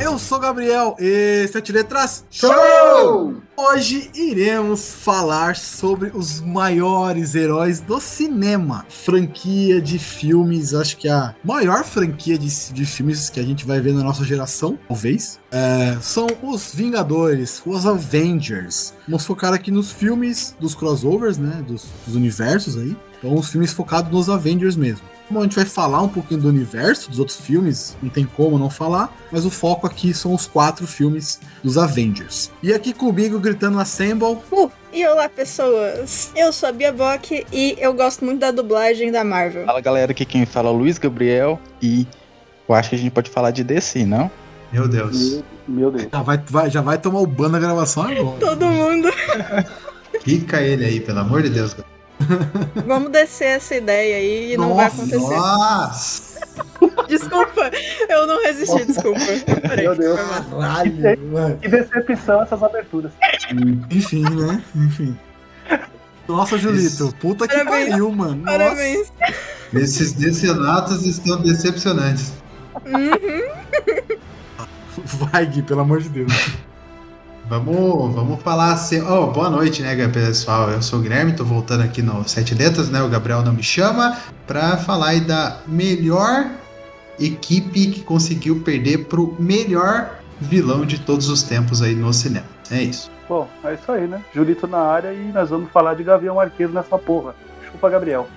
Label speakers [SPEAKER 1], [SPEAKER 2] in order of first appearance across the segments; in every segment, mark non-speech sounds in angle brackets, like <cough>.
[SPEAKER 1] eu sou Gabriel e sete letras.
[SPEAKER 2] Show!
[SPEAKER 1] Hoje iremos falar sobre os maiores heróis do cinema. Franquia de filmes, acho que a maior franquia de, de filmes que a gente vai ver na nossa geração, talvez. É, são os Vingadores, os Avengers. Vamos focar aqui nos filmes dos crossovers, né? Dos, dos universos aí. Então, os filmes focados nos Avengers mesmo. Como a gente vai falar um pouquinho do universo dos outros filmes, não tem como não falar, mas o foco aqui são os quatro filmes dos Avengers. E aqui comigo gritando Assemble.
[SPEAKER 3] Uh, e olá pessoas, eu sou a Bia Bock e eu gosto muito da dublagem da Marvel.
[SPEAKER 4] Fala galera, aqui quem fala é o Luiz Gabriel e eu acho que a gente pode falar de DC, não?
[SPEAKER 2] Meu Deus.
[SPEAKER 5] Meu, meu Deus.
[SPEAKER 1] Já vai, vai- já vai tomar o ban na gravação agora.
[SPEAKER 3] Todo mundo.
[SPEAKER 2] Fica ele aí, pelo amor de Deus. <laughs>
[SPEAKER 3] Vamos descer essa ideia aí e não vai
[SPEAKER 1] Nossa,
[SPEAKER 3] acontecer.
[SPEAKER 2] Nossa! <laughs>
[SPEAKER 3] Desculpa, eu não resisti, desculpa. <laughs> Peraí,
[SPEAKER 5] Meu Deus.
[SPEAKER 1] Caralho, mano.
[SPEAKER 5] Que decepção essas aberturas.
[SPEAKER 1] Enfim, né? Enfim. Nossa, Julito, puta que
[SPEAKER 3] Parabéns.
[SPEAKER 1] pariu, mano. Nossa.
[SPEAKER 3] Parabéns.
[SPEAKER 2] Esses decenatos estão decepcionantes.
[SPEAKER 3] Uhum.
[SPEAKER 1] Vai, Gui, pelo amor de Deus.
[SPEAKER 2] Vamos, vamos falar assim. Oh, boa noite, né, pessoal? Eu sou o Guilherme, tô voltando aqui no Sete Letras, né? O Gabriel não me chama, pra falar aí da melhor equipe que conseguiu perder pro melhor vilão de todos os tempos aí no cinema. É isso.
[SPEAKER 5] Bom, é isso aí, né? Julito na área e nós vamos falar de Gavião Arqueiro nessa porra. Chupa, Gabriel.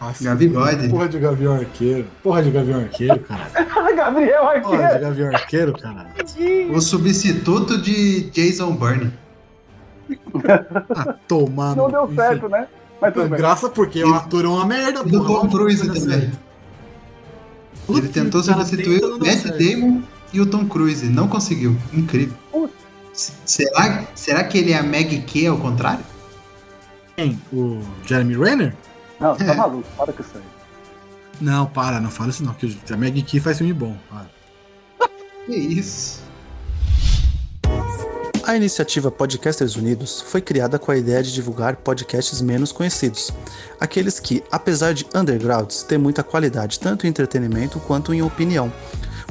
[SPEAKER 1] Nossa,
[SPEAKER 2] Gabigode.
[SPEAKER 1] Porra de Gavião Arqueiro. Porra de Gavião Arqueiro, cara. <laughs>
[SPEAKER 5] Gabriel
[SPEAKER 1] Porra de
[SPEAKER 5] Arqueiro!
[SPEAKER 1] Gavião Arqueiro, cara.
[SPEAKER 2] O substituto de Jason Bourne. <laughs>
[SPEAKER 1] Ah, tomar
[SPEAKER 5] Não deu
[SPEAKER 1] enfim.
[SPEAKER 5] certo, né? Mas tudo bem.
[SPEAKER 1] Graça porque o ator é uma merda,
[SPEAKER 2] E do. Tom Cruise também.
[SPEAKER 1] certo.
[SPEAKER 2] Ele
[SPEAKER 1] Putz,
[SPEAKER 2] tentou substituir o Matt
[SPEAKER 1] certo.
[SPEAKER 2] Damon e o Tom Cruise. Não conseguiu. Incrível.
[SPEAKER 5] Putz.
[SPEAKER 2] Será, será que ele é a Meg K ao contrário?
[SPEAKER 1] Quem? O Jeremy Renner?
[SPEAKER 5] Não, você tá maluco, para com isso aí.
[SPEAKER 1] Não, para, não fala isso não, que a Maggie Key faz filme bom. Para. <laughs>
[SPEAKER 2] Que isso?
[SPEAKER 6] A iniciativa Podcasters Unidos foi criada com a ideia de divulgar podcasts menos conhecidos, aqueles que, apesar de undergrounds, têm muita qualidade tanto em entretenimento quanto em opinião.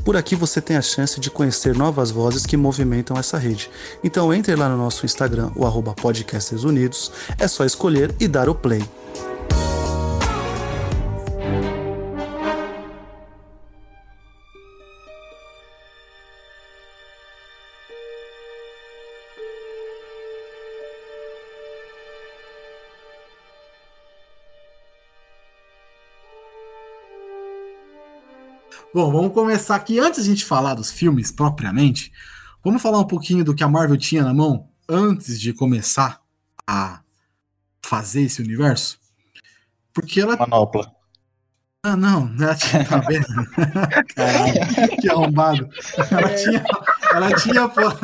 [SPEAKER 6] Por aqui você tem a chance de conhecer novas vozes que movimentam essa rede. Então entre lá no nosso Instagram, o arroba Podcasters Unidos, é só escolher e dar o play.
[SPEAKER 1] Bom, vamos começar aqui. Antes de a gente falar dos filmes propriamente, vamos falar um pouquinho do que a Marvel tinha na mão antes de começar a fazer esse universo. Porque ela.
[SPEAKER 4] Manopla.
[SPEAKER 1] Ah, não, ela tinha. <laughs> Tá vendo? <laughs> Caralho, que arrombado. Ela tinha. Ela tinha, porra.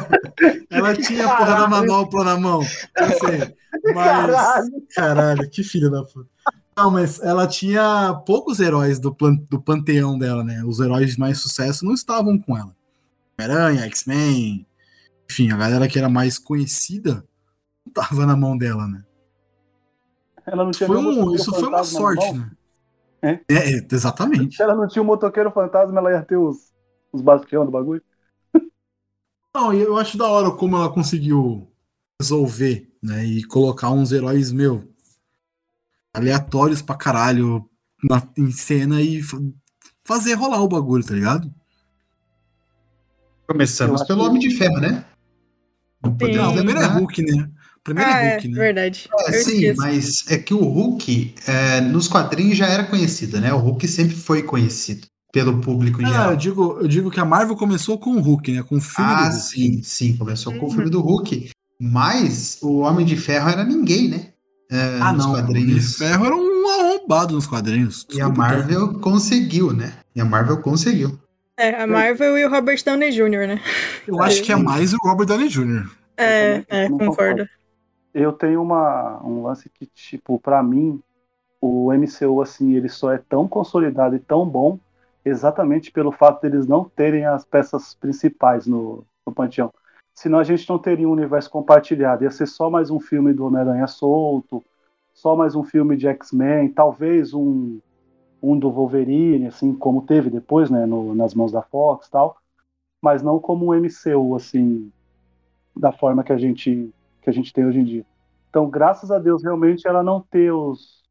[SPEAKER 1] <laughs> Ela tinha a porra da manopla na mão. Eu sei. Mas.
[SPEAKER 5] Caralho.
[SPEAKER 1] Caralho, que filha da puta. Não, mas ela tinha poucos heróis do, plan- do panteão dela, né? Os heróis de mais sucesso não estavam com ela. Homem-Aranha, X-Men, enfim, a galera que era mais conhecida não tava na mão dela, né?
[SPEAKER 5] Ela não tinha
[SPEAKER 1] Foi um- isso foi uma sorte, né?
[SPEAKER 5] É?
[SPEAKER 1] É, exatamente.
[SPEAKER 5] Se ela não tinha um motoqueiro fantasma, ela ia ter os, os bastião do bagulho.
[SPEAKER 1] Não, e eu acho da hora como ela conseguiu resolver, né? E colocar uns heróis, meu, aleatórios pra caralho na, em cena e fa- fazer rolar o bagulho, tá ligado?
[SPEAKER 2] Começamos pelo Homem de Ferro, né? Não
[SPEAKER 1] o primeiro é. Hulk, né? O primeiro
[SPEAKER 3] Ah,
[SPEAKER 1] é Hulk, né?
[SPEAKER 3] verdade.
[SPEAKER 2] É, sim,
[SPEAKER 3] esqueço.
[SPEAKER 2] mas é que o Hulk, é, nos quadrinhos já era conhecido, né? O Hulk sempre foi conhecido pelo público em
[SPEAKER 1] Ah,
[SPEAKER 2] geral.
[SPEAKER 1] eu digo, eu digo que a Marvel começou com o Hulk, né? Com o filme
[SPEAKER 2] Ah,
[SPEAKER 1] do Hulk.
[SPEAKER 2] sim, sim, começou com o
[SPEAKER 3] Uhum.
[SPEAKER 2] filme do Hulk. Mas o Homem de Ferro era ninguém, né? É,
[SPEAKER 1] Ah,
[SPEAKER 2] nos
[SPEAKER 1] não. O de
[SPEAKER 2] quadrinhos.
[SPEAKER 1] Ferro era um arrombado nos quadrinhos.
[SPEAKER 2] E a
[SPEAKER 1] Desculpa, tá?
[SPEAKER 2] Marvel conseguiu, né? E a Marvel conseguiu.
[SPEAKER 3] É, a Marvel e o Robert Downey Jr., né?
[SPEAKER 1] Eu acho que é mais o Robert Downey Jr.
[SPEAKER 3] É, é, concordo.
[SPEAKER 5] Eu tenho uma, um lance que, tipo, pra mim, o MCU, assim, ele só é tão consolidado e tão bom exatamente pelo fato deles não terem as peças principais no, no panteão. Senão a gente não teria um universo compartilhado. Ia ser só mais um filme do Homem-Aranha solto, só mais um filme de X-Men, talvez um, um do Wolverine, assim como teve depois, né, no- nas mãos da Fox tal. mas não como um MCU, assim, da forma que a gente, que a gente tem hoje em dia. Então, graças a Deus, realmente, ela não ter os,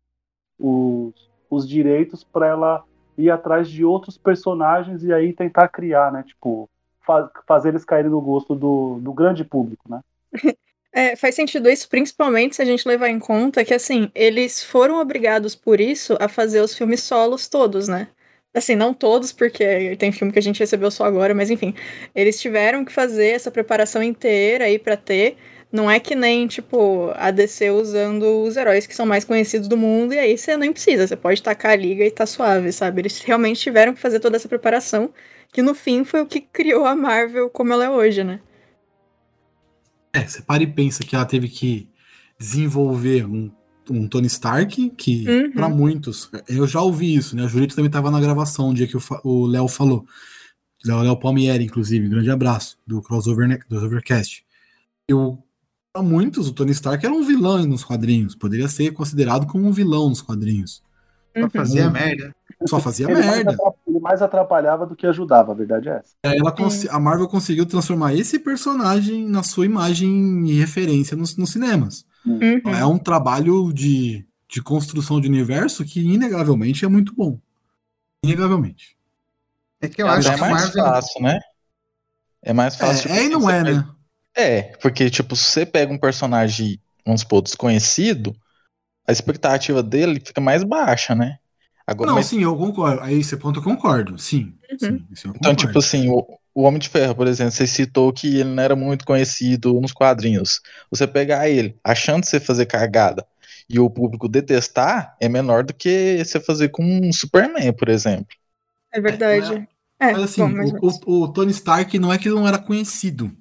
[SPEAKER 5] os, os direitos para ela ir atrás de outros personagens e aí tentar criar, né? Tipo, fa fazer eles caírem no gosto do, do grande público, né? <laughs>
[SPEAKER 3] É, faz sentido isso, principalmente se a gente levar em conta que, assim, eles foram obrigados por isso a fazer os filmes solos todos, né? Assim, não todos, porque tem filme que a gente recebeu só agora, mas enfim. Eles tiveram que fazer essa preparação inteira aí para ter. Não é que nem, tipo, a DC usando os heróis que são mais conhecidos do mundo, e aí você nem precisa, você pode tacar a liga e tá suave, sabe? Eles realmente tiveram que fazer toda essa preparação, que no fim foi o que criou a Marvel como ela é hoje, né?
[SPEAKER 1] É, você para e pensa que ela teve que desenvolver um, um Tony Stark, que
[SPEAKER 3] Uhum.
[SPEAKER 1] pra muitos, eu já ouvi isso, né? A Julito também tava na gravação o dia que o Léo falou. O Léo Palmieri, inclusive, grande abraço do Crossover, né, do Crossovercast. E o, pra muitos, o Tony Stark era um vilão nos quadrinhos, poderia ser considerado como um vilão nos quadrinhos.
[SPEAKER 2] Pra
[SPEAKER 3] Uhum.
[SPEAKER 2] fazer a merda.
[SPEAKER 1] Só fazia
[SPEAKER 5] Ele mais,
[SPEAKER 1] merda.
[SPEAKER 5] atrap- ele mais atrapalhava do que ajudava, a verdade é essa.
[SPEAKER 1] Aí Ela a Marvel conseguiu transformar esse personagem na sua imagem e referência nos, nos cinemas.
[SPEAKER 3] Uhum.
[SPEAKER 1] É um trabalho de, de construção de universo que, inegavelmente, é muito bom. Inegavelmente.
[SPEAKER 2] É que eu
[SPEAKER 4] Mas
[SPEAKER 2] acho
[SPEAKER 4] é
[SPEAKER 2] que
[SPEAKER 4] mais
[SPEAKER 2] Marvel.
[SPEAKER 4] fácil, né? É mais fácil.
[SPEAKER 1] É, é e não é,
[SPEAKER 4] pega-
[SPEAKER 1] né?
[SPEAKER 4] É, porque, tipo, se você pega um personagem, vamos supor, desconhecido, a expectativa dele fica mais baixa, né? Agora,
[SPEAKER 1] Não,
[SPEAKER 4] mas-
[SPEAKER 1] sim, eu concordo. Aí esse ponto eu concordo. Sim.
[SPEAKER 3] Uhum.
[SPEAKER 1] sim isso eu
[SPEAKER 4] então,
[SPEAKER 1] concordo.
[SPEAKER 4] tipo assim, o, o Homem de Ferro, por exemplo, você citou que ele não era muito conhecido nos quadrinhos. Você pegar ele achando você fazer cagada e o público detestar, é menor do que você fazer com um Superman, por exemplo.
[SPEAKER 3] É verdade. É,
[SPEAKER 1] Mas assim,
[SPEAKER 3] bom, mas-
[SPEAKER 1] o, o- o Tony Stark não é que ele não era conhecido.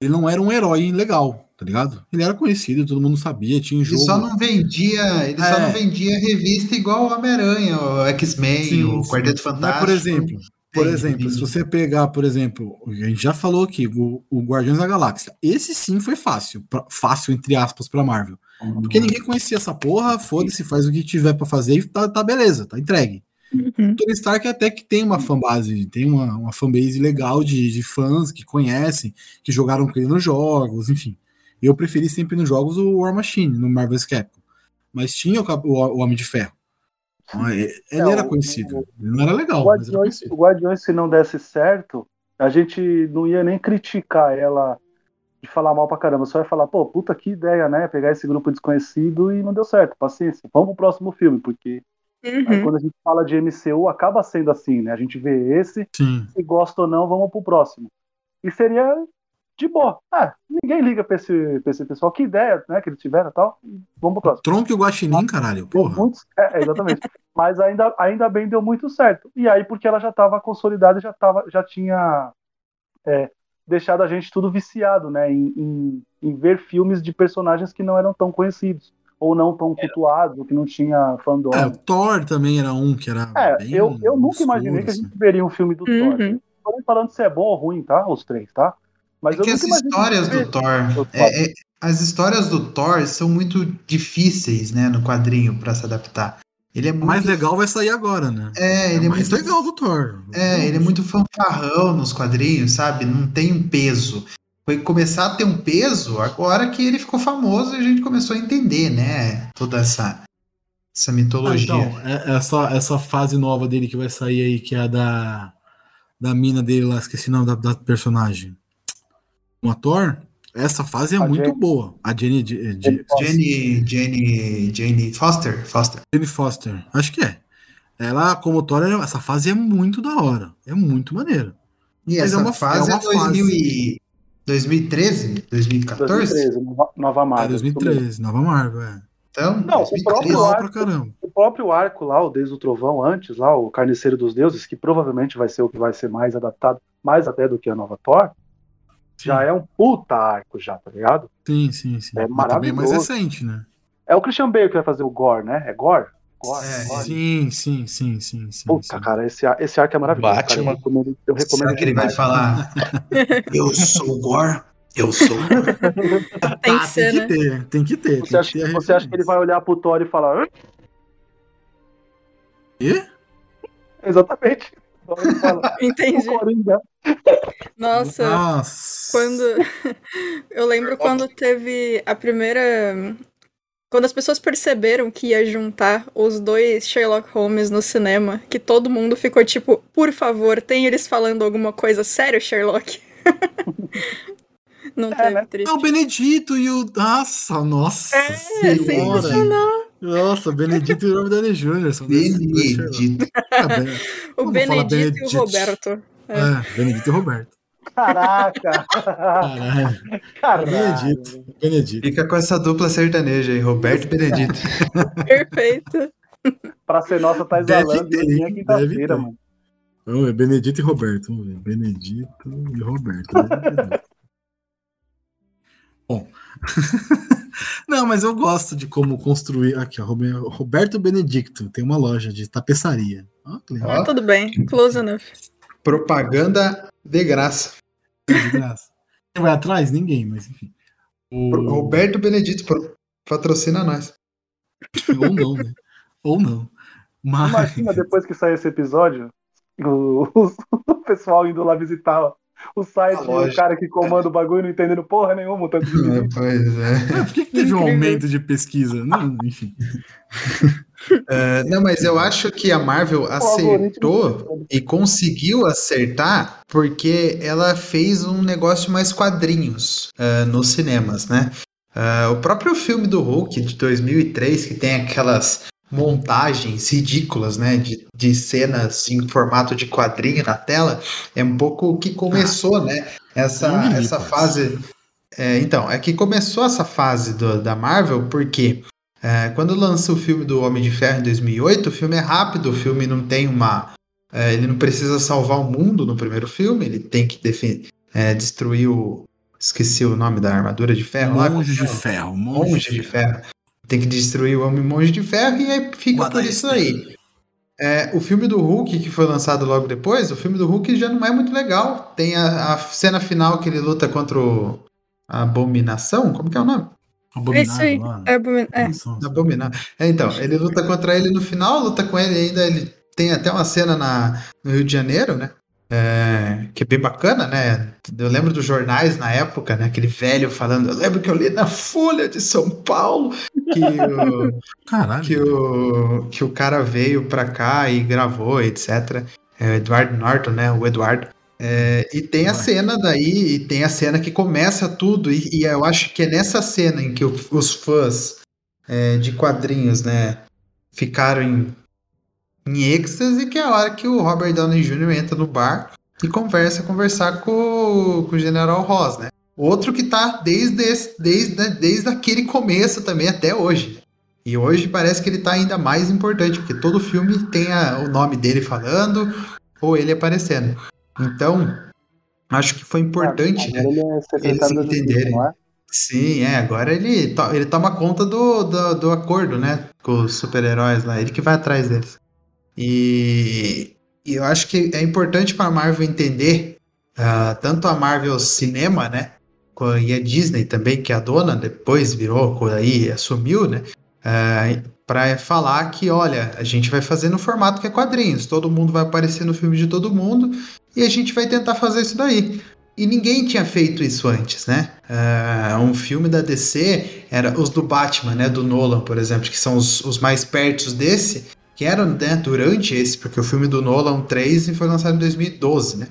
[SPEAKER 1] Ele não era um herói legal, tá ligado? Ele era conhecido, todo mundo sabia, tinha
[SPEAKER 2] Ele
[SPEAKER 1] jogo.
[SPEAKER 2] só não vendia, ele só
[SPEAKER 1] É.
[SPEAKER 2] não vendia revista igual o Homem-Aranha, o X-Men,
[SPEAKER 1] Sim,
[SPEAKER 2] o
[SPEAKER 1] sim.
[SPEAKER 2] Quarteto
[SPEAKER 1] Mas,
[SPEAKER 2] Fantástico.
[SPEAKER 1] por exemplo, por exemplo, se você pegar, por exemplo, a gente já falou aqui, o, o Guardiões da Galáxia. Esse sim foi fácil, pra- fácil entre aspas pra Marvel. Porque ninguém conhecia essa porra, foda-se, faz o que tiver pra fazer e tá, tá beleza, tá entregue.
[SPEAKER 3] Uhum.
[SPEAKER 1] O Tony Stark até que tem uma fanbase, tem uma, uma fanbase legal de, de fãs que conhecem, que jogaram com ele nos jogos, enfim. Eu preferi sempre nos jogos o War Machine, no Marvel's Capcom. Mas tinha o, o, o Homem de Ferro. Então, é- ele
[SPEAKER 5] É,
[SPEAKER 1] era
[SPEAKER 5] o-
[SPEAKER 1] conhecido. Ele não era legal,
[SPEAKER 5] O
[SPEAKER 1] mas era
[SPEAKER 5] Guardiões,
[SPEAKER 1] conhecido.
[SPEAKER 5] o Guardiões, se não desse certo, a gente não ia nem criticar ela de falar mal pra caramba. Só ia falar, pô, puta que ideia, né? Pegar esse grupo desconhecido e não deu certo. Paciência. Vamos pro próximo filme, porque aí
[SPEAKER 3] Uhum.
[SPEAKER 5] quando a gente fala de MCU, acaba sendo assim, né? A gente vê esse,
[SPEAKER 1] Sim.
[SPEAKER 5] se gosta ou não, vamos pro próximo. E seria de boa. Ah, ninguém liga pra esse, pra esse pessoal. Que ideia, né? Que eles tiveram e tal. Vamos pro próximo.
[SPEAKER 1] Tronco e o Guaxinim, caralho, porra.
[SPEAKER 5] muito- é, é, exatamente. <laughs> Mas ainda, ainda bem deu muito certo. E aí, porque ela já estava consolidada, já, tava, já tinha é, deixado a gente tudo viciado, né? Em, em, em ver filmes de personagens que não eram tão conhecidos. Ou não tão cultuados, ou que não tinha fandom.
[SPEAKER 1] É, o Thor também era um que era.
[SPEAKER 5] É,
[SPEAKER 1] bem
[SPEAKER 5] eu, eu nunca
[SPEAKER 1] obscuro,
[SPEAKER 5] imaginei que a
[SPEAKER 1] assim.
[SPEAKER 5] gente veria um filme do
[SPEAKER 3] Uhum.
[SPEAKER 5] Thor. Não tô nem falando se é bom ou ruim, tá? Os três, tá? Mas
[SPEAKER 2] É
[SPEAKER 5] eu
[SPEAKER 2] que as histórias do Thor. é- é- as histórias do Thor são muito difíceis, né, no quadrinho pra se adaptar. Ele é
[SPEAKER 1] O
[SPEAKER 2] muito.
[SPEAKER 1] mais legal vai sair agora, né?
[SPEAKER 2] É,
[SPEAKER 1] É
[SPEAKER 2] ele é
[SPEAKER 1] o mais
[SPEAKER 2] muito.
[SPEAKER 1] legal do Thor.
[SPEAKER 2] É, ele é muito fanfarrão nos quadrinhos, sabe? Não tem um peso. Foi começar a ter um peso agora que ele ficou famoso e a gente começou a entender, né? Toda essa, essa
[SPEAKER 1] Ah,
[SPEAKER 2] mitologia.
[SPEAKER 1] então, é- essa, essa fase nova dele que vai sair aí, que é a da, da mina dele lá, esqueci o nome da, da personagem. Uma Thor, essa fase é
[SPEAKER 5] A
[SPEAKER 1] muito
[SPEAKER 5] Jane-
[SPEAKER 1] boa. A Jenny, Jenny,
[SPEAKER 2] Jenny, Jenny, Jenny Foster? Foster.
[SPEAKER 1] Jenny Foster, acho que é. Ela, como Thor, é- essa fase é muito da hora. É muito maneira.
[SPEAKER 2] E
[SPEAKER 1] Mas é
[SPEAKER 2] essa
[SPEAKER 1] uma-
[SPEAKER 2] fase
[SPEAKER 1] é
[SPEAKER 2] é,
[SPEAKER 1] uma
[SPEAKER 2] 2000 e... 2013? 2014?
[SPEAKER 5] 2013, Nova, Nova Marvel.
[SPEAKER 1] 2013, Nova Marvel, é.
[SPEAKER 2] Então,
[SPEAKER 5] Não, o
[SPEAKER 2] 2013.
[SPEAKER 5] próprio arco-
[SPEAKER 1] pra caramba.
[SPEAKER 5] o próprio arco lá, o Deus do Trovão, antes lá, o Carniceiro dos Deuses, que provavelmente vai ser o que vai ser mais adaptado, mais até do que a nova Thor, já é um puta arco já, tá ligado?
[SPEAKER 1] Sim, sim, sim.
[SPEAKER 5] É
[SPEAKER 1] Mas também é mais
[SPEAKER 5] maravilhoso.
[SPEAKER 1] recente, né?
[SPEAKER 5] É o Christian Bale que vai fazer o Gore, né? É Gore? Gore,
[SPEAKER 2] É,
[SPEAKER 5] Gore.
[SPEAKER 1] Sim, sim, sim, sim, sim.
[SPEAKER 5] Puta,
[SPEAKER 1] sim.
[SPEAKER 5] cara, esse, ar- esse arco é maravilhoso. cara.
[SPEAKER 4] Batman.
[SPEAKER 5] Eu recomendo, eu recomendo
[SPEAKER 2] Será que ele vai falar? <laughs> Eu sou o Gore? Eu sou o Gore.
[SPEAKER 3] Tem
[SPEAKER 1] Ah,
[SPEAKER 3] que ser,
[SPEAKER 1] tem
[SPEAKER 3] né?
[SPEAKER 1] que ter, tem que ter.
[SPEAKER 5] Você
[SPEAKER 1] tem
[SPEAKER 5] acha,
[SPEAKER 1] que ter a
[SPEAKER 5] você acha que ele vai olhar pro Thor e falar.
[SPEAKER 1] Quê?
[SPEAKER 5] Exatamente. Fala, <laughs>
[SPEAKER 3] Entendi.
[SPEAKER 5] Coringa.
[SPEAKER 3] Nossa,
[SPEAKER 1] Nossa.
[SPEAKER 3] quando. <laughs> Eu lembro quando teve a primeira. Quando as pessoas perceberam que ia juntar os dois Sherlock Holmes no cinema, que todo mundo ficou tipo, por favor, tem eles falando alguma coisa sério, Sherlock? <laughs> Não
[SPEAKER 5] É,
[SPEAKER 3] teve
[SPEAKER 5] né?
[SPEAKER 3] triste.
[SPEAKER 1] É o Benedito e o. Nossa, nossa.
[SPEAKER 3] É,
[SPEAKER 1] senhora.
[SPEAKER 3] sensacional.
[SPEAKER 1] Nossa, Benedito e o Robert Downey Jr. São Sherlock.
[SPEAKER 2] Benedito.
[SPEAKER 1] É, Ben-
[SPEAKER 3] O
[SPEAKER 1] falar
[SPEAKER 3] Benedito e o
[SPEAKER 1] Benedito.
[SPEAKER 3] Roberto. É.
[SPEAKER 1] é, Benedito e Roberto.
[SPEAKER 5] Caraca!
[SPEAKER 1] Caralho.
[SPEAKER 5] Caralho.
[SPEAKER 1] Benedito. Benedito.
[SPEAKER 2] Fica com essa dupla sertaneja aí, Roberto e Benedito. <laughs>
[SPEAKER 3] Perfeito.
[SPEAKER 5] Pra ser nossa, tá
[SPEAKER 1] Deve
[SPEAKER 5] exalando
[SPEAKER 1] ter,
[SPEAKER 5] e hoje é
[SPEAKER 1] deve
[SPEAKER 5] quinta-feira,
[SPEAKER 1] ter.
[SPEAKER 5] mano.
[SPEAKER 1] Vamos ver, Benedito e Roberto. Vamos ver. Benedito e Roberto. Benedito. <laughs> Bom. <laughs> Não, mas eu gosto de como construir. Aqui, ó. Robe- Roberto Benedicto. Tem uma loja de tapeçaria. Ó.
[SPEAKER 3] Ah, tudo bem. Close enough.
[SPEAKER 2] Propaganda de graça.
[SPEAKER 1] De graça. Quem vai atrás? Ninguém, mas enfim. O...
[SPEAKER 2] Roberto Benedito pro- patrocina nós.
[SPEAKER 1] Ou não, né? Ou não. Mas.
[SPEAKER 5] Imagina depois que sair esse episódio, o, <laughs> o pessoal indo lá visitar o site e o cara que comanda o bagulho não entendendo porra nenhuma, o tanto de
[SPEAKER 2] É, <laughs> pois é.
[SPEAKER 1] Por que, que teve um
[SPEAKER 3] Incrível.
[SPEAKER 1] aumento de pesquisa? Não, enfim. <laughs>
[SPEAKER 2] É, não, mas eu acho que a Marvel acertou
[SPEAKER 5] algoritmo-
[SPEAKER 2] e conseguiu acertar porque ela fez um negócio mais quadrinhos é, nos cinemas, né? É, o próprio filme do Hulk de 2003, que tem aquelas montagens ridículas, né, de, de cenas em formato de quadrinho na tela, é um pouco o que começou, né, essa, essa fase... É, então, é que começou essa fase do- da Marvel porque é, quando lança o filme do Homem de Ferro em 2008, o filme é rápido, o filme não tem uma... é, ele não precisa salvar o mundo no primeiro filme, ele tem que é, destruir o... Esqueci o nome da armadura de ferro lá.
[SPEAKER 1] Monge de
[SPEAKER 2] como chama?
[SPEAKER 1] ferro.
[SPEAKER 2] Monge de Ferro. Tem que destruir o Homem Monge de Ferro e aí fica
[SPEAKER 1] Guarda
[SPEAKER 2] por isso aí. É, o filme do Hulk, que foi lançado logo depois, o filme do Hulk já não é muito legal. Tem a, a cena final que ele luta contra o a Abominação, como que é o nome?
[SPEAKER 3] É isso aí.
[SPEAKER 1] Abominável lá.
[SPEAKER 3] É, abomin- é.
[SPEAKER 2] Abominável. É, então, ele luta contra ele no final, luta com ele ainda, ele tem até uma cena na, no Rio de Janeiro, né? É, que é bem bacana, né? Eu lembro dos jornais na época, né? Aquele velho falando, eu lembro que eu li na Folha de São Paulo que o, <laughs>
[SPEAKER 1] Caralho.
[SPEAKER 2] que o, que o cara veio pra cá e gravou, etc. É, o Edward Norton, né? O Eduardo. É, e tem a cena daí, e tem a cena que começa tudo, e, e eu acho que é nessa cena em que o- os fãs é, de quadrinhos, né, ficaram em, em êxtase, que é a hora que o Robert Downey Jr. entra no bar e conversa, conversar com, o- com o General Ross, né. Outro que tá desde, esse- desde, né, desde aquele começo também até hoje. E hoje parece que ele tá ainda mais importante, porque todo filme tem a- o nome dele falando ou ele aparecendo. Então, acho que foi importante, né?
[SPEAKER 5] Agora ele é
[SPEAKER 2] Eles entenderem.
[SPEAKER 5] é?
[SPEAKER 2] Sim, é, agora ele, to- ele toma conta do, do, do acordo, né? Com os super-heróis lá, ele que vai atrás deles. E, e eu acho que é importante para a Marvel entender, ah, tanto a Marvel Cinema, né? E a Disney também, que é a dona, depois virou, co- aí assumiu, né? para falar que, olha, a gente vai fazer no formato que é quadrinhos, todo mundo vai aparecer no filme de todo mundo e a gente vai tentar fazer isso daí. E ninguém tinha feito isso antes, né? Ah, um filme da DC era os do Batman, né? Do Nolan, por exemplo, que são os, os mais pertos desse, que eram né, durante esse, porque o filme do Nolan 3 foi lançado em 2012, né?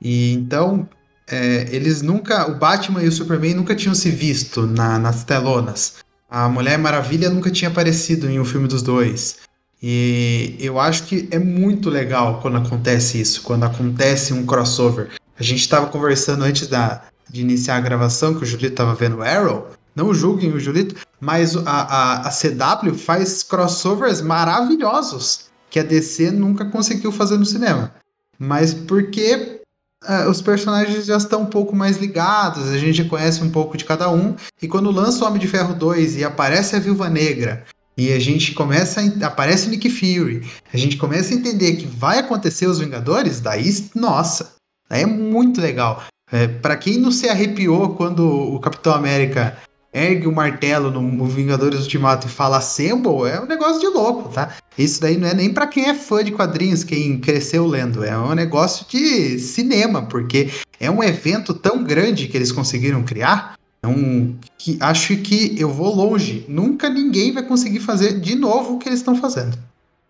[SPEAKER 2] E então é, eles nunca, o Batman e o Superman nunca tinham se visto na- nas telonas. A Mulher Maravilha nunca tinha aparecido em um filme dos dois. E eu acho que é muito legal quando acontece isso, quando acontece um crossover. A gente estava conversando antes da, de iniciar a gravação, que o Julito estava vendo Arrow. Não julguem o Julito, mas a, a, a CW faz crossovers maravilhosos que a DC nunca conseguiu fazer no cinema. Mas porque ah, os personagens já estão um pouco mais ligados, a gente já conhece um pouco de cada um. E quando lança o Homem de Ferro 2 e aparece a Viúva Negra, e a gente começa a, aparece o Nick Fury, a gente começa a entender que vai acontecer os Vingadores, daí, nossa, daí é muito legal. É, para quem não se arrepiou quando o Capitão América ergue o martelo no Vingadores Ultimato e fala Assemble, é um negócio de louco, tá? Isso daí não é nem para quem é fã de quadrinhos, quem cresceu lendo. É um negócio de cinema, porque é um evento tão grande que eles conseguiram criar. Um que acho que eu vou longe. Nunca ninguém vai conseguir fazer de novo o que eles estão fazendo.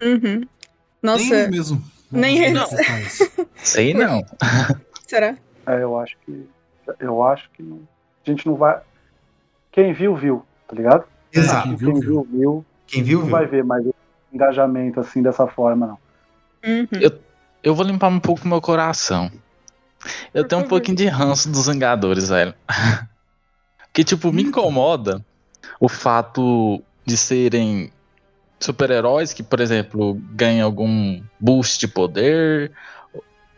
[SPEAKER 3] Uhum. Nossa,
[SPEAKER 1] Nem mesmo.
[SPEAKER 3] Nem eles. <laughs>
[SPEAKER 4] Sei não.
[SPEAKER 3] será?
[SPEAKER 5] É, eu acho que. Eu acho que não- a gente não vai. Quem viu, viu, tá ligado?
[SPEAKER 2] Exato.
[SPEAKER 1] Quem viu,
[SPEAKER 5] Quem
[SPEAKER 1] viu.
[SPEAKER 5] viu, viu.
[SPEAKER 2] Quem viu,
[SPEAKER 5] Não
[SPEAKER 2] viu.
[SPEAKER 5] vai ver mais engajamento assim dessa forma, não.
[SPEAKER 3] Uhum.
[SPEAKER 4] Eu vou limpar um pouco meu coração. Eu tenho um pouquinho de ranço dos Vingadores, velho. <laughs> Que, tipo, me incomoda o fato de serem super-heróis que, por exemplo, ganham algum boost de poder.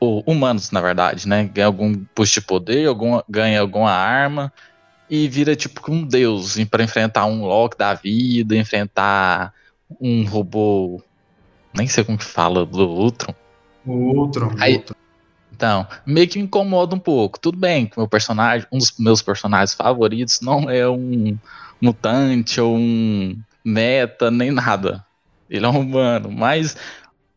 [SPEAKER 4] Ou humanos, na verdade, né? Ganha algum boost de poder, algum, ganha alguma arma. E vira, tipo, um deus para enfrentar um Loki da vida, enfrentar um robô. Nem sei como que fala do Ultron.
[SPEAKER 2] O Ultron.
[SPEAKER 4] Aí-
[SPEAKER 2] Ultron.
[SPEAKER 4] Então, meio que me incomoda um pouco. Tudo bem que meu personagem, um dos meus personagens favoritos, não é um mutante ou um meta, nem nada. Ele é um humano. Mas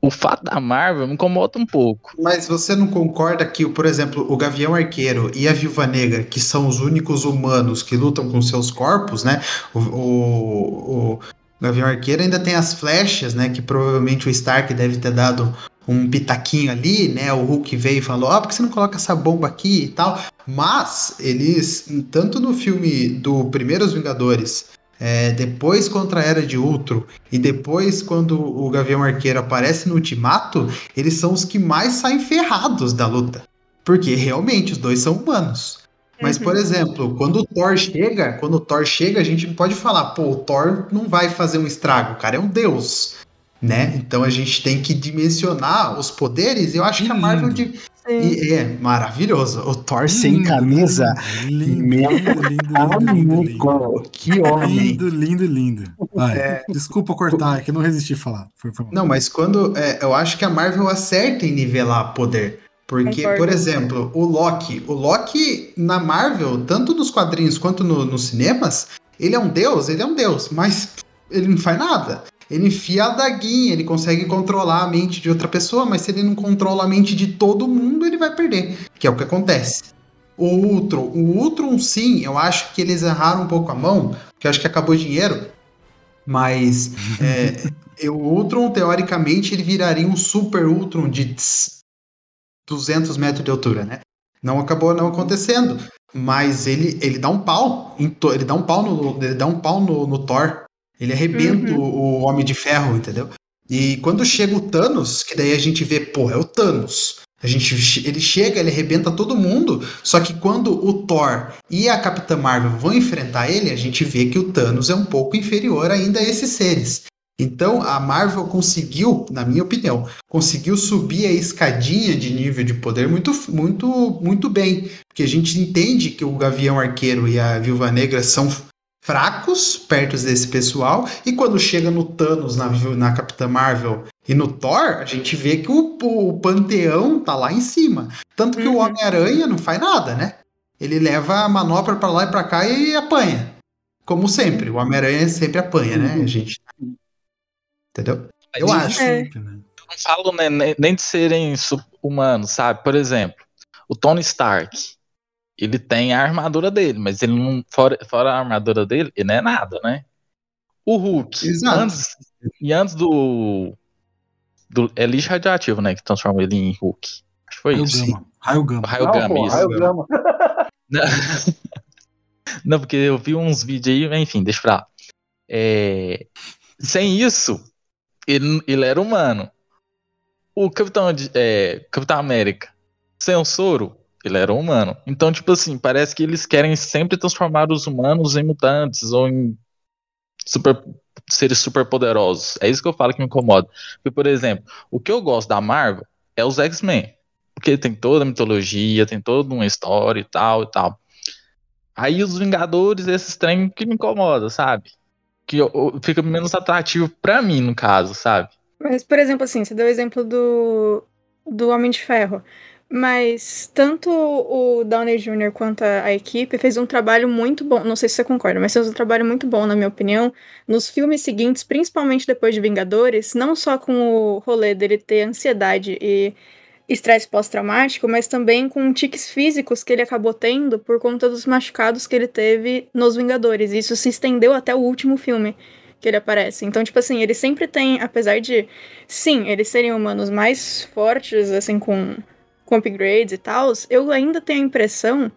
[SPEAKER 4] o fato da Marvel me incomoda um pouco.
[SPEAKER 2] Mas você não concorda que, por exemplo, o Gavião Arqueiro e a Viúva Negra, que são os únicos humanos que lutam com seus corpos, né? O, o, o Gavião Arqueiro ainda tem as flechas, né? Que provavelmente o Stark deve ter dado um pitaquinho ali, né? O Hulk veio e falou: Ah, por que você não coloca essa bomba aqui e tal? Mas eles, tanto no filme do Primeiros Vingadores, é, depois contra a Era de Ultron e depois quando o Gavião Arqueiro aparece no Ultimato, eles são os que mais saem ferrados da luta. Porque realmente os dois são humanos. Mas,
[SPEAKER 3] Uhum.
[SPEAKER 2] por exemplo, quando o Thor chega, quando o Thor chega, a gente pode falar, pô, o Thor não vai fazer um estrago, o cara é um deus. Né? Então a gente tem que dimensionar os poderes. Eu acho que a Marvel
[SPEAKER 1] lindo.
[SPEAKER 2] de-. E- é maravilhoso. O Thor sem camisa.
[SPEAKER 1] Lindo, lindo, lindo, lindo, lindo, lindo.
[SPEAKER 2] Amigo, que homem.
[SPEAKER 1] Lindo, lindo, lindo. Vai, Desculpa cortar, é que eu não resisti a falar. Foi, foi mal.
[SPEAKER 2] Não, mas quando. é, eu acho que a Marvel acerta em nivelar poder. Porque,
[SPEAKER 3] Concordo.
[SPEAKER 2] por exemplo, o Loki. O Loki na Marvel, tanto nos quadrinhos quanto no- nos cinemas, ele é um deus, ele é um deus, mas ele não faz nada. Ele enfia a daguinha, ele consegue controlar a mente de outra pessoa, mas se ele não controla a mente de todo mundo, ele vai perder. Que é o que acontece. O Ultron, o Ultron sim, eu acho que eles erraram um pouco a mão, porque eu acho que acabou o dinheiro. Mas <laughs> é, o Ultron, teoricamente, ele viraria um super Ultron de tss, 200 metros de altura, né? Não acabou não acontecendo. Mas ele, ele dá um pau. ele dá um pau no, ele dá um pau no, no Thor. Ele arrebenta
[SPEAKER 3] Uhum.
[SPEAKER 2] o, o Homem de Ferro, entendeu? E quando chega o Thanos, que daí a gente vê, pô, é o Thanos. A gente, ele chega, ele arrebenta todo mundo. Só que quando o Thor e a Capitã Marvel vão enfrentar ele, a gente vê que o Thanos é um pouco inferior ainda a esses seres. Então a Marvel conseguiu, na minha opinião, conseguiu subir a escadinha de nível de poder muito, muito, muito bem. Porque a gente entende que o Gavião Arqueiro e a Viúva Negra são fracos perto desse pessoal. E quando chega no Thanos, na, na Capitã Marvel e no Thor, a gente vê que o, o panteão tá lá em cima. Tanto que o
[SPEAKER 3] Uhum.
[SPEAKER 2] Homem-Aranha não faz nada, né? Ele leva a manopla pra lá e pra cá e apanha. Como sempre, o Homem-Aranha sempre apanha, né,
[SPEAKER 5] Uhum.
[SPEAKER 2] gente? Entendeu?
[SPEAKER 4] Mas
[SPEAKER 2] Eu
[SPEAKER 4] isso
[SPEAKER 2] acho.
[SPEAKER 3] É.
[SPEAKER 1] Né?
[SPEAKER 4] não falo né, nem- nem de serem humanos, sabe? Por exemplo, o Tony Stark, ele tem a armadura dele, mas ele não fora, fora a armadura dele, ele não é nada, né? O Hulk,
[SPEAKER 2] Exato.
[SPEAKER 4] antes e antes do do é lixo radioativo, né, que transforma ele em Hulk. Acho que foi
[SPEAKER 1] Raio
[SPEAKER 4] isso.
[SPEAKER 1] Gama. Raio Gama.
[SPEAKER 4] Raio
[SPEAKER 5] não,
[SPEAKER 4] Gama,
[SPEAKER 5] pô,
[SPEAKER 4] isso.
[SPEAKER 5] raio gama. <laughs>
[SPEAKER 4] Não, porque eu vi uns vídeos aí, enfim, deixa pra lá. É, Sem isso, ele, ele era humano. O Capitão, de- é, Capitão América, sem o soro, ele era humano. Então, tipo assim, parece que eles querem sempre transformar os humanos em mutantes ou em super, seres super poderosos. É isso que eu falo que me incomoda. Porque, por exemplo, o que eu gosto da Marvel é os X-Men. Porque tem toda a mitologia, tem toda uma história e tal e tal. Aí os Vingadores, esses trem que me incomoda, sabe? Que eu- eu- fica menos atrativo pra mim, no caso, sabe?
[SPEAKER 3] Mas, por exemplo, assim, você deu o exemplo do, do Homem de Ferro. Mas tanto o Downey Jr. quanto a equipe fez um trabalho muito bom. Não sei se você concorda, mas fez um trabalho muito bom, na minha opinião, nos filmes seguintes, principalmente depois de Vingadores, não só com o rolê dele ter ansiedade e estresse pós-traumático, mas também com tiques físicos que ele acabou tendo por conta dos machucados que ele teve nos Vingadores. Isso se estendeu até o último filme que ele aparece. Então, tipo assim, ele sempre tem, apesar de, sim, eles serem humanos mais fortes, assim, com com upgrades e tal, eu ainda tenho a impressão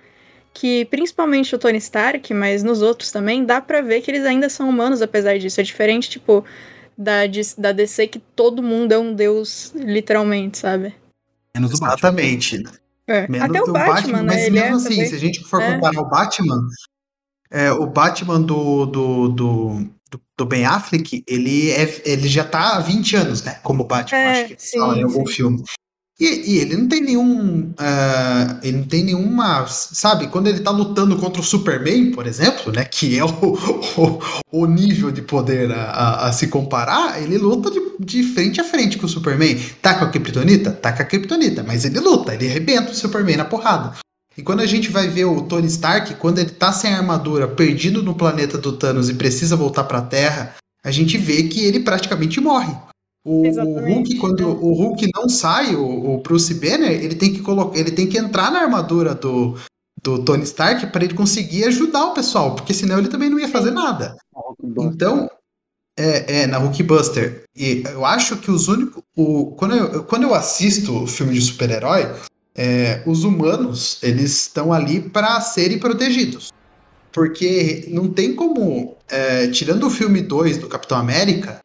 [SPEAKER 3] que, principalmente o Tony Stark, mas nos outros também, dá pra ver que eles ainda são humanos apesar disso. É diferente, tipo, da, da DC que todo mundo é um deus, literalmente, sabe?
[SPEAKER 2] Menos o Exatamente.
[SPEAKER 3] É. Menos Até o Batman, Batman, né?
[SPEAKER 2] Mas
[SPEAKER 3] Ele
[SPEAKER 2] mesmo é, assim, também. se a gente for é. comparar o Batman, é, o Batman do, do, do, do, Ben Affleck, ele, é, ele já tá há 20 anos, né? Como Batman,
[SPEAKER 3] é,
[SPEAKER 2] acho que sim, fala em algum filme. E, e, ele não tem nenhum. Uh, ele não tem nenhuma. Sabe, quando ele tá lutando contra o Superman, por exemplo, né? Que é o, <laughs> o, o nível de poder a, a, a, se comparar, ele luta de, de frente a frente com o Superman. Tá com a Kryptonita? Tá com a Kryptonita, mas ele luta, ele arrebenta o Superman na porrada. E quando a gente vai ver o Tony Stark, quando ele tá sem armadura, perdido no planeta do Thanos e precisa voltar pra Terra, a gente vê que ele praticamente morre. O, o, Hulk, quando o Hulk não sai, o, o, Bruce Banner, ele tem que colocar, ele tem que entrar na armadura do, do Tony Stark para ele conseguir ajudar o pessoal, porque senão ele também não ia fazer nada. Então, é, é na Hulkbuster. E eu acho que os únicos. O, quando, eu, quando eu assisto filme de super-herói, é, os humanos eles estão ali para serem protegidos. Porque não tem como. É, tirando o filme 2 do Capitão América,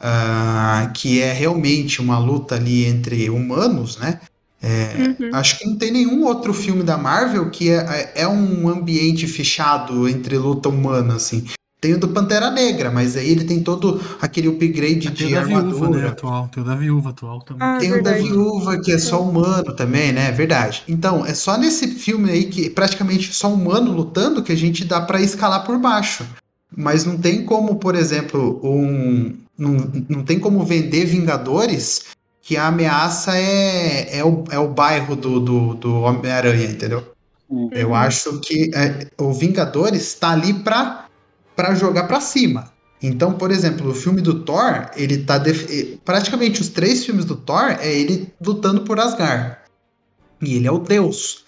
[SPEAKER 2] uh, que é realmente uma luta ali entre humanos, né? É, uhum. Acho que não tem nenhum outro filme da Marvel que é, é, é um ambiente fechado entre luta humana, assim. Tem o do Pantera Negra, mas aí ele tem todo aquele upgrade
[SPEAKER 1] tem
[SPEAKER 2] de
[SPEAKER 1] o
[SPEAKER 2] armadura.
[SPEAKER 1] Viúva, né, atual. Tem o da viúva atual também.
[SPEAKER 3] Ah,
[SPEAKER 2] tem
[SPEAKER 3] verdade.
[SPEAKER 2] o da viúva, que é só humano também, né? Verdade. Então, é só nesse filme aí que praticamente só humano lutando que a gente dá para escalar por baixo. Mas não tem como, por exemplo, um, não, não tem como vender Vingadores que a ameaça é, é, o, é o bairro do, do, do Homem-Aranha, entendeu? Uhum. Eu acho que é, o Vingadores está ali para para jogar para cima. Então, por exemplo, o filme do Thor, ele tá def... praticamente os três filmes do Thor é ele lutando por Asgard. E ele é o deus.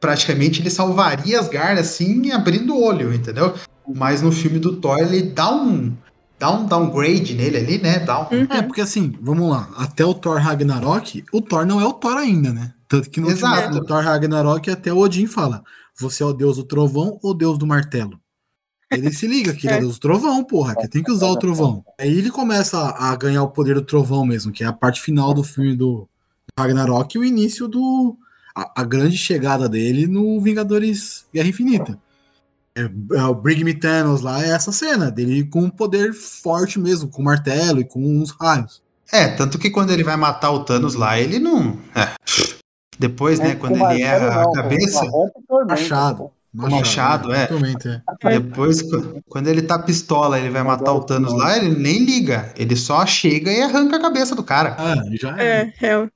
[SPEAKER 2] Praticamente ele salvaria Asgard assim, abrindo o olho, entendeu? Mas no filme do Thor ele dá um dá um downgrade nele ali, né? Dá um...
[SPEAKER 1] uhum. É, porque assim, vamos lá, até o Thor Ragnarok, o Thor não é o Thor ainda, né? Tanto que no
[SPEAKER 2] Exato.
[SPEAKER 1] do Thor Ragnarok até o Odin fala: Você é o deus do trovão ou deus do martelo? Ele se liga que ele é, é deus do trovão, porra, que tem que usar o trovão. Aí ele começa a, a ganhar o poder do trovão mesmo, que é a parte final do filme do Ragnarok e o início do. A, a grande chegada dele no Vingadores Guerra Infinita. É, é, o Bring Me Thanos lá é essa cena dele com um poder forte mesmo, com martelo e com uns raios.
[SPEAKER 2] É, tanto que quando ele vai matar o Thanos lá, ele não. É. Depois, né, quando ele erra não, a cabeça.
[SPEAKER 1] Machado.
[SPEAKER 2] Machado, é. é. Depois, quando ele tá pistola, ele vai matar o Thanos lá, ele nem liga. Ele só chega e arranca a cabeça do cara.
[SPEAKER 1] Ah, já
[SPEAKER 3] é. É, é.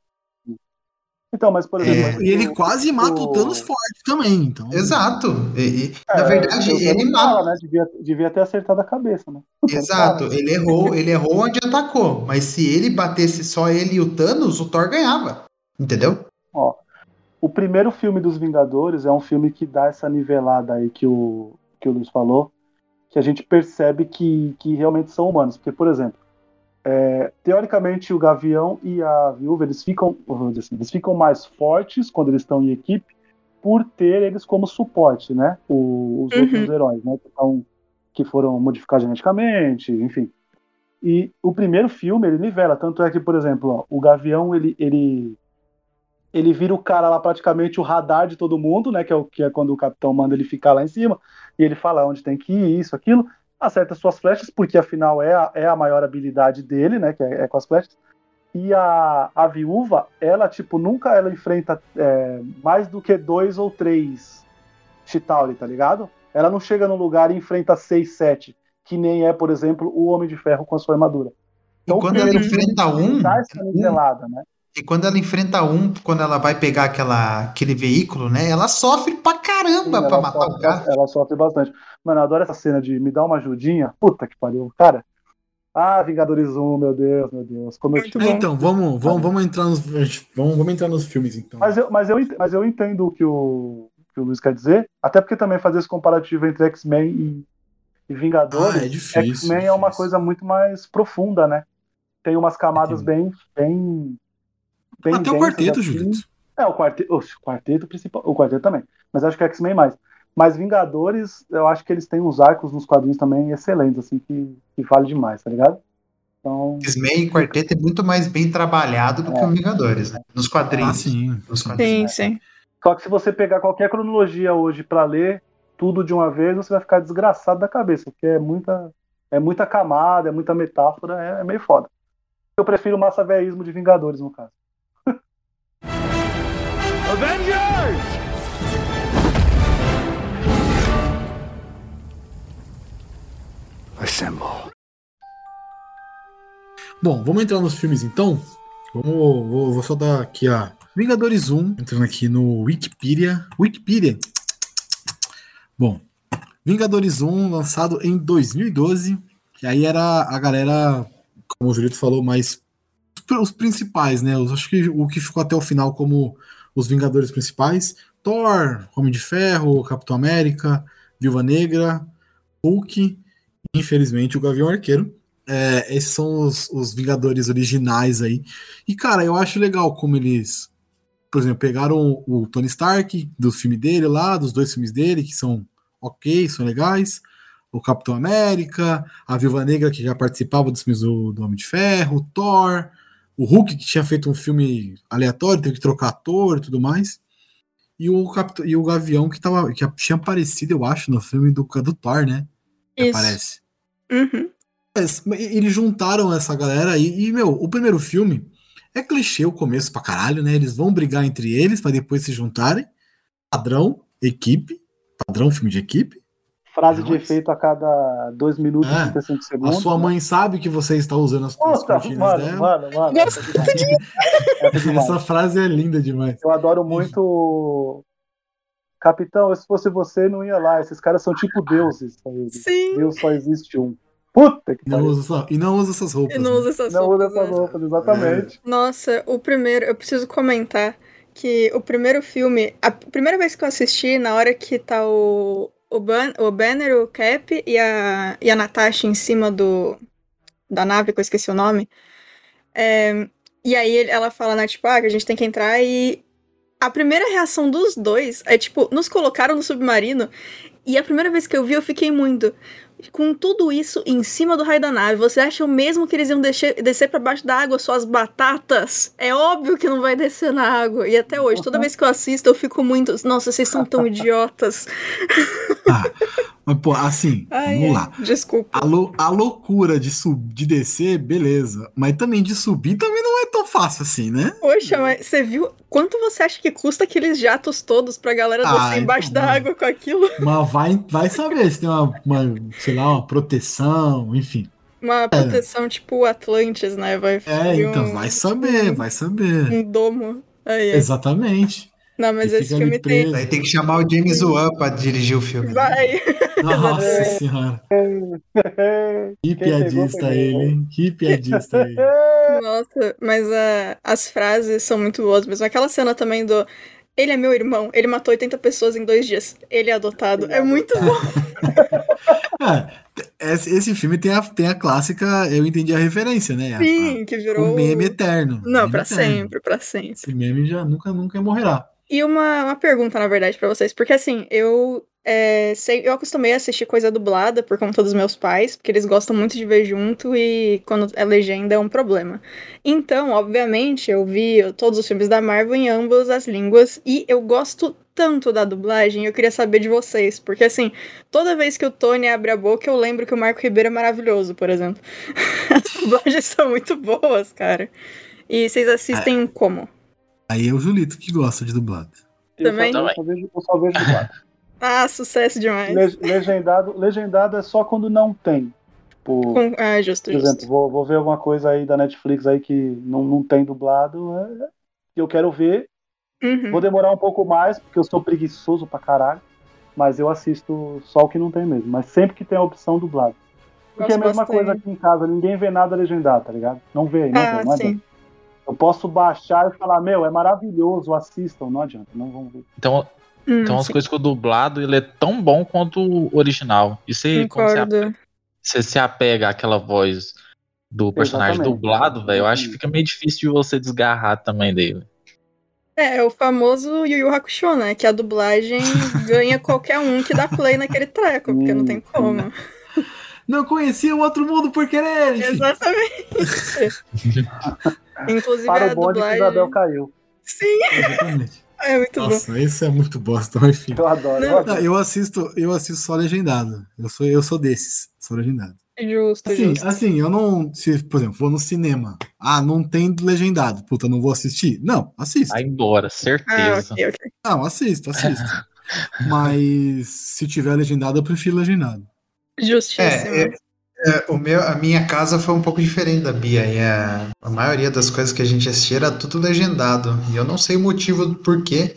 [SPEAKER 5] Então, mas por exemplo.
[SPEAKER 1] É, e ele quase mata o Thanos forte também. Então...
[SPEAKER 2] Exato. E, e, é, na verdade, ele mata.
[SPEAKER 5] Né? Devia, devia ter acertado a cabeça, né? <laughs>
[SPEAKER 2] Exato. Ele errou, <laughs> ele errou onde atacou. Mas se ele batesse só ele e o Thanos, o Thor ganhava. Entendeu?
[SPEAKER 5] Ó. O primeiro filme dos Vingadores é um filme que dá essa nivelada aí que o, que o Luiz falou, que a gente percebe que, que realmente são humanos. Porque, por exemplo, é, teoricamente, o Gavião e a Viúva eles ficam, assim, eles ficam mais fortes quando eles estão em equipe por ter eles como suporte, né? O, os uhum. outros heróis, né? Então, que foram modificados geneticamente, enfim. E o primeiro filme ele nivela, tanto é que, por exemplo, ó, o Gavião ele, ele ele vira o cara lá praticamente o radar de todo mundo, né? Que é o que é quando o capitão manda ele ficar lá em cima e ele fala onde tem que ir, isso, aquilo acerta suas flechas, porque afinal é a, é a maior habilidade dele, né? Que é, é com as flechas. E a, a viúva, ela, tipo, nunca ela enfrenta é, mais do que dois ou três Chitauri, tá ligado? Ela não chega no lugar e enfrenta seis, sete, que nem é, por exemplo, o Homem de Ferro com a sua armadura.
[SPEAKER 2] Então, e quando ela enfrenta um.
[SPEAKER 5] Dá essa nivelada, né?
[SPEAKER 2] E quando ela enfrenta um, quando ela vai pegar aquela, aquele veículo, né? Ela sofre pra caramba
[SPEAKER 5] Sim,
[SPEAKER 2] pra matar
[SPEAKER 5] sofre,
[SPEAKER 2] o cara.
[SPEAKER 5] ela sofre bastante. Mano, eu adoro essa cena de me dar uma ajudinha. Puta que pariu. Cara. Ah, Vingadores 1, meu Deus, meu Deus. Como eu
[SPEAKER 3] Muito
[SPEAKER 5] tinha-
[SPEAKER 1] É, então, vamos, vamos, vamos entrar nos. Vamos, vamos entrar nos filmes, então.
[SPEAKER 5] Mas eu, mas, eu, mas eu entendo o que o, que o Luiz quer dizer. Até porque também fazer esse comparativo entre X-Men e, e Vingadores.
[SPEAKER 1] Ah, é difícil,
[SPEAKER 5] X-Men é uma coisa muito mais profunda, né? Tem umas camadas bem. bem, bem
[SPEAKER 1] Até o quarteto,
[SPEAKER 5] assim.
[SPEAKER 1] Julito.
[SPEAKER 5] É, o quarteto, o quarteto principal, o quarteto também. Mas acho que X-Men mais. Mas Vingadores, eu acho que eles têm uns arcos nos quadrinhos também excelentes, assim, que, que vale demais, tá ligado? Então,
[SPEAKER 2] X-Men e Quarteto é muito mais bem trabalhado do que o Vingadores, né? Nos quadrinhos.
[SPEAKER 1] Ah, sim.
[SPEAKER 2] Nos
[SPEAKER 1] sim.
[SPEAKER 2] quadrinhos.
[SPEAKER 3] Sim, sim.
[SPEAKER 5] só que se você pegar qualquer cronologia hoje pra ler tudo de uma vez, você vai ficar desgraçado da cabeça, porque é muita, é muita camada, é muita metáfora, é, é meio foda. Eu prefiro o massaveísmo de Vingadores, no caso.
[SPEAKER 1] Bom, vamos entrar nos filmes então. Vamos, vou, vou só dar aqui a Vingadores 1, entrando aqui no Wikipedia. Wikipedia. Bom, Vingadores 1, lançado em 2012. E aí era a galera, como o Julito falou, mais os principais, né? Eu acho que o que ficou até o final como os Vingadores principais: Thor, Homem de Ferro, Capitão América, Viúva Negra, Hulk, infelizmente o Gavião Arqueiro. É, esses são os, os Vingadores originais aí. E, cara, eu acho legal como eles, por exemplo, pegaram o, Tony Stark do filme dele lá, dos dois filmes dele, que são ok, são legais. O Capitão América, a Viúva Negra, que já participava dos filmes do, do Homem de Ferro, Thor, o Hulk, que tinha feito um filme aleatório, teve que trocar ator e tudo mais. E o, Capitão, e o Gavião, que, tava, que tinha aparecido, eu acho, no filme do, do Thor, né? Que
[SPEAKER 3] Isso.
[SPEAKER 1] Aparece.
[SPEAKER 3] Uhum.
[SPEAKER 1] Mas Eles juntaram essa galera aí, e, meu, o primeiro filme é clichê o começo pra caralho, né? Eles vão brigar entre eles pra depois se juntarem. Padrão, equipe. Padrão, filme de equipe.
[SPEAKER 5] Frase de
[SPEAKER 1] Nossa.
[SPEAKER 5] efeito a cada 2 minutos
[SPEAKER 1] É.
[SPEAKER 5] e 35
[SPEAKER 1] A
[SPEAKER 5] segundos.
[SPEAKER 1] sua mãe sabe que você está usando as, as
[SPEAKER 5] Puta,
[SPEAKER 1] cortinas
[SPEAKER 5] mano,
[SPEAKER 1] dela.
[SPEAKER 5] mano, mano. É é.
[SPEAKER 1] Essa frase é linda demais.
[SPEAKER 5] Eu adoro muito. Capitão, se fosse você, não ia lá. Esses caras são tipo deuses.
[SPEAKER 3] Sim.
[SPEAKER 5] Deus só existe um. Puta que
[SPEAKER 1] E não
[SPEAKER 5] pariu.
[SPEAKER 1] usa, essa- e não usa essas roupas.
[SPEAKER 3] Eu não
[SPEAKER 1] né?
[SPEAKER 3] uso essas
[SPEAKER 5] Não usa
[SPEAKER 3] roupas,
[SPEAKER 5] essas
[SPEAKER 3] né?
[SPEAKER 5] roupas, exatamente.
[SPEAKER 3] Nossa, o primeiro, eu preciso comentar que o primeiro filme, a primeira vez que eu assisti, na hora que tá o, o, Ban, o Banner, o Cap e a, e a Natasha em cima do da nave, que eu esqueci o nome, é, e aí ela fala, né, tipo, ah, que a gente tem que entrar e a primeira reação dos dois é, tipo, nos colocaram no submarino e a primeira vez que eu vi eu fiquei muito... Com tudo isso em cima do raio da nave, você acha mesmo que eles iam descer, descer para baixo da água suas batatas? É óbvio que não vai descer na água. E até hoje, toda vez que eu assisto, eu fico muito. Nossa, vocês são tão idiotas. <laughs>
[SPEAKER 1] Ah, mas, pô, assim,
[SPEAKER 3] Ai,
[SPEAKER 1] vamos lá.
[SPEAKER 3] Desculpa.
[SPEAKER 1] A, lou- a loucura de, sub, de descer, beleza. Mas também de subir também não tão fácil assim, né?
[SPEAKER 3] Poxa, mas você viu quanto você acha que custa aqueles jatos todos pra galera
[SPEAKER 1] Ah,
[SPEAKER 3] descer embaixo
[SPEAKER 1] então,
[SPEAKER 3] da água com aquilo? <laughs>
[SPEAKER 1] Mas vai, vai saber se tem uma, uma, sei lá, uma proteção, enfim.
[SPEAKER 3] Uma proteção tipo Atlantis, né? Vai
[SPEAKER 1] É, então
[SPEAKER 3] um,
[SPEAKER 1] vai saber, vai saber.
[SPEAKER 3] um domo. Aí, é.
[SPEAKER 1] Exatamente.
[SPEAKER 3] Não, mas
[SPEAKER 1] E
[SPEAKER 3] esse filme tem.
[SPEAKER 1] preso.
[SPEAKER 2] Aí tem que chamar o James Wan pra dirigir o filme. né?
[SPEAKER 3] Vai.
[SPEAKER 1] Nossa senhora. <laughs> Que piadista ele, hein? Que piadista ele. <laughs>
[SPEAKER 3] Nossa, mas ah, as frases são muito boas mesmo. Aquela cena também do. Ele é meu irmão, ele matou 80 pessoas em dois dias. Ele é adotado. É muito bom.
[SPEAKER 1] É, <laughs> esse, esse filme tem a, tem a clássica, eu entendi a referência, né? A-
[SPEAKER 3] Sim, que
[SPEAKER 1] a-
[SPEAKER 3] virou.
[SPEAKER 1] o meme eterno.
[SPEAKER 3] Não,
[SPEAKER 1] Meme
[SPEAKER 3] pra
[SPEAKER 1] eterno.
[SPEAKER 3] sempre, pra sempre.
[SPEAKER 1] Esse meme já nunca, nunca morrerá.
[SPEAKER 3] E uma, uma pergunta, na verdade, pra vocês. Porque assim, eu é, sei, eu acostumei a assistir coisa dublada por conta dos meus pais, porque eles gostam muito de ver junto e quando é legenda é um problema. Então, obviamente, eu vi todos os filmes da Marvel em ambas as línguas e eu gosto tanto da dublagem, eu queria saber de vocês, porque assim, toda vez que o Tony abre a boca, eu lembro que o Marco Ribeiro é maravilhoso, por exemplo. <laughs> As dublagens são muito boas, cara. E vocês assistem como?
[SPEAKER 1] Aí é o Julito que gosta de dublado.
[SPEAKER 5] Eu
[SPEAKER 3] Também?
[SPEAKER 5] só, eu só vejo, eu só vejo dublado. <laughs>
[SPEAKER 3] Ah, sucesso demais.
[SPEAKER 5] Le- legendado, legendado é só quando não tem. Tipo,
[SPEAKER 3] Com... Ah, justo,
[SPEAKER 5] por exemplo,
[SPEAKER 3] justo.
[SPEAKER 5] vou, vou ver alguma coisa aí da Netflix aí que não, não tem dublado, é, que eu quero ver.
[SPEAKER 3] Uhum.
[SPEAKER 5] Vou demorar um pouco mais, porque eu sou preguiçoso pra caralho. Mas eu assisto só o que não tem mesmo. Mas sempre que tem a opção dublado. Porque é a mesma
[SPEAKER 3] bastante.
[SPEAKER 5] coisa aqui em casa, ninguém vê nada legendado, tá ligado? Não vê, não
[SPEAKER 3] Ah,
[SPEAKER 5] vê, não
[SPEAKER 3] sim.
[SPEAKER 5] adianta. Eu posso baixar e falar, meu, é maravilhoso, assistam, não adianta, não vão ver.
[SPEAKER 4] Então,
[SPEAKER 3] Hum,
[SPEAKER 4] então as
[SPEAKER 3] sim,
[SPEAKER 4] coisas que o dublado ele é tão bom quanto o original. E você, você, apega, você se apega àquela voz do personagem
[SPEAKER 5] Exatamente.
[SPEAKER 4] dublado, velho, eu acho que fica meio difícil de você desgarrar também dele.
[SPEAKER 3] É, é o famoso Yu Yu Hakusho, né? Que a dublagem <laughs> ganha qualquer um que dá play naquele treco, porque não tem como.
[SPEAKER 1] Não conhecia o outro mundo por querer.
[SPEAKER 3] Exatamente. <laughs> Inclusive
[SPEAKER 5] Para
[SPEAKER 3] a
[SPEAKER 5] o bonde que
[SPEAKER 3] dublagem.
[SPEAKER 5] Isabel caiu.
[SPEAKER 3] Sim,
[SPEAKER 1] Exatamente. <laughs>
[SPEAKER 3] é muito bom.
[SPEAKER 1] Nossa, isso é muito bosta, mas enfim.
[SPEAKER 5] Eu adoro.
[SPEAKER 3] Não,
[SPEAKER 5] eu adoro.
[SPEAKER 1] Eu assisto, eu assisto só legendado. Eu sou, eu sou desses, sou legendado.
[SPEAKER 3] Justo,
[SPEAKER 1] Assim,
[SPEAKER 3] justo.
[SPEAKER 1] assim, eu não, se, por exemplo, vou no cinema, ah, não tem legendado, puta, não vou assistir? Não, assisto.
[SPEAKER 4] Vai embora,
[SPEAKER 3] Ah,
[SPEAKER 4] certeza.
[SPEAKER 3] ok, ok.
[SPEAKER 1] Não, assisto, assisto. <laughs> Mas se tiver legendado, eu prefiro legendado.
[SPEAKER 3] Justíssimo.
[SPEAKER 2] É, É, o meu, a minha casa foi um pouco diferente da Bia. E a, a maioria das coisas que a gente assistia era tudo legendado. E eu não sei o motivo do porquê.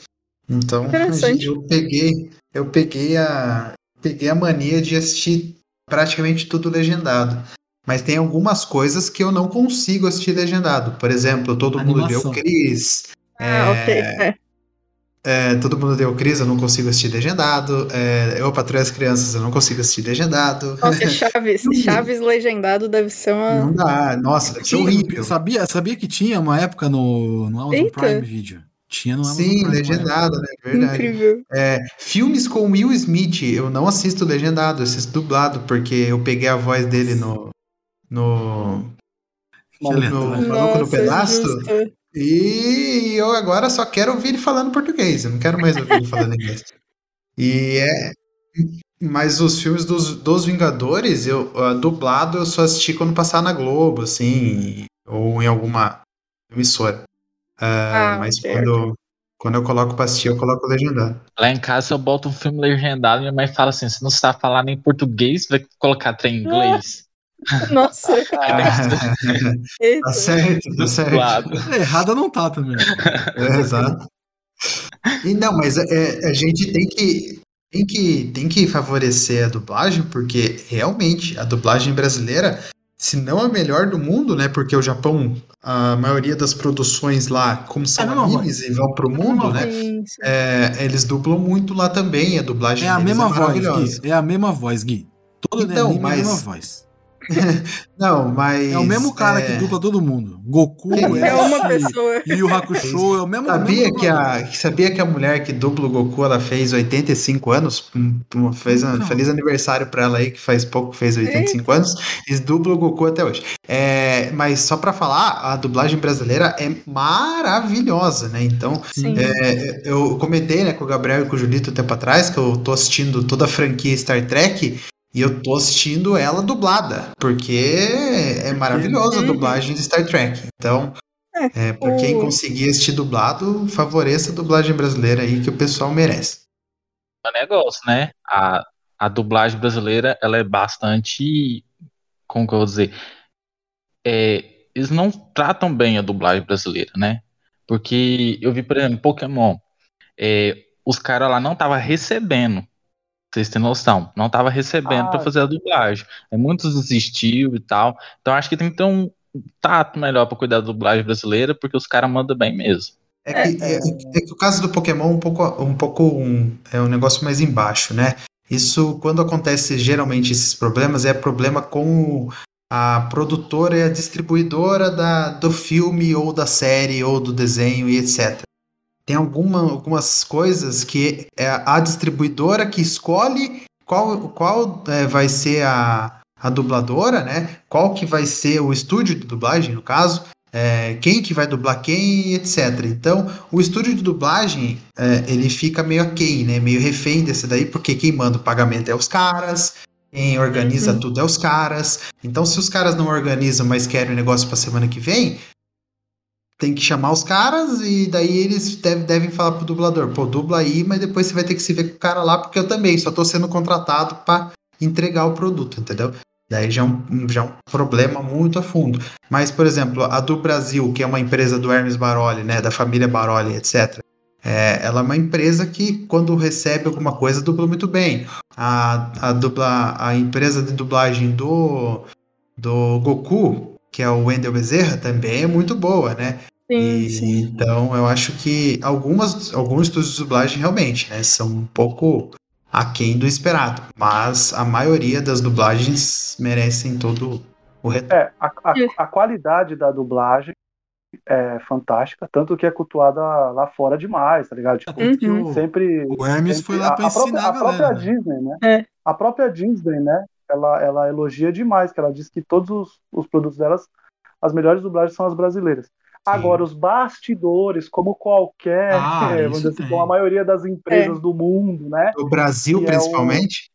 [SPEAKER 2] Então,
[SPEAKER 3] Interessante.
[SPEAKER 2] eu peguei, eu peguei a, peguei a mania de assistir praticamente tudo legendado. Mas tem algumas coisas que eu não consigo assistir legendado. Por exemplo, todo mundo deu
[SPEAKER 1] Animação.
[SPEAKER 2] Cris.
[SPEAKER 3] Ah, ok. É.
[SPEAKER 2] É, todo mundo deu Cris, eu não consigo assistir legendado. É, eu patrulho as crianças, eu não consigo assistir legendado.
[SPEAKER 3] Nossa, <laughs> Chaves. Chaves legendado deve ser uma.
[SPEAKER 2] Não dá. Nossa, deve ser horrível.
[SPEAKER 1] sabia, sabia que tinha uma época no, no Amazon
[SPEAKER 3] Eita.
[SPEAKER 1] Prime Video? Tinha no Amazon
[SPEAKER 2] Sim,
[SPEAKER 1] Prime.
[SPEAKER 2] legendado, né? Verdade.
[SPEAKER 3] Incrível.
[SPEAKER 2] É, filmes com Will Smith, eu não assisto legendado, eu assisto dublado, porque eu peguei a voz dele no. No. no
[SPEAKER 1] Maluco
[SPEAKER 2] Maluco no
[SPEAKER 3] Nossa,
[SPEAKER 2] Pedaço.
[SPEAKER 3] justo.
[SPEAKER 2] E eu agora só quero ouvir ele falando português, eu não quero mais ouvir ele falando inglês. E é. Mas os filmes dos, dos Vingadores, eu ah, dublado eu só assisti quando passar na Globo, assim, ou em alguma emissora. Ah,
[SPEAKER 3] Ah,
[SPEAKER 2] mas quando, quando eu coloco pra assistir, eu coloco legendado.
[SPEAKER 4] Lá em casa, se eu boto um filme legendado, minha mãe fala assim: você não sabe falar nem português, vai colocar trem em inglês. <laughs> <laughs>
[SPEAKER 3] Nossa, <laughs>
[SPEAKER 2] tá
[SPEAKER 3] eita.
[SPEAKER 2] certo, tá certo.
[SPEAKER 1] É, errada não tá também. <laughs>
[SPEAKER 2] É, exato. E não, mas é, a gente tem que, tem, que, tem que favorecer a dublagem, porque realmente a dublagem brasileira, se não a melhor do mundo, né? Porque o Japão, a maioria das produções lá, como são
[SPEAKER 1] É
[SPEAKER 2] animes e vão pro mundo, né?
[SPEAKER 3] Sim, sim.
[SPEAKER 2] é, eles dublam muito lá também, a dublagem
[SPEAKER 1] É a mesma
[SPEAKER 2] é
[SPEAKER 1] voz. Gui. É a mesma voz, Gui. Todo
[SPEAKER 2] Então,
[SPEAKER 1] anime é a mesma
[SPEAKER 2] mas-
[SPEAKER 1] voz. <laughs>
[SPEAKER 2] Não, mas.
[SPEAKER 1] É o mesmo cara
[SPEAKER 2] é,
[SPEAKER 1] que dupla todo mundo. Goku,
[SPEAKER 3] É uma
[SPEAKER 1] Ash,
[SPEAKER 3] pessoa.
[SPEAKER 1] Yu Yu Hakusho, é o mesmo.
[SPEAKER 2] Sabia
[SPEAKER 1] mesmo
[SPEAKER 2] que, a, sabia que a mulher que dubla o Goku, ela fez 85 anos? Hum, Fez um
[SPEAKER 1] Não.
[SPEAKER 2] feliz aniversário pra ela aí, que faz pouco fez 85 anos. E dubla o Goku até hoje. É, mas só pra falar, a dublagem brasileira é maravilhosa, né? Então, é, eu comentei né, com o Gabriel e com o Julito um tempo atrás que eu tô assistindo toda a franquia Star Trek e eu tô assistindo ela dublada, porque é maravilhosa a
[SPEAKER 3] Uhum.
[SPEAKER 2] dublagem de Star Trek. Então, é, pra
[SPEAKER 3] o-
[SPEAKER 2] quem conseguir assistir dublado, favoreça a dublagem brasileira aí que o pessoal merece.
[SPEAKER 4] É um negócio, né? A, a dublagem brasileira, ela é bastante. Como que eu vou dizer? É, eles não tratam bem a dublagem brasileira, né? Porque eu vi, por exemplo, Pokémon. é, os caras lá não estavam recebendo. Vocês têm noção? Não tava recebendo
[SPEAKER 5] Ah.
[SPEAKER 4] pra fazer a dublagem. É, muitos desistiu e tal. Então acho que tem que ter um tato melhor pra cuidar da dublagem brasileira, porque os caras mandam bem mesmo.
[SPEAKER 2] É que, é, é que o caso do Pokémon é um pouco, um pouco um, é um negócio mais embaixo, né? Isso, quando acontece geralmente esses problemas, é problema com a produtora e a distribuidora da, do filme ou da série ou do desenho e etc. Tem alguma, algumas coisas que é a distribuidora que escolhe qual, qual é, vai ser a, a dubladora, né? Qual que vai ser o estúdio de dublagem, no caso, é, quem que vai dublar quem, etc. Então, o estúdio de dublagem, é, ele fica meio aquém, né? Meio refém desse daí, porque quem manda o pagamento é os caras, quem organiza
[SPEAKER 3] Uhum.
[SPEAKER 2] tudo é os caras. Então, se os caras não organizam, mas querem o negócio para semana que vem, tem que chamar os caras e daí eles deve- devem falar pro dublador, pô, dubla aí, mas depois você vai ter que se ver com o cara lá, porque eu também só tô sendo contratado para entregar o produto, entendeu? Daí já é, um, já é um problema muito a fundo. Mas, por exemplo, a do Brasil, que é uma empresa do Hermes Baroli, né, da família Baroli, etc. É, ela é uma empresa que, quando recebe alguma coisa, dubla muito bem. A, a, dubla, a empresa de dublagem do, do Goku, que é o Wendel Bezerra, também é muito boa, né?
[SPEAKER 3] Sim,
[SPEAKER 2] E,
[SPEAKER 3] sim.
[SPEAKER 2] Então, eu acho que algumas, alguns estúdios de dublagem realmente né, são um pouco aquém do esperado, mas a maioria das dublagens merecem todo o retorno.
[SPEAKER 5] É, a, a, a qualidade da dublagem é fantástica, tanto que é cultuada lá fora demais, tá ligado? Tipo,
[SPEAKER 3] Uhum.
[SPEAKER 1] o,
[SPEAKER 5] sempre.
[SPEAKER 1] o Hermes
[SPEAKER 5] sempre-
[SPEAKER 1] foi lá
[SPEAKER 5] a,
[SPEAKER 1] pra
[SPEAKER 5] a própria,
[SPEAKER 1] ensinar a
[SPEAKER 5] a própria
[SPEAKER 1] galera. né?
[SPEAKER 5] Disney, né?
[SPEAKER 3] É.
[SPEAKER 5] A própria Disney, né? Ela, ela elogia demais, que ela diz que todos os, os produtos delas, as melhores dublagens são as brasileiras. Agora, os bastidores, como qualquer,
[SPEAKER 1] Ah,
[SPEAKER 5] eh, vamos dizer assim, como a maioria das empresas do mundo, né?
[SPEAKER 2] No Brasil,
[SPEAKER 5] que é o-
[SPEAKER 2] principalmente,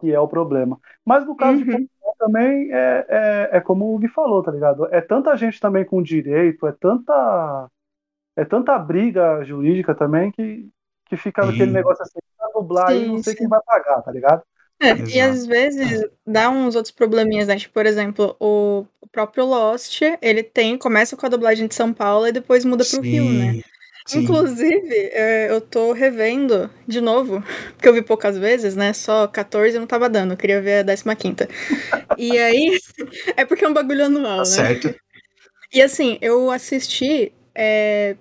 [SPEAKER 5] que é o problema. Mas no caso de
[SPEAKER 3] Uhum.
[SPEAKER 5] Pokémon também é, é, é como o Gui falou, tá ligado? É tanta gente também com direito, é tanta é tanta briga jurídica também que, que fica
[SPEAKER 2] Sim.
[SPEAKER 5] aquele negócio assim, pra dublar aí,
[SPEAKER 3] Sim,
[SPEAKER 5] não sei
[SPEAKER 3] sim.
[SPEAKER 5] quem vai pagar, tá ligado?
[SPEAKER 3] É, e às vezes dá uns outros probleminhas, né? Tipo, por exemplo, o, próprio Lost, ele tem, começa com a dublagem de São Paulo e depois muda pro Rio, né?
[SPEAKER 2] sim, sim.
[SPEAKER 3] Inclusive, é, eu tô revendo de novo, <laughs> porque eu vi poucas vezes, né? Só 14 não tava dando, eu queria ver a 15. E aí, <laughs> é porque é um bagulho anual, né?
[SPEAKER 2] certo.
[SPEAKER 3] E assim, eu assisti, é,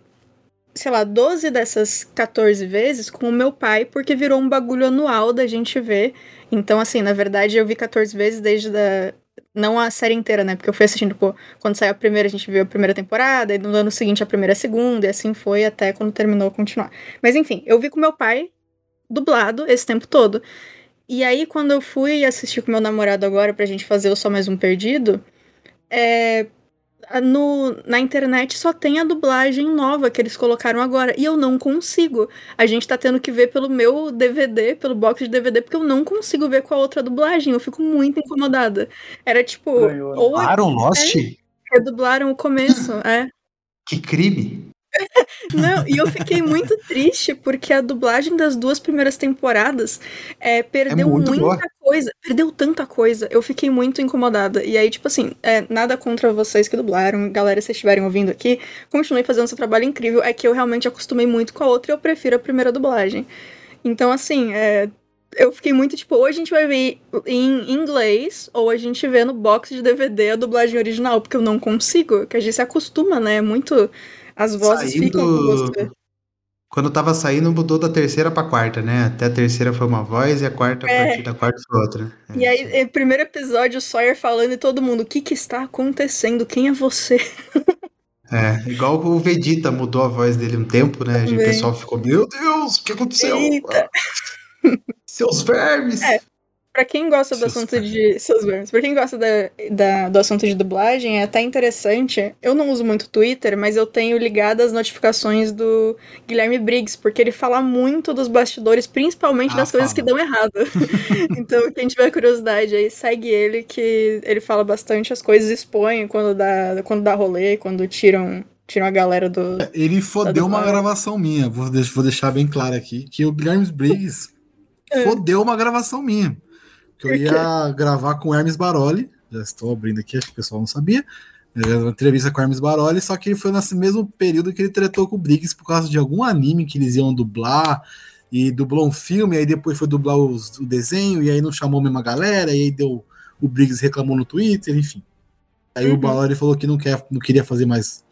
[SPEAKER 3] sei lá, 12 dessas 14 vezes com o meu pai, porque virou um bagulho anual da gente ver. Então, assim, na verdade, eu vi 14 vezes desde da. Não a série inteira, né? Porque eu fui assistindo, pô, quando saiu a primeira, a gente viu a primeira temporada, e no ano seguinte a primeira a segunda, e assim foi até quando terminou continuar. Mas enfim, eu vi com meu pai, dublado, esse tempo todo. E aí, quando eu fui assistir com meu namorado agora pra gente fazer o Só Mais Um Perdido, é, no, na internet só tem a dublagem nova que eles colocaram agora. E eu não consigo. A gente tá tendo que ver pelo meu DVD, pelo box de DVD, porque eu não consigo ver com a outra dublagem. Eu fico muito incomodada. Era tipo,
[SPEAKER 5] né?
[SPEAKER 3] ou
[SPEAKER 2] Aaron Lost?
[SPEAKER 3] redublaram o começo, é.
[SPEAKER 2] Que crime.
[SPEAKER 3] Não, e eu fiquei muito triste porque a dublagem das duas primeiras temporadas é, perdeu
[SPEAKER 2] muito
[SPEAKER 3] muita
[SPEAKER 2] boa.
[SPEAKER 3] coisa, perdeu tanta coisa. Eu fiquei muito incomodada. E aí, tipo assim, é, nada contra vocês que dublaram, galera, se vocês estiverem ouvindo aqui, continue fazendo seu trabalho incrível. É que eu realmente acostumei muito com a outra e eu prefiro a primeira dublagem. Então, assim, é, eu fiquei muito tipo, ou a gente vai ver em inglês, ou a gente vê no box de DVD a dublagem original, porque eu não consigo, que a gente se acostuma, né? É muito. As vozes
[SPEAKER 2] Saindo-
[SPEAKER 3] ficam com você.
[SPEAKER 2] Quando tava saindo, mudou da terceira pra quarta, né? Até a terceira foi uma voz e a quarta, a
[SPEAKER 3] É.
[SPEAKER 2] partir da quarta foi outra. É,
[SPEAKER 3] E aí, é, primeiro episódio, o Sawyer falando e todo mundo, o que que está acontecendo? Quem é você? <laughs>
[SPEAKER 2] É, igual o Vegeta mudou a voz dele um tempo, né? O
[SPEAKER 3] Também.
[SPEAKER 2] pessoal ficou, meu Deus, o que aconteceu?
[SPEAKER 3] Eita.
[SPEAKER 2] Seus vermes!
[SPEAKER 3] É. Pra quem gosta do assunto de. Seus vermes. Pra quem gosta da, da- do assunto de dublagem, é até interessante. Eu não uso muito Twitter, mas eu tenho ligado as notificações do Guilherme Briggs, porque ele fala muito dos bastidores, principalmente
[SPEAKER 1] Ah,
[SPEAKER 3] das coisas que
[SPEAKER 1] fala.
[SPEAKER 3] dão errado. <laughs> então, quem tiver curiosidade aí, segue ele, que ele fala bastante as coisas, expõe quando dá, quando dá rolê, quando tiram, tiram a galera do.
[SPEAKER 1] Ele fodeu uma gravação minha, vou deixar bem claro aqui, que o Guilherme Briggs <laughs>
[SPEAKER 3] É.
[SPEAKER 1] fodeu uma gravação minha. Que eu ia gravar com o Hermes Baroli, já estou abrindo aqui, acho que o pessoal não sabia. É, Uma entrevista com o Hermes Baroli, só que foi nesse mesmo período que ele tretou com o Briggs por causa de algum anime que eles iam dublar, e dublou um filme, aí depois foi dublar os- o desenho, e aí não chamou a mesma galera, e aí deu. O Briggs reclamou no Twitter, enfim. Aí o
[SPEAKER 3] Uhum.
[SPEAKER 1] Baroli falou que não, quer, não queria fazer mais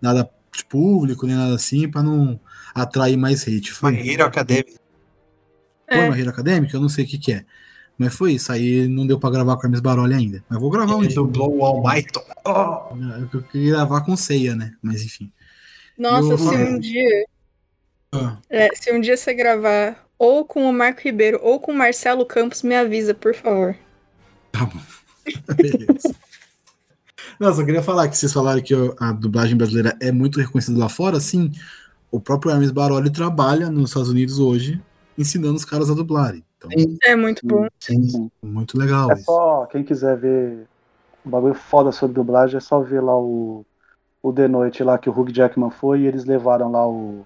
[SPEAKER 1] nada de público, nem nada assim, pra não atrair mais hate. Foi,
[SPEAKER 2] My Hero Academia.
[SPEAKER 1] foi
[SPEAKER 3] É.
[SPEAKER 1] uma Hero Acadêmica? Eu não sei o que, que é. Mas foi isso. Aí não deu pra gravar com o Hermes Baroli ainda. Mas vou gravar um
[SPEAKER 2] Ele
[SPEAKER 1] dia.
[SPEAKER 2] dublou o. Oh,
[SPEAKER 1] Eu queria gravar com ceia, né? Mas enfim.
[SPEAKER 3] Nossa,
[SPEAKER 1] Eu-
[SPEAKER 3] se um dia.
[SPEAKER 1] Ah,
[SPEAKER 3] É, se um dia você gravar ou com o Marco Ribeiro ou com o Marcelo Campos, me avisa, por favor.
[SPEAKER 1] tá bom. <laughs> Beleza. Não, só queria falar que vocês falaram que a dublagem brasileira é muito reconhecida lá fora. Sim, o próprio Hermes Baroli trabalha nos Estados Unidos hoje ensinando os caras a dublarem. Então,
[SPEAKER 3] É muito bom.
[SPEAKER 2] sim.
[SPEAKER 1] muito legal
[SPEAKER 5] É
[SPEAKER 1] isso.
[SPEAKER 5] só, quem quiser ver um bagulho foda sobre dublagem, é só ver lá o, o The Noite lá que o Hugh Jackman foi e eles levaram lá o,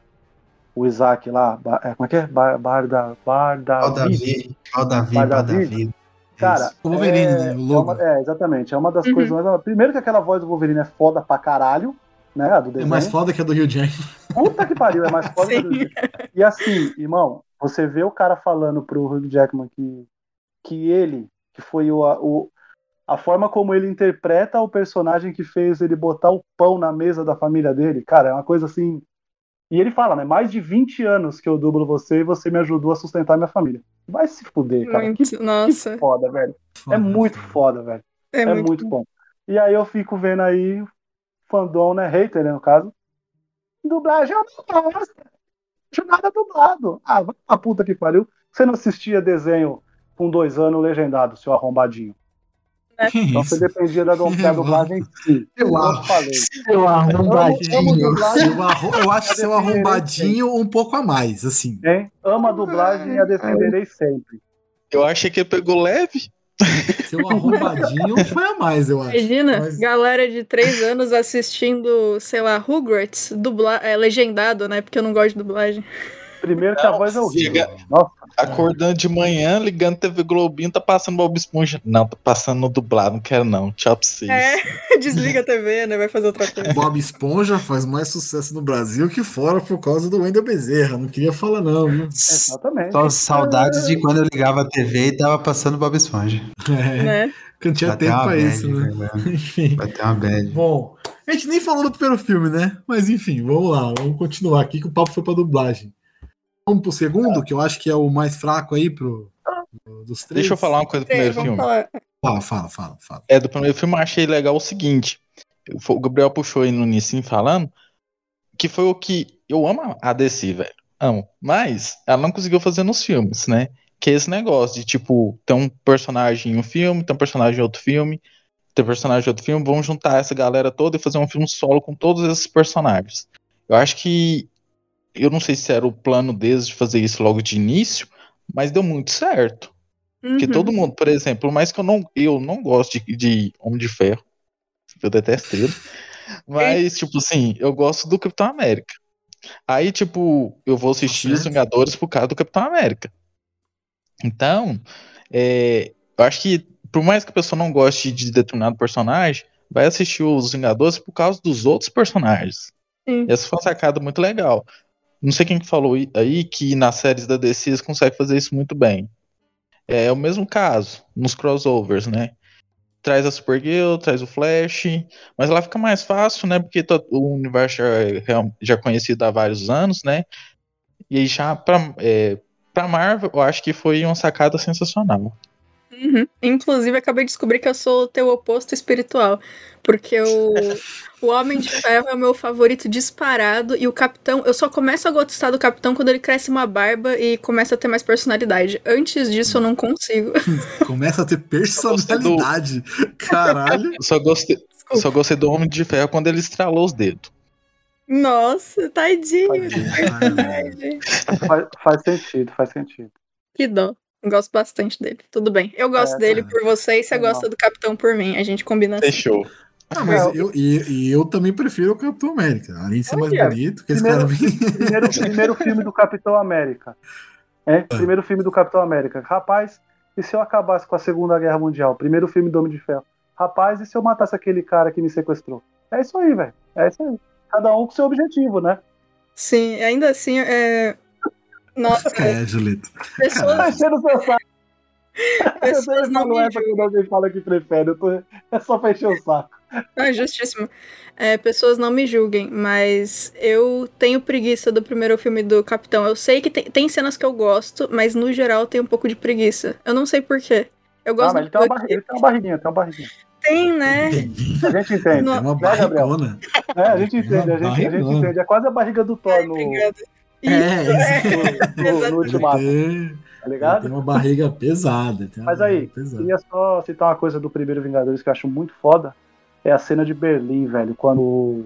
[SPEAKER 5] o Isaac lá. É, como é que é? Bar, bar da. Bar da.
[SPEAKER 2] Davi. Davi.
[SPEAKER 5] Cara,
[SPEAKER 1] O Wolverine,
[SPEAKER 5] é,
[SPEAKER 1] né? O
[SPEAKER 5] é,
[SPEAKER 1] logo.
[SPEAKER 5] uma- é, exatamente. É uma das
[SPEAKER 3] Uhum.
[SPEAKER 5] coisas. mais- Primeiro que aquela voz do Wolverine é foda pra caralho, né?
[SPEAKER 1] É mais foda que a do Rio Jack.
[SPEAKER 5] Puta que pariu, é mais foda que a do
[SPEAKER 3] Sim.
[SPEAKER 5] E assim, irmão, você vê o cara falando pro Hugh Jackman que, que ele, que foi o, o, a forma como ele interpreta o personagem que fez ele botar o pão na mesa da família dele, cara, é uma coisa assim. E ele fala, né? Mais de 20 anos que eu dublo você e você me ajudou a sustentar minha família. Vai se fuder, cara.
[SPEAKER 3] Muito,
[SPEAKER 5] Que,
[SPEAKER 3] nossa.
[SPEAKER 5] que foda, velho. É muito foda, velho.
[SPEAKER 3] É,
[SPEAKER 5] É, muito, bom. E aí eu fico vendo aí, fandom, né? Hater, né, no caso. Dublagem eu não gosto. Não nada dublado. Ah, vai pra puta que pariu. Você não assistia desenho com dois anos legendado, seu arrombadinho.
[SPEAKER 1] Que
[SPEAKER 5] Então
[SPEAKER 1] isso?
[SPEAKER 5] você dependia da, du- da dublagem em si. <laughs>
[SPEAKER 2] Eu acho.
[SPEAKER 5] arrombadinho.
[SPEAKER 1] Seu Eu acho seu arrombadinho um pouco a mais, assim.
[SPEAKER 5] Hein? Amo a dublagem e a defenderei sempre.
[SPEAKER 4] Eu achei que ele pegou leve.
[SPEAKER 1] Seu arrombadinho foi a mais, eu acho.
[SPEAKER 3] Imagina,
[SPEAKER 1] Mas-
[SPEAKER 3] galera de 3 anos assistindo, sei lá, Rugrats, dubla é, legendado, né? Porque eu não gosto de dublagem.
[SPEAKER 5] Primeiro que a voz é horrível.
[SPEAKER 4] Chega-
[SPEAKER 5] Nossa,
[SPEAKER 4] Acordando de manhã, ligando TV Globinho, tá passando Bob Esponja. Não, tá passando no dublado, não quero não. Tchau pra vocês.
[SPEAKER 3] É, <laughs> desliga a TV, né? Vai fazer outra coisa.
[SPEAKER 1] Bob Esponja faz mais sucesso no Brasil que fora por causa do Wendel Bezerra. Não queria falar, não. viu?
[SPEAKER 5] exatamente.
[SPEAKER 2] Só saudades de quando eu ligava a TV e tava passando Bob Esponja.
[SPEAKER 1] É,
[SPEAKER 3] né?
[SPEAKER 1] que não tinha
[SPEAKER 2] Bateu
[SPEAKER 1] tempo
[SPEAKER 2] uma
[SPEAKER 1] pra
[SPEAKER 2] bad,
[SPEAKER 1] isso, né?
[SPEAKER 2] velho.
[SPEAKER 1] Enfim.
[SPEAKER 2] Bateu uma bad.
[SPEAKER 1] Bom, a gente nem falou do primeiro filme, né? Mas enfim, vamos lá, vamos continuar aqui que o papo foi pra dublagem. Vamos pro segundo, que eu acho que é o mais fraco aí pro, dos três.
[SPEAKER 4] Deixa eu falar uma coisa do primeiro filme.
[SPEAKER 3] falar.
[SPEAKER 1] Fala, fala, fala, fala.
[SPEAKER 4] É, do primeiro filme eu achei legal o seguinte. O Gabriel puxou aí no início falando. Que foi o que. Eu amo a DC, velho. Amo. Mas ela não conseguiu fazer nos filmes, né? Que é esse negócio de, tipo, ter um personagem em um filme, ter um personagem em outro filme, ter um personagem em outro filme, vamos juntar essa galera toda e fazer um filme solo com todos esses personagens. Eu acho que. Eu não sei se era o plano deles de fazer isso logo de início, mas deu muito certo. Porque
[SPEAKER 3] Uhum.
[SPEAKER 4] todo mundo, por exemplo, por mais que eu não, eu não gosto de, de Homem de Ferro, eu detesto ele, <laughs> mas, tipo assim, eu gosto do Capitão América. Aí, tipo, eu vou assistir
[SPEAKER 1] Tá
[SPEAKER 4] Os. Vingadores por causa do Capitão América. Então, é, eu acho que, por mais que a pessoa não goste de determinado personagem, vai assistir Os Vingadores por causa dos outros personagens.
[SPEAKER 3] Sim.
[SPEAKER 4] Essa foi uma sacada muito legal. Não sei quem que falou aí que nas séries da DC eles conseguem fazer isso muito bem. É o mesmo caso nos crossovers, né? Traz a Supergirl, traz o Flash, mas lá fica mais fácil, né? Porque o universo já é, já é conhecido há vários anos, né? E já pra, é, pra Marvel, eu acho que foi uma sacada sensacional.
[SPEAKER 3] Uhum. Inclusive, acabei de descobrir que eu sou o teu oposto espiritual. Porque o, o Homem de Ferro é o meu favorito disparado. E o Capitão, eu só começo a gostar do Capitão quando ele cresce uma barba e começa a ter mais personalidade. Antes disso, eu não consigo. <laughs>
[SPEAKER 1] Começa a ter personalidade. Caralho.
[SPEAKER 4] Eu só gostei,
[SPEAKER 3] Desculpa.
[SPEAKER 4] só gostei do Homem de Ferro quando ele estralou os dedos.
[SPEAKER 3] Nossa, tadinho.
[SPEAKER 1] Caralho.
[SPEAKER 5] Faz, faz sentido, faz sentido.
[SPEAKER 3] Que dó. Gosto bastante dele. Tudo bem. Eu gosto
[SPEAKER 5] É,
[SPEAKER 3] dele
[SPEAKER 1] cara.
[SPEAKER 3] por você e você
[SPEAKER 5] É,
[SPEAKER 3] gosta do Capitão por mim. A gente combina assim.
[SPEAKER 4] Fechou.
[SPEAKER 1] Ah, mas eu, e, e eu também prefiro o Capitão América. Além de ser mais bonito, que esse
[SPEAKER 5] primeiro-
[SPEAKER 1] cara vem.
[SPEAKER 5] Primeiro, primeiro filme do Capitão América. É, primeiro filme do Capitão América. Rapaz, e se eu acabasse com a Segunda Guerra Mundial? Primeiro filme do Homem de Ferro. Rapaz, e se eu matasse aquele cara que me sequestrou? É isso aí, velho. É isso aí. Cada um com seu objetivo, né?
[SPEAKER 3] Sim, ainda assim, é. Nossa,
[SPEAKER 1] É, Julito.
[SPEAKER 3] pessoas,
[SPEAKER 5] Tá o seu saco.
[SPEAKER 3] pessoas não
[SPEAKER 5] não
[SPEAKER 3] me
[SPEAKER 5] é pra quando alguém fala que prefere. Eu tô... É só pra encher o saco.
[SPEAKER 3] Ah, justíssimo. É, pessoas não me julguem, mas eu tenho preguiça do primeiro filme do Capitão. Eu sei que tem, tem cenas que eu gosto, mas no geral eu tenho um pouco de preguiça. Eu não sei porquê. Eu
[SPEAKER 5] Ah,
[SPEAKER 3] gosto
[SPEAKER 5] mas ele tem, uma
[SPEAKER 3] Bucky.
[SPEAKER 5] barri- ele tem uma barriguinha, tem uma barriguinha.
[SPEAKER 3] Tem, né?
[SPEAKER 5] A gente entende.
[SPEAKER 3] Não.
[SPEAKER 1] É uma
[SPEAKER 5] Né, Gabriel?
[SPEAKER 1] barrigona.
[SPEAKER 5] É, a gente entende, a gente, a gente entende. É quase a barriga do Thor no,
[SPEAKER 3] Obrigada.
[SPEAKER 1] É,
[SPEAKER 3] Isso,
[SPEAKER 1] isso. <laughs>
[SPEAKER 5] no, no, Ultimato,
[SPEAKER 1] tem,
[SPEAKER 5] tá ligado?
[SPEAKER 1] tem uma barriga pesada. uma
[SPEAKER 5] Mas aí,
[SPEAKER 1] pesada.
[SPEAKER 5] Queria só citar uma coisa do primeiro Vingadores que eu acho muito foda. É a cena de Berlim, velho. Quando o,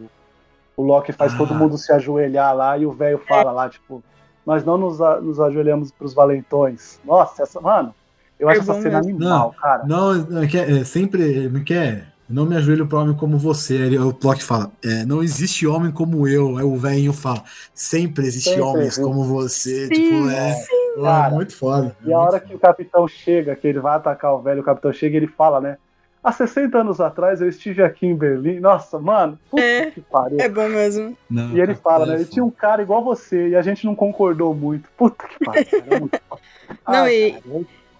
[SPEAKER 5] o Loki faz
[SPEAKER 1] Ah.
[SPEAKER 5] todo mundo se ajoelhar lá e o velho fala lá, tipo, nós não nos, a- nos ajoelhamos pros valentões. Nossa, essa, mano, eu acho
[SPEAKER 3] É
[SPEAKER 5] essa cena
[SPEAKER 3] mesmo.
[SPEAKER 5] animal, cara.
[SPEAKER 1] Não, não, é que é, é sempre. Me quer. Não me ajoelho pra homem como você. Aí o Loki fala: é, Não existe homem como eu. Aí o velhinho fala: Sempre existe
[SPEAKER 5] Sempre
[SPEAKER 1] homens
[SPEAKER 5] existe.
[SPEAKER 1] como você.
[SPEAKER 3] Sim,
[SPEAKER 1] tipo, é.
[SPEAKER 3] sim.
[SPEAKER 5] Cara,
[SPEAKER 1] muito foda.
[SPEAKER 5] E a hora que o capitão chega, que ele vai atacar o velho, o capitão chega e ele fala, né? Há 60 anos atrás eu estive aqui em Berlim. Nossa, mano, puta
[SPEAKER 3] É.
[SPEAKER 5] que pariu.
[SPEAKER 3] É bom mesmo.
[SPEAKER 1] Não,
[SPEAKER 5] E ele fala,
[SPEAKER 1] é
[SPEAKER 5] né? Ele
[SPEAKER 1] foda.
[SPEAKER 5] tinha um cara igual você e a gente não concordou muito. Puta que pariu. cara, é muito <laughs> foda.
[SPEAKER 3] Não,
[SPEAKER 5] Ah,
[SPEAKER 3] e-
[SPEAKER 5] cara,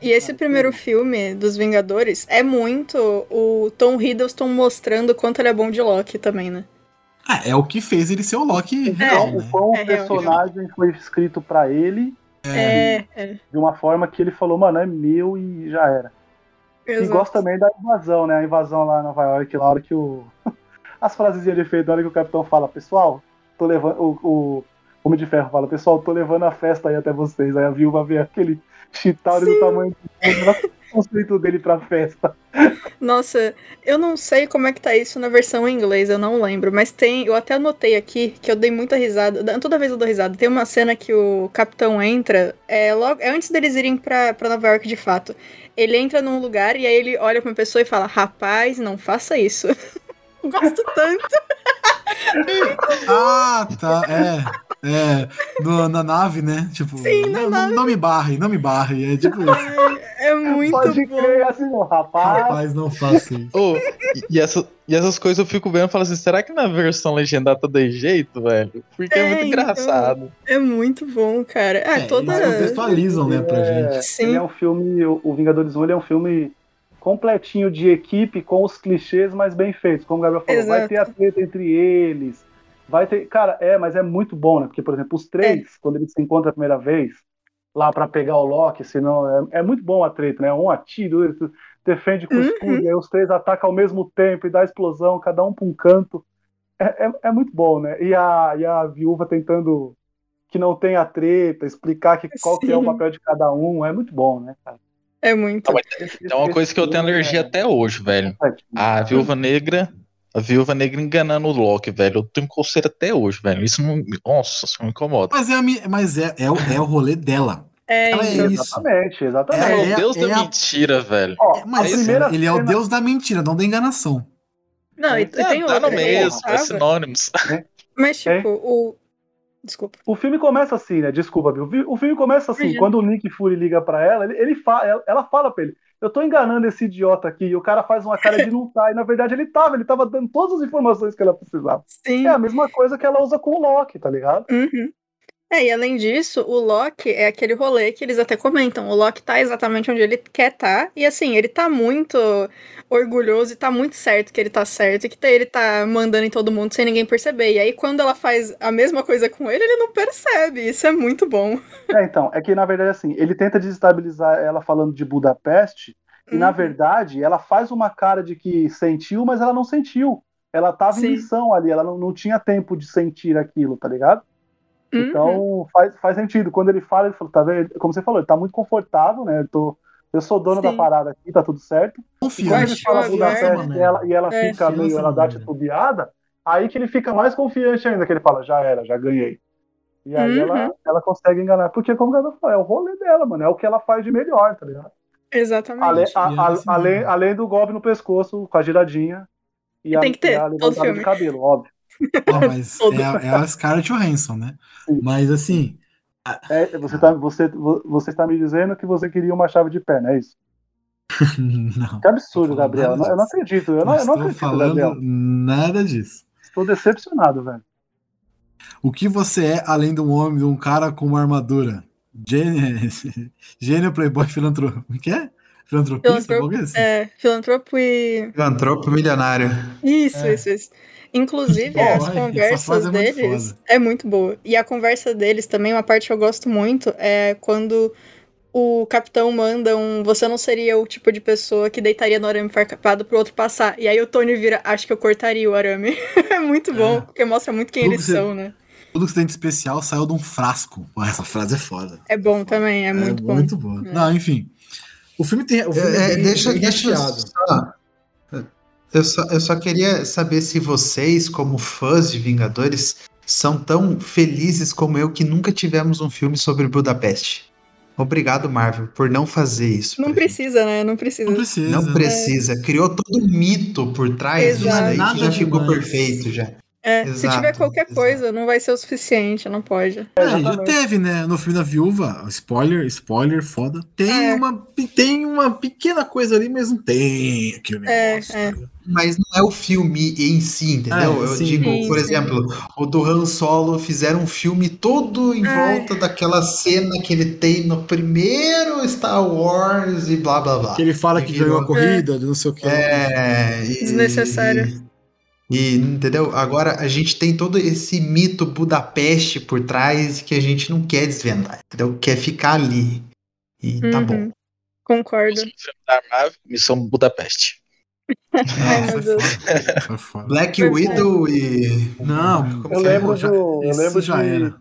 [SPEAKER 3] E esse primeiro filme dos Vingadores é muito o Tom Hiddleston mostrando quanto ele é bom de Loki também, né?
[SPEAKER 1] Ah, é o que fez ele ser o Loki real,
[SPEAKER 5] Então,
[SPEAKER 1] né?
[SPEAKER 5] o quão
[SPEAKER 3] É
[SPEAKER 5] o
[SPEAKER 3] real.
[SPEAKER 5] personagem foi escrito pra ele
[SPEAKER 3] É, é.
[SPEAKER 5] de uma forma que ele falou, mano, é meu e já era. E
[SPEAKER 3] exato.
[SPEAKER 5] gosto também da invasão, né? A invasão lá em Nova York, na hora que o. <laughs> As frasezinhas de efeito, na hora que o capitão fala, pessoal, tô levando. O, o Homem de Ferro fala, pessoal, tô levando a festa aí até vocês. Aí a viúva vê aquele Chitauri do tamanho do conceito dele pra festa.
[SPEAKER 3] Nossa, eu não sei como é que tá isso na versão em inglês, eu não lembro, mas tem, eu até anotei aqui que eu dei muita risada, da- toda vez eu dou risada. Tem uma cena que o capitão entra, é logo é antes deles irem pra, pra Nova York de fato. Ele entra num lugar e aí ele olha pra uma pessoa e fala: "Rapaz, não faça isso". <laughs> Gosto tanto. <laughs>
[SPEAKER 1] Ah, tá. É. É. no- na nave, né? Tipo,
[SPEAKER 3] Sim, na
[SPEAKER 1] não,
[SPEAKER 3] nave.
[SPEAKER 1] não me barre, não me barre. É tipo isso.
[SPEAKER 3] É muito
[SPEAKER 5] Pode
[SPEAKER 3] bom.
[SPEAKER 5] crer, assim, ó, rapaz.
[SPEAKER 1] Rapaz, não faça isso.
[SPEAKER 4] Ô, e, essa- e essas coisas eu fico vendo e falo assim, será que na versão legendada tá de jeito, velho? Porque é,
[SPEAKER 3] É,
[SPEAKER 4] muito
[SPEAKER 3] então.
[SPEAKER 4] engraçado.
[SPEAKER 3] É muito bom, cara. É,
[SPEAKER 1] É,
[SPEAKER 3] toda.
[SPEAKER 1] eles contextualizam, né, pra
[SPEAKER 5] É,
[SPEAKER 1] gente.
[SPEAKER 3] Sim.
[SPEAKER 5] Ele é um filme, o Vingadores 1 ele é um filme completinho de equipe com os clichês, mas bem feitos. Como o Gabriel falou, vai
[SPEAKER 3] Exato.
[SPEAKER 5] ter a treta entre eles. Vai ter. Cara, é, mas é muito bom, né? Porque, por exemplo, os três,
[SPEAKER 3] É.
[SPEAKER 5] quando eles se encontram a primeira vez, lá pra pegar o Loki, senão. É, é muito bom a treta, né? Um atira, outro defende com o
[SPEAKER 3] Uhum.
[SPEAKER 5] escudo, e aí os três atacam ao mesmo tempo e dá explosão, cada um pra um canto. É, é, é muito bom, né? E a, e a viúva tentando que não tenha treta, explicar que, qual que é o papel de cada um, é muito bom, né, cara?
[SPEAKER 3] É muito.
[SPEAKER 4] Ah, mas É uma coisa que eu tenho alergia até hoje, velho. A Viúva Negra. A Viúva Negra enganando o Loki, velho. Eu tenho coceira até hoje, velho. Isso não. Nossa, isso me incomoda.
[SPEAKER 1] Mas é, a mas é, é, o, é o rolê dela.
[SPEAKER 3] É,
[SPEAKER 1] Ela é
[SPEAKER 3] então.
[SPEAKER 1] isso.
[SPEAKER 5] Exatamente,
[SPEAKER 4] É,
[SPEAKER 5] exatamente.
[SPEAKER 1] É,
[SPEAKER 4] o Deus
[SPEAKER 1] é
[SPEAKER 4] da
[SPEAKER 1] a-
[SPEAKER 4] mentira, velho.
[SPEAKER 5] Ó,
[SPEAKER 1] Mas
[SPEAKER 5] primeira
[SPEAKER 1] ele é o deus da mentira, não da enganação.
[SPEAKER 3] Não, e, e tem
[SPEAKER 4] É, tá
[SPEAKER 3] outra.
[SPEAKER 4] no
[SPEAKER 3] que
[SPEAKER 4] mesmo, é sinônimos.
[SPEAKER 3] Mas,
[SPEAKER 5] É.
[SPEAKER 3] tipo, o. Desculpa.
[SPEAKER 5] O filme começa assim, né? Desculpa, Bill. O fi- O filme começa assim,
[SPEAKER 3] Imagina.
[SPEAKER 5] quando o Nick Fury liga pra ela, ele, ele fala, ela, ela fala pra ele, eu tô enganando esse idiota aqui, e o cara faz uma cara de não tá, e na verdade ele tava, ele tava dando todas as informações que ela precisava.
[SPEAKER 3] Sim.
[SPEAKER 5] É a mesma coisa que ela usa com o Loki, tá ligado?
[SPEAKER 3] Uhum. É, e além disso, o Loki é aquele rolê que eles até comentam. O Loki tá exatamente onde ele quer tá. E assim, ele tá muito orgulhoso e tá muito certo que ele tá certo. E que tá- ele tá mandando em todo mundo sem ninguém perceber. E aí, quando ela faz a mesma coisa com ele, ele não percebe. Isso é muito bom.
[SPEAKER 5] É, então, é que na verdade assim, ele tenta desestabilizar ela falando de Budapeste, e na
[SPEAKER 3] Uhum.
[SPEAKER 5] verdade ela faz uma cara de que sentiu, mas ela não sentiu. Ela tava
[SPEAKER 3] Sim.
[SPEAKER 5] em missão ali, ela não, não tinha tempo de sentir aquilo, tá ligado?
[SPEAKER 3] Uhum.
[SPEAKER 5] Então faz, faz sentido. Quando ele fala, ele falou, tá vendo? Como você falou, ele tá muito confortável, né? Eu, tô, eu sou dono da
[SPEAKER 3] Sim.
[SPEAKER 5] parada aqui, tá tudo certo. E quando ele
[SPEAKER 1] Confiante.
[SPEAKER 5] fala
[SPEAKER 1] né?
[SPEAKER 5] e ela, e ela
[SPEAKER 3] É.
[SPEAKER 5] fica meio, ela dá titubeada, aí que ele fica mais confiante ainda, que ele fala, já era, já ganhei. E aí
[SPEAKER 3] Uhum.
[SPEAKER 5] ela, ela consegue enganar. Porque, como o Gabriel falou, é o rolê dela, mano. É o que ela faz de melhor, tá ligado?
[SPEAKER 3] Exatamente.
[SPEAKER 5] Ale- a-
[SPEAKER 1] ela
[SPEAKER 5] a- além, além do golpe no pescoço, com a giradinha. E,
[SPEAKER 3] E
[SPEAKER 5] a,
[SPEAKER 3] tem que ter,
[SPEAKER 5] e a
[SPEAKER 3] todo
[SPEAKER 5] levantada
[SPEAKER 3] filme.
[SPEAKER 5] de cabelo, óbvio. <laughs>
[SPEAKER 1] Mas é, a- é a Scarlett Johansson, né?
[SPEAKER 5] Sim.
[SPEAKER 1] Mas assim,
[SPEAKER 5] É, você, tá, você, você está me dizendo que você queria uma chave de perna, é isso? <laughs>
[SPEAKER 1] não.
[SPEAKER 5] Que absurdo, Gabriel. Eu não, acredito. Eu não, eu acredito,
[SPEAKER 1] falando
[SPEAKER 5] Gabriel.
[SPEAKER 1] nada disso.
[SPEAKER 5] Estou decepcionado, velho.
[SPEAKER 1] O que você é além de um homem, de um cara com uma armadura? Gênio, <laughs> gênio playboy, filantropo. O que é? Filantropista?
[SPEAKER 3] Filantropo,
[SPEAKER 1] é esse?
[SPEAKER 3] É, filantropo e.
[SPEAKER 2] Filantropo milionário.
[SPEAKER 3] Isso,
[SPEAKER 1] É.
[SPEAKER 3] isso, isso. Inclusive, as
[SPEAKER 1] essa
[SPEAKER 3] conversas
[SPEAKER 1] frase é muito
[SPEAKER 3] deles é muito boa. E a conversa deles também, uma parte que eu gosto muito, é quando o capitão manda um. Você não seria o tipo de pessoa que deitaria no arame farpado pro outro passar. E aí o Tony vira, acho que eu cortaria o arame. <laughs> é muito bom,
[SPEAKER 1] É.
[SPEAKER 3] porque mostra muito quem
[SPEAKER 1] Tudo
[SPEAKER 3] eles
[SPEAKER 1] que você-
[SPEAKER 3] são, né?
[SPEAKER 1] Tudo que você tem de especial saiu de um frasco. Pô, essa frase é foda.
[SPEAKER 3] É bom também, é muito bom.
[SPEAKER 1] muito boa.
[SPEAKER 3] É.
[SPEAKER 1] Não, enfim. O filme tem. O filme
[SPEAKER 2] É,
[SPEAKER 1] é bem,
[SPEAKER 2] deixa,
[SPEAKER 1] bem
[SPEAKER 2] deixa eu só, eu só. Queria saber se vocês, como fãs de Vingadores, são tão felizes como eu que nunca tivemos um filme sobre Budapeste. Obrigado, Marvel, por não fazer isso.
[SPEAKER 3] Não
[SPEAKER 2] pra gente.
[SPEAKER 3] precisa, né? Não precisa.
[SPEAKER 1] Não precisa.
[SPEAKER 2] Não
[SPEAKER 1] né?
[SPEAKER 2] precisa. Criou todo um mito por trás disso aí que já ficou
[SPEAKER 1] demais.
[SPEAKER 2] perfeito já.
[SPEAKER 3] É, se
[SPEAKER 2] Exato,
[SPEAKER 3] tiver qualquer
[SPEAKER 2] exato.
[SPEAKER 3] coisa, não vai ser o suficiente, não pode.
[SPEAKER 1] É, já teve, né? No filme da viúva, spoiler, spoiler, foda. Tem,
[SPEAKER 3] É.
[SPEAKER 1] uma, tem uma pequena coisa ali, mas não tem aquele
[SPEAKER 3] É,
[SPEAKER 1] negócio.
[SPEAKER 3] é.
[SPEAKER 1] cara.
[SPEAKER 2] Mas não é o filme em si, entendeu?
[SPEAKER 1] É,
[SPEAKER 2] Eu
[SPEAKER 1] sim.
[SPEAKER 2] digo,
[SPEAKER 3] Sim,
[SPEAKER 2] por
[SPEAKER 3] sim.
[SPEAKER 2] exemplo, o do Han Solo fizeram um filme todo em
[SPEAKER 3] Ai.
[SPEAKER 2] volta daquela cena que ele tem no primeiro Star Wars e blá blá blá.
[SPEAKER 1] Que ele fala que ganhou a corrida, de não sei o que.
[SPEAKER 2] É. e-
[SPEAKER 3] Desnecessário.
[SPEAKER 2] E, entendeu? Agora a gente tem todo esse mito Budapeste por trás que a gente não quer desvendar, entendeu? Quer ficar ali. E tá
[SPEAKER 3] Uhum.
[SPEAKER 2] bom.
[SPEAKER 3] Concordo.
[SPEAKER 4] Próximo filme da Marvel, Missão Budapeste. <laughs>
[SPEAKER 3] Ai, meu Deus.
[SPEAKER 2] Black. Widow e.
[SPEAKER 1] Não,
[SPEAKER 2] Como
[SPEAKER 5] Eu lembro,
[SPEAKER 1] já-
[SPEAKER 5] do, eu lembro
[SPEAKER 1] já
[SPEAKER 5] de
[SPEAKER 1] era.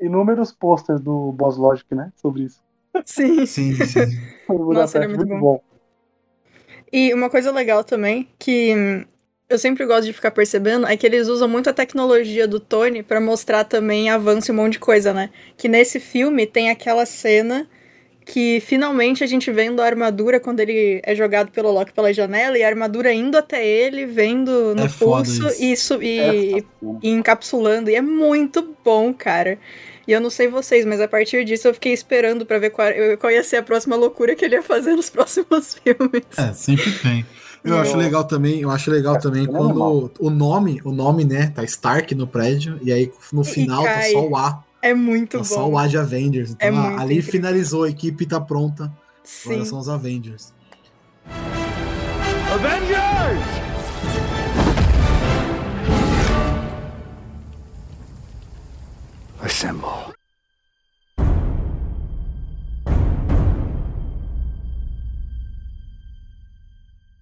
[SPEAKER 5] inúmeros posters do Boss Logic, né? Sobre isso.
[SPEAKER 3] Sim.
[SPEAKER 2] Sim, sim. <laughs>
[SPEAKER 3] Nossa, ele é muito bom. E uma coisa legal também, que eu sempre gosto de ficar percebendo, é que eles usam muito a tecnologia do Tony pra mostrar também avanço e um monte de coisa, né? Que nesse filme tem aquela cena que finalmente a gente vendo a armadura quando ele é jogado pelo Loki pela janela e a armadura indo até ele, vendo no
[SPEAKER 1] É foda
[SPEAKER 3] pulso
[SPEAKER 1] isso.
[SPEAKER 3] e, su- e, e encapsulando. E é muito bom, cara. E eu não sei vocês, mas a partir disso eu fiquei esperando pra ver qual, qual ia ser a próxima loucura que ele ia fazer nos <laughs> próximos filmes.
[SPEAKER 1] É, sempre tem. Eu acho legal também, eu acho legal também
[SPEAKER 5] é
[SPEAKER 1] quando
[SPEAKER 5] normal.
[SPEAKER 1] o nome, o nome, né, tá Stark no prédio, e aí no final tá só o A.
[SPEAKER 3] É muito
[SPEAKER 1] Tá
[SPEAKER 3] bom.
[SPEAKER 1] só o A de Avengers. Então
[SPEAKER 3] É
[SPEAKER 1] ah, ali
[SPEAKER 3] incrível.
[SPEAKER 1] finalizou, a equipe tá pronta. Agora
[SPEAKER 3] Sim.
[SPEAKER 1] são os Avengers.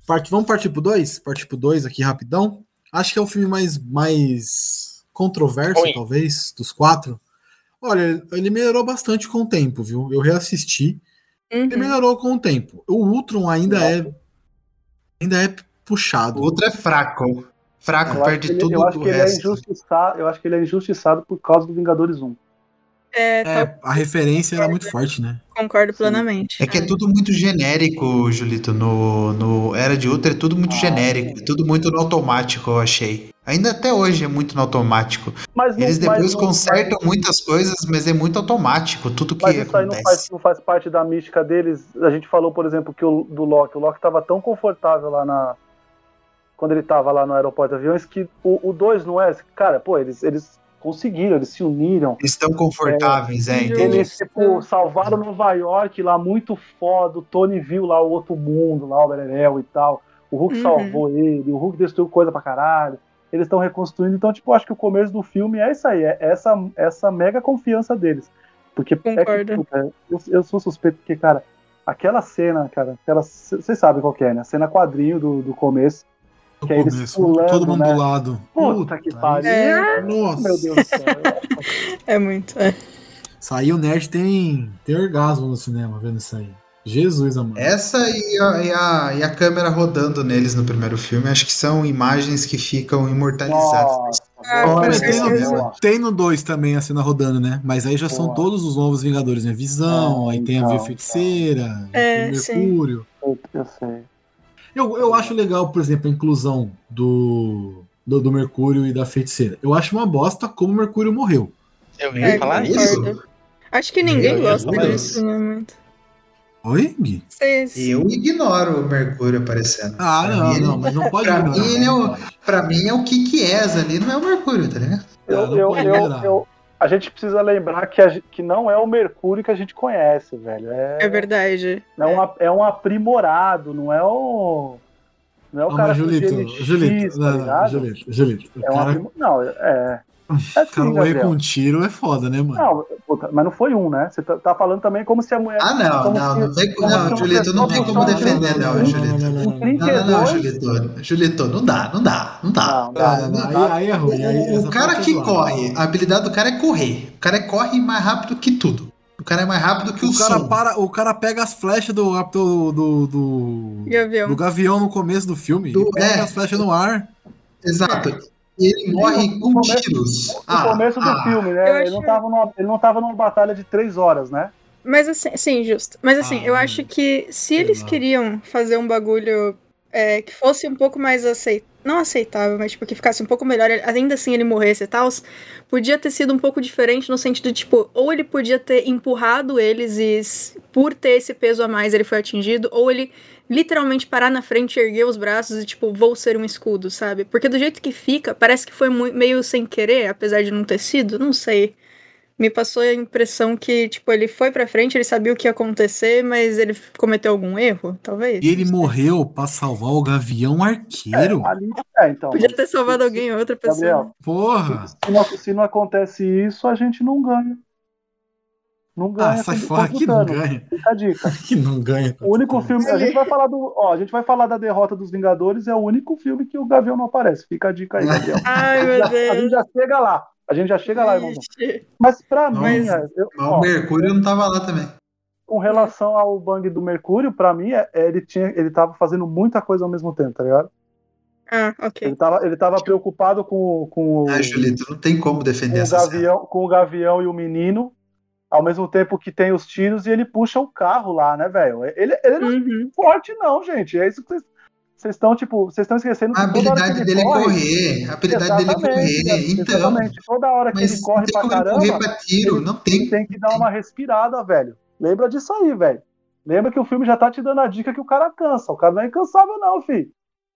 [SPEAKER 1] Parte, vamos partir pro 2? Partir pro 2 aqui rapidão. Acho que é o filme mais, mais controverso,
[SPEAKER 4] Ruim.
[SPEAKER 1] talvez, dos quatro. Olha, ele melhorou bastante com o tempo, viu? Eu reassisti. Ele
[SPEAKER 3] Uhum.
[SPEAKER 1] melhorou com o tempo. O Ultron ainda é. Ainda é puxado.
[SPEAKER 2] O outro é fraco. Fraco,
[SPEAKER 5] Eu acho que
[SPEAKER 2] perde
[SPEAKER 5] ele,
[SPEAKER 2] tudo
[SPEAKER 5] eu acho
[SPEAKER 2] o
[SPEAKER 5] que ele é injustiçado. Eu acho que ele é injustiçado por causa do Vingadores 1.
[SPEAKER 3] É, tá-
[SPEAKER 1] É, a referência era muito forte, né?
[SPEAKER 3] concordo plenamente.
[SPEAKER 2] É que é tudo muito genérico, Julito. No, no Era de Ultra é tudo muito
[SPEAKER 5] Ah,
[SPEAKER 2] genérico.
[SPEAKER 5] sim.
[SPEAKER 2] Tudo muito no automático, eu achei. Ainda até hoje é muito no automático.
[SPEAKER 5] Mas não-
[SPEAKER 2] Eles depois consertam
[SPEAKER 5] mas-
[SPEAKER 2] muitas coisas, mas é muito automático. Tudo que
[SPEAKER 5] Mas isso aí não
[SPEAKER 2] acontece.
[SPEAKER 5] faz, não faz parte da mística deles. A gente falou, por exemplo, que o do Loki, o Loki tava tão confortável lá na. Quando ele tava lá no aeroporto de aviões, que o 2 não é. Cara, pô, eles, eles conseguiram, eles se uniram.
[SPEAKER 2] Estão confortáveis, é,
[SPEAKER 3] Justo.
[SPEAKER 2] entendeu?
[SPEAKER 5] Eles, tipo, salvaram Nova York lá muito foda. O Tony viu lá o outro mundo, lá o Bererel e tal. O Hulk
[SPEAKER 3] Uhum.
[SPEAKER 5] salvou ele, o Hulk destruiu coisa pra caralho. Eles estão reconstruindo. Então, tipo, acho que o começo do filme é isso aí, é essa, essa mega confiança deles. Porque é que,
[SPEAKER 3] Concordo.
[SPEAKER 5] puta, eu, eu sou suspeito porque, cara, aquela cena, cara, aquela. Vocês sabem qual que é, né? A cena quadrinho do, do começo.
[SPEAKER 1] No
[SPEAKER 5] Que
[SPEAKER 1] começo,
[SPEAKER 5] pulando,
[SPEAKER 1] todo mundo
[SPEAKER 5] né?
[SPEAKER 1] do lado.
[SPEAKER 5] Puta que pariu.
[SPEAKER 3] É.
[SPEAKER 1] Nossa.
[SPEAKER 5] Meu Deus do céu. <laughs>
[SPEAKER 3] É muito. é.
[SPEAKER 1] Saiu o nerd tem, tem orgasmo no cinema vendo isso aí. Jesus, amado.
[SPEAKER 2] Essa e a, e, a, e a câmera rodando neles no primeiro filme, acho que são imagens que ficam imortalizadas.
[SPEAKER 5] Nossa,
[SPEAKER 3] Ah, com
[SPEAKER 1] Mas tem, no, tem no 2 também a cena rodando, né? Mas aí já são
[SPEAKER 5] Boa.
[SPEAKER 1] todos os novos Vingadores, né? Visão,
[SPEAKER 5] É,
[SPEAKER 1] aí tem a
[SPEAKER 5] então,
[SPEAKER 1] Via Feiticeira,
[SPEAKER 3] É, sim.
[SPEAKER 1] Mercúrio.
[SPEAKER 5] Eu, eu sei.
[SPEAKER 1] Eu, eu acho legal, por exemplo, a inclusão do, do, do Mercúrio e da Feiticeira. Eu acho uma bosta como o Mercúrio morreu.
[SPEAKER 4] Eu ia
[SPEAKER 3] É,
[SPEAKER 4] falar
[SPEAKER 2] isso?
[SPEAKER 3] concordo. Acho que ninguém
[SPEAKER 2] Eu ia
[SPEAKER 3] gosta
[SPEAKER 2] falar
[SPEAKER 3] disso,
[SPEAKER 2] isso.
[SPEAKER 3] né? Muito.
[SPEAKER 1] Oi, Gui?
[SPEAKER 2] Eu ignoro o Mercúrio aparecendo.
[SPEAKER 1] Ah,
[SPEAKER 2] Pra
[SPEAKER 1] não,
[SPEAKER 2] mim,
[SPEAKER 1] não, mas não pode
[SPEAKER 2] pra
[SPEAKER 1] ignorar,
[SPEAKER 2] mim, ele é o-. Pra mim é o Kikies ali, não é o Mercúrio, tá ligado?
[SPEAKER 5] Eu,
[SPEAKER 1] Ah,
[SPEAKER 5] eu, eu, eu- a gente precisa lembrar que, a que não é o Mercúrio que a gente conhece, velho. É,
[SPEAKER 3] É verdade.
[SPEAKER 5] É, um, ap- é um aprimorado, não é o. Não é o
[SPEAKER 1] Não,
[SPEAKER 5] cara
[SPEAKER 1] Julito,
[SPEAKER 5] usa NX,
[SPEAKER 1] Julito,
[SPEAKER 5] tá
[SPEAKER 1] não? Julito, Julito.
[SPEAKER 5] É um
[SPEAKER 1] cara,
[SPEAKER 5] aprimo- Não, é. É assim,
[SPEAKER 1] cara morrer com um tiro é foda, né, mano?
[SPEAKER 5] Não, puta, mas não foi um, né? Você tá, tá falando também como se a mulher.
[SPEAKER 2] Ah, não, não,
[SPEAKER 5] se-
[SPEAKER 2] não tem como. Não,
[SPEAKER 5] uma
[SPEAKER 2] Julito, não tem como defender, não, Julito.
[SPEAKER 5] Um
[SPEAKER 2] Não, não, não,
[SPEAKER 5] 32.
[SPEAKER 2] Julito. Julito, não dá, não dá, não dá.
[SPEAKER 5] Não,
[SPEAKER 1] aí, é ruim. aí
[SPEAKER 2] O, cara
[SPEAKER 1] é
[SPEAKER 2] que corre, a habilidade do cara é correr. O cara corre mais rápido que tudo. O cara é mais rápido que o,
[SPEAKER 1] O cara,
[SPEAKER 2] som.
[SPEAKER 1] para, o cara pega as flechas do, do, do, do,
[SPEAKER 3] Gavião.
[SPEAKER 1] do Gavião no começo do filme.
[SPEAKER 2] Do-
[SPEAKER 1] pega
[SPEAKER 2] é.
[SPEAKER 1] as flechas no ar.
[SPEAKER 2] Exato. E ele morre
[SPEAKER 5] No
[SPEAKER 2] com
[SPEAKER 5] começo-
[SPEAKER 2] tiros.
[SPEAKER 5] No
[SPEAKER 2] Ah,
[SPEAKER 5] começo do
[SPEAKER 2] ah.
[SPEAKER 5] filme, né? Ele
[SPEAKER 3] acho-
[SPEAKER 5] não, tava numa, ele não tava numa batalha de três horas, né?
[SPEAKER 3] Mas assim, sim, justo. Mas assim,
[SPEAKER 1] Ah,
[SPEAKER 3] eu acho que se eles
[SPEAKER 1] lá.
[SPEAKER 3] queriam fazer um bagulho é, que fosse um pouco mais aceitável. Não aceitável, mas tipo, que ficasse um pouco melhor, ainda assim ele morresse e tal, podia ter sido um pouco diferente no sentido de, tipo, ou ele podia ter empurrado eles e por ter esse peso a mais ele foi atingido, ou ele literalmente parar na frente, erguer os braços e, tipo, vou ser um escudo, sabe? Porque do jeito que fica, parece que foi meio sem querer, apesar de não ter sido, não sei me passou a impressão que, tipo, ele foi pra frente, ele sabia o que ia acontecer, mas ele cometeu algum erro, talvez.
[SPEAKER 1] E ele morreu pra salvar o Gavião Arqueiro?
[SPEAKER 5] É, ali, é, então,
[SPEAKER 3] Podia ter salvado alguém, outra pessoa.
[SPEAKER 5] Gabriel,
[SPEAKER 1] Porra!
[SPEAKER 5] Se não, se não acontece isso, a gente não ganha. Não ganha.
[SPEAKER 1] Ah, sai fora que não ganha.
[SPEAKER 5] Fica a dica. <laughs>
[SPEAKER 1] Que não ganha.
[SPEAKER 5] O único filme. A gente vai falar do. Ó, a gente vai falar da derrota dos Vingadores, é o único filme que o Gavião não aparece. Fica a dica aí, Gabriel. <laughs>
[SPEAKER 3] Ai, meu
[SPEAKER 5] a gente
[SPEAKER 3] Deus.
[SPEAKER 5] já chega lá. A gente já chega lá, irmão.
[SPEAKER 3] Ixi.
[SPEAKER 5] Mas pra
[SPEAKER 2] Não,
[SPEAKER 5] mim,
[SPEAKER 2] mas-
[SPEAKER 5] eu-
[SPEAKER 2] Mas
[SPEAKER 5] ó,
[SPEAKER 2] o Mercúrio não tava lá também.
[SPEAKER 5] com relação ao bang do Mercúrio, pra mim, é- é, ele, tinha, ele tava fazendo muita coisa ao mesmo tempo, tá ligado?
[SPEAKER 3] Ah, ok.
[SPEAKER 5] Ele tava, ele tava preocupado com, com, o-
[SPEAKER 2] Ah, Julito, não tem como
[SPEAKER 5] com
[SPEAKER 2] defender essa
[SPEAKER 5] gavião, com o Gavião e o menino, ao mesmo tempo que tem os tiros e ele puxa o carro lá, né, velho? Ele, ele não é
[SPEAKER 3] Uhum.
[SPEAKER 5] forte, não, gente. É isso que vocês. Vocês estão, tipo, vocês estão esquecendo
[SPEAKER 2] A habilidade dele é
[SPEAKER 5] corre,
[SPEAKER 2] correr. A habilidade dele é correr.
[SPEAKER 5] né?
[SPEAKER 2] Então.
[SPEAKER 5] Exatamente. Toda hora que ele corre
[SPEAKER 2] tem
[SPEAKER 5] pra caramba,
[SPEAKER 2] correr pra tiro.
[SPEAKER 5] ele-
[SPEAKER 2] Não
[SPEAKER 5] ele
[SPEAKER 2] tem.
[SPEAKER 5] tem que dar uma respirada, velho. Lembra disso aí, velho. Lembra que o filme já tá te dando a dica que o cara cansa. O cara não é incansável, não, filho.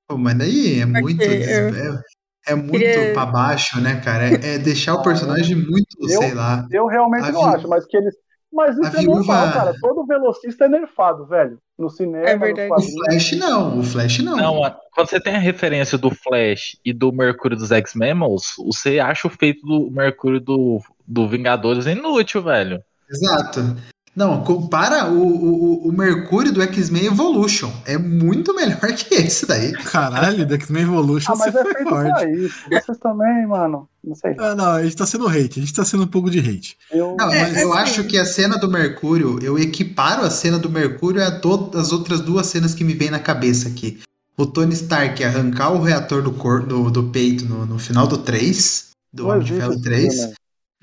[SPEAKER 2] Pô, mas daí é muito. É, é muito
[SPEAKER 3] Queria-
[SPEAKER 2] pra baixo, né, cara? É, é deixar o personagem muito,
[SPEAKER 5] Eu-
[SPEAKER 2] sei lá.
[SPEAKER 5] Eu realmente não acho, mas que eles. Mas isso
[SPEAKER 2] a
[SPEAKER 5] é normal,
[SPEAKER 2] viúva-
[SPEAKER 5] cara. Todo velocista é nerfado, velho. No cinema,
[SPEAKER 3] É
[SPEAKER 5] no
[SPEAKER 3] verdade.
[SPEAKER 2] O. Flash não. O Flash não.
[SPEAKER 4] Não, a- quando você tem a referência do Flash e do Mercúrio dos X-Men, você acha o feito do Mercúrio do, do Vingadores inútil, velho.
[SPEAKER 2] Exato. Não, compara o, o, o Mercúrio do X-Men Evolution. É muito melhor que esse daí.
[SPEAKER 1] Caralho, The X-Men Evolution
[SPEAKER 5] Ah, mas
[SPEAKER 1] você
[SPEAKER 5] é
[SPEAKER 1] foi
[SPEAKER 5] feito
[SPEAKER 1] forte.
[SPEAKER 5] pra isso. Vocês também, mano. Não sei.
[SPEAKER 1] Ah, não, a gente tá sendo hate, a gente tá sendo um pouco de hate.
[SPEAKER 5] Eu,
[SPEAKER 2] Não,
[SPEAKER 3] É,
[SPEAKER 2] mas eu
[SPEAKER 3] assim-
[SPEAKER 2] acho que a cena do Mercúrio, eu equiparo a cena do Mercúrio a todas as outras duas cenas que me vêm na cabeça aqui. O Tony Stark arrancar o reator do, cor, do, do peito no, no final do 3, do Homem de Ferro
[SPEAKER 5] esse
[SPEAKER 2] 3.
[SPEAKER 5] filme, né?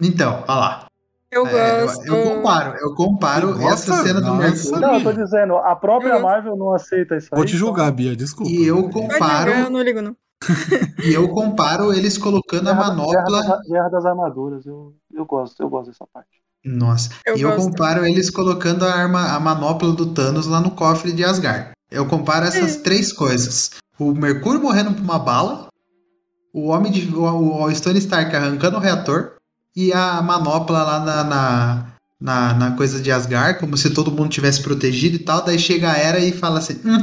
[SPEAKER 2] Então, olha lá.
[SPEAKER 3] Eu
[SPEAKER 2] É, eu,
[SPEAKER 3] gosto.
[SPEAKER 2] eu comparo, eu comparo
[SPEAKER 1] gosta?
[SPEAKER 2] essa cena do. Mercúrio
[SPEAKER 5] Não, eu tô dizendo, a própria
[SPEAKER 3] Eu-
[SPEAKER 5] Marvel não aceita isso aí.
[SPEAKER 1] Vou te julgar,
[SPEAKER 5] então-
[SPEAKER 1] Bia, desculpa.
[SPEAKER 2] e eu comparo,
[SPEAKER 3] eu não ligo, não. <laughs>
[SPEAKER 2] e eu comparo eles colocando a
[SPEAKER 5] Guerra,
[SPEAKER 2] manopla.
[SPEAKER 5] Guerra das, Guerra das Armaduras, eu, eu gosto, eu gosto dessa parte.
[SPEAKER 2] Nossa,
[SPEAKER 3] Eu
[SPEAKER 2] e eu
[SPEAKER 3] gosto.
[SPEAKER 2] comparo eles colocando a arma, a manopla do Thanos lá no cofre de Asgard. Eu comparo essas três coisas: o Mercúrio morrendo por uma bala, o homem de o, o Stone Stark arrancando o reator e a manopla lá na, na, na, na coisa de Asgard, como se todo mundo tivesse protegido e tal. Daí chega a Era e fala assim: hum,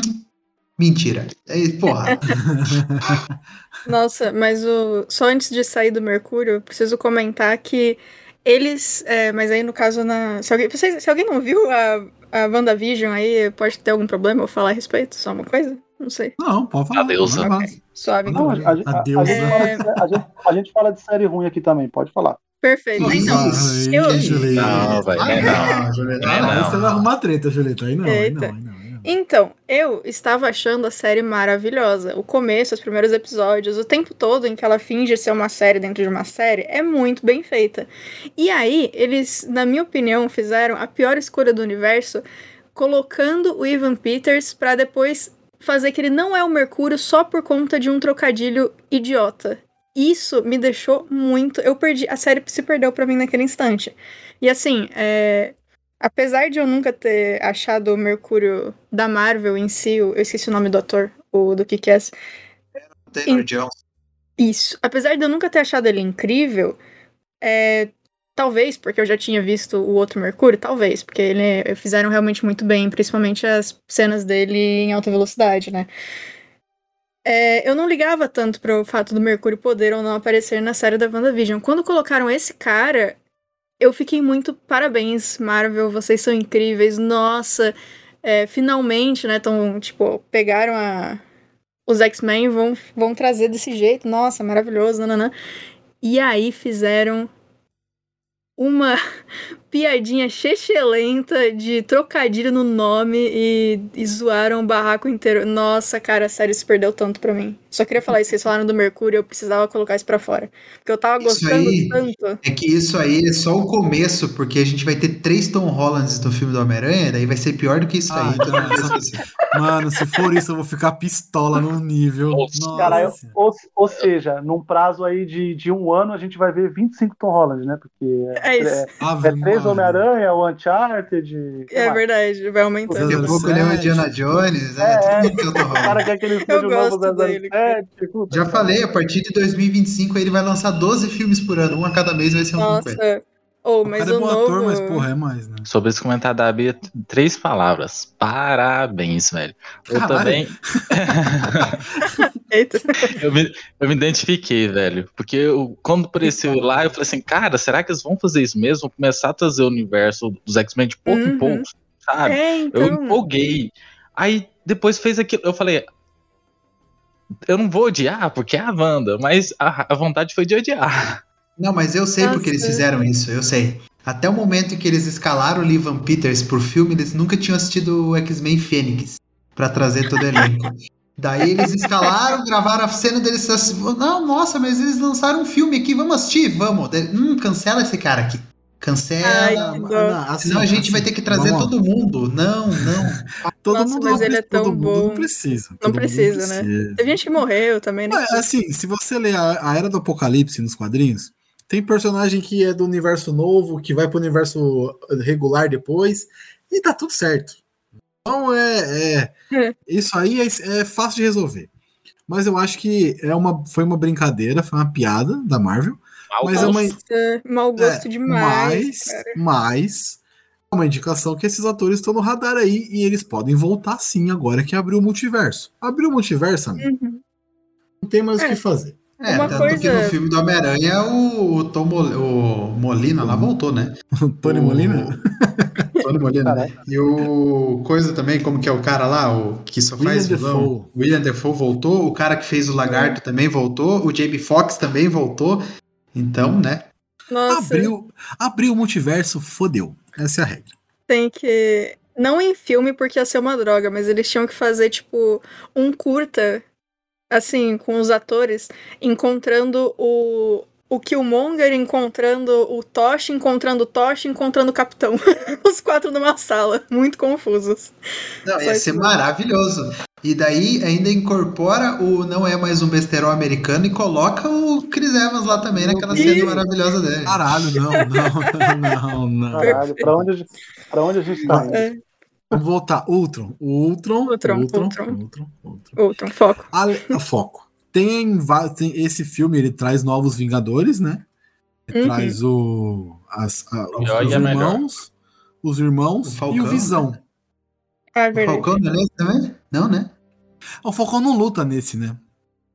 [SPEAKER 2] mentira. Aí, porra. <laughs>
[SPEAKER 3] Nossa, mas o só antes de sair do Mercúrio, eu preciso comentar que eles, é, mas aí no caso na, se alguém, vocês- se alguém não viu a a WandaVision aí, pode ter algum problema eu falar a respeito, só uma coisa? Não sei.
[SPEAKER 1] Não, pode falar.
[SPEAKER 4] Adeus,
[SPEAKER 1] pode falar.
[SPEAKER 3] Ok, suave.
[SPEAKER 5] Não, a, a- a- a a, gente, a gente fala de série ruim aqui também, pode falar.
[SPEAKER 3] Perfeito. Então,
[SPEAKER 2] Isso.
[SPEAKER 3] eu-
[SPEAKER 1] Julieta.
[SPEAKER 4] Não, velho,
[SPEAKER 2] Ah,
[SPEAKER 4] é não.
[SPEAKER 2] não, Julieta,
[SPEAKER 4] É
[SPEAKER 2] ah, não.
[SPEAKER 1] Aí você vai arrumar treta, Julieta. Aí não, aí não, aí não. aí não.
[SPEAKER 3] Então, eu estava achando a série maravilhosa. O começo, os primeiros episódios, o tempo todo em que ela finge ser uma série dentro de uma série, é muito bem feita. E aí, eles, na minha opinião, fizeram a pior escolha do universo, colocando o Ivan Peters pra depois fazer que ele não é o Mercúrio só por conta de um trocadilho idiota. Isso me deixou muito. Eu perdi. A série se perdeu pra mim naquele instante. E assim, é, Apesar de eu nunca ter achado o Mercúrio da Marvel em si, eu esqueci o nome do ator, o do que que é.
[SPEAKER 2] Taylor Jones.
[SPEAKER 3] Isso. Apesar de eu nunca ter achado ele incrível, é, talvez porque eu já tinha visto o outro Mercúrio, talvez, porque ele é, fizeram realmente muito bem, principalmente as cenas dele em alta velocidade, né? É, eu não ligava tanto pro fato do Mercúrio poder ou não aparecer na série da WandaVision. Quando colocaram esse cara, eu fiquei muito parabéns, Marvel, vocês são incríveis, nossa, é, finalmente, né, tão, tipo, pegaram a, os X-Men vão, vão trazer desse jeito, nossa, maravilhoso, nananã. E aí fizeram uma piadinha chechelenta de trocadilho no nome e, e zoaram o barraco inteiro. Nossa, cara, sério, isso perdeu tanto pra mim. Só queria falar isso, vocês falaram do Mercúrio, eu precisava colocar isso pra fora. Porque eu tava gostando
[SPEAKER 2] aí-
[SPEAKER 3] tanto.
[SPEAKER 2] É que isso aí é só o começo, porque a gente vai ter três Tom Hollands no filme do Homem-Aranha, daí vai ser pior do que isso
[SPEAKER 1] Ah,
[SPEAKER 2] aí. Então,
[SPEAKER 1] não. <laughs> Mano, se for isso, eu vou ficar pistola num nível.
[SPEAKER 4] Nossa.
[SPEAKER 5] Cara, eu- ou, ou seja, num prazo aí de, de um ano a gente vai ver 25 Tom Holland, né? Porque
[SPEAKER 3] É isso.
[SPEAKER 5] é,
[SPEAKER 1] Ave
[SPEAKER 5] é três
[SPEAKER 1] ah.
[SPEAKER 5] Homem-Aranha, o Uncharted.
[SPEAKER 3] É verdade, vai aumentando.
[SPEAKER 2] Daqui a pouco ele é o Indiana Jones,
[SPEAKER 5] né?
[SPEAKER 2] é,
[SPEAKER 5] é,
[SPEAKER 2] tudo que eu tô
[SPEAKER 5] rolando. Cara, que
[SPEAKER 3] é
[SPEAKER 5] aquele novo
[SPEAKER 3] dele,
[SPEAKER 2] Já falei, a partir de 2025 ele vai lançar 12 filmes por ano, um a cada mês vai ser um
[SPEAKER 3] Nossa. 50.
[SPEAKER 1] Oh,
[SPEAKER 3] mas o
[SPEAKER 1] cara é bom
[SPEAKER 3] novo...
[SPEAKER 1] ator, mas porra, é mais, né?
[SPEAKER 4] Sobre esse comentário da Bia, três palavras. Parabéns, velho. Eu também. <laughs> eu, me, eu me identifiquei, velho. Porque eu, quando apareceu lá, eu falei assim, cara, será que eles vão fazer isso mesmo? Começar a trazer o universo dos X-Men de pouco
[SPEAKER 3] uhum.
[SPEAKER 4] em pouco, sabe?
[SPEAKER 3] É, então...
[SPEAKER 4] Eu empolguei. Aí depois fez aquilo. Eu falei, eu não vou odiar porque é a Wanda, mas a, a vontade foi de odiar.
[SPEAKER 2] Não, mas eu sei porque eles
[SPEAKER 3] Nossa.
[SPEAKER 2] fizeram isso, eu sei. Até o momento em que eles escalaram o Lee Van Peters por filme, eles nunca tinham assistido o X-Men Fênix pra trazer todo o elenco. <laughs> Daí eles escalaram, gravaram a cena deles assim, não, nossa, mas eles lançaram um filme aqui, vamos assistir? Vamos. Hum, cancela esse cara aqui. Cancela.
[SPEAKER 3] Ai,
[SPEAKER 1] não, assim,
[SPEAKER 2] Senão a gente
[SPEAKER 1] assim,
[SPEAKER 2] vai ter que trazer
[SPEAKER 1] vamos
[SPEAKER 2] todo mundo. Não, não. <laughs>
[SPEAKER 1] Todo
[SPEAKER 3] Nossa,
[SPEAKER 1] mundo
[SPEAKER 3] mas
[SPEAKER 1] não,
[SPEAKER 3] ele é
[SPEAKER 1] todo
[SPEAKER 3] tão
[SPEAKER 1] mundo
[SPEAKER 3] bom.
[SPEAKER 1] não precisa.
[SPEAKER 3] Não
[SPEAKER 1] mundo
[SPEAKER 3] precisa, né?
[SPEAKER 1] precisa.
[SPEAKER 3] Teve gente que morreu também, né?
[SPEAKER 1] Mas, assim, se você ler a, a Era do Apocalipse nos quadrinhos, tem personagem que é do universo novo, que vai pro universo regular depois, e tá tudo certo. Então é. é-
[SPEAKER 3] É.
[SPEAKER 1] isso aí é, é fácil de resolver. Mas eu acho que é uma, foi uma brincadeira, foi uma piada da Marvel. Mas é uma,
[SPEAKER 3] Nossa, mau gosto
[SPEAKER 1] é,
[SPEAKER 3] demais.
[SPEAKER 1] mas, é uma indicação que esses atores estão no radar aí e eles podem voltar sim agora que abriu o multiverso. Abriu o multiverso, amigo,
[SPEAKER 3] Uhum.
[SPEAKER 1] não tem mais o
[SPEAKER 3] É.
[SPEAKER 1] que fazer.
[SPEAKER 2] É,
[SPEAKER 3] Uma
[SPEAKER 2] tanto
[SPEAKER 3] coisa-
[SPEAKER 2] que no filme do Homem-Aranha o, o Tom Mol- o Molina lá voltou, né?
[SPEAKER 1] Tony
[SPEAKER 2] O-
[SPEAKER 1] Molina?
[SPEAKER 2] Tony Molina, né? E o coisa também, como que é o cara lá, o que só faz
[SPEAKER 1] William
[SPEAKER 2] vilão?
[SPEAKER 1] Dafoe.
[SPEAKER 2] William Defoe voltou, o cara que fez o Lagarto também voltou, o Jamie Foxx também voltou. Então, né?
[SPEAKER 3] Nossa,
[SPEAKER 1] Abriu, abriu o multiverso, fodeu. Essa é a regra.
[SPEAKER 3] tem que. Não em filme, porque ia ser uma droga, mas eles tinham que fazer, tipo, um curta, assim, com os atores, encontrando o. O Killmonger encontrando o Tosh, encontrando o Tosh, encontrando o Capitão. <laughs> Os quatro numa sala, muito confusos.
[SPEAKER 2] Não, ia ser maravilhoso. E daí ainda incorpora o Não é mais um besterol americano e coloca o Chris Evans lá também naquela cena maravilhosa dele.
[SPEAKER 1] Caralho, não, <laughs> não, não, não.
[SPEAKER 5] Caralho, pra onde, a gente- pra onde a gente tá indo?
[SPEAKER 3] É,
[SPEAKER 1] Vamos voltar. Ultron. Ultron.
[SPEAKER 3] Ultron,
[SPEAKER 1] Ultron.
[SPEAKER 3] Ultron.
[SPEAKER 1] Ultron. Ultron.
[SPEAKER 3] outro, foco.
[SPEAKER 1] Ale- a foco. Tem, tem esse filme, ele traz novos Vingadores, né? Ele
[SPEAKER 3] Uhum.
[SPEAKER 1] traz o, as, a- os, os
[SPEAKER 4] a melhor.
[SPEAKER 1] irmãos, os irmãos
[SPEAKER 2] O
[SPEAKER 1] e o Visão.
[SPEAKER 3] Ah,
[SPEAKER 2] O
[SPEAKER 3] verdade.
[SPEAKER 2] Falcão não é nesse também? Não, né?
[SPEAKER 1] O Falcão não luta nesse, né?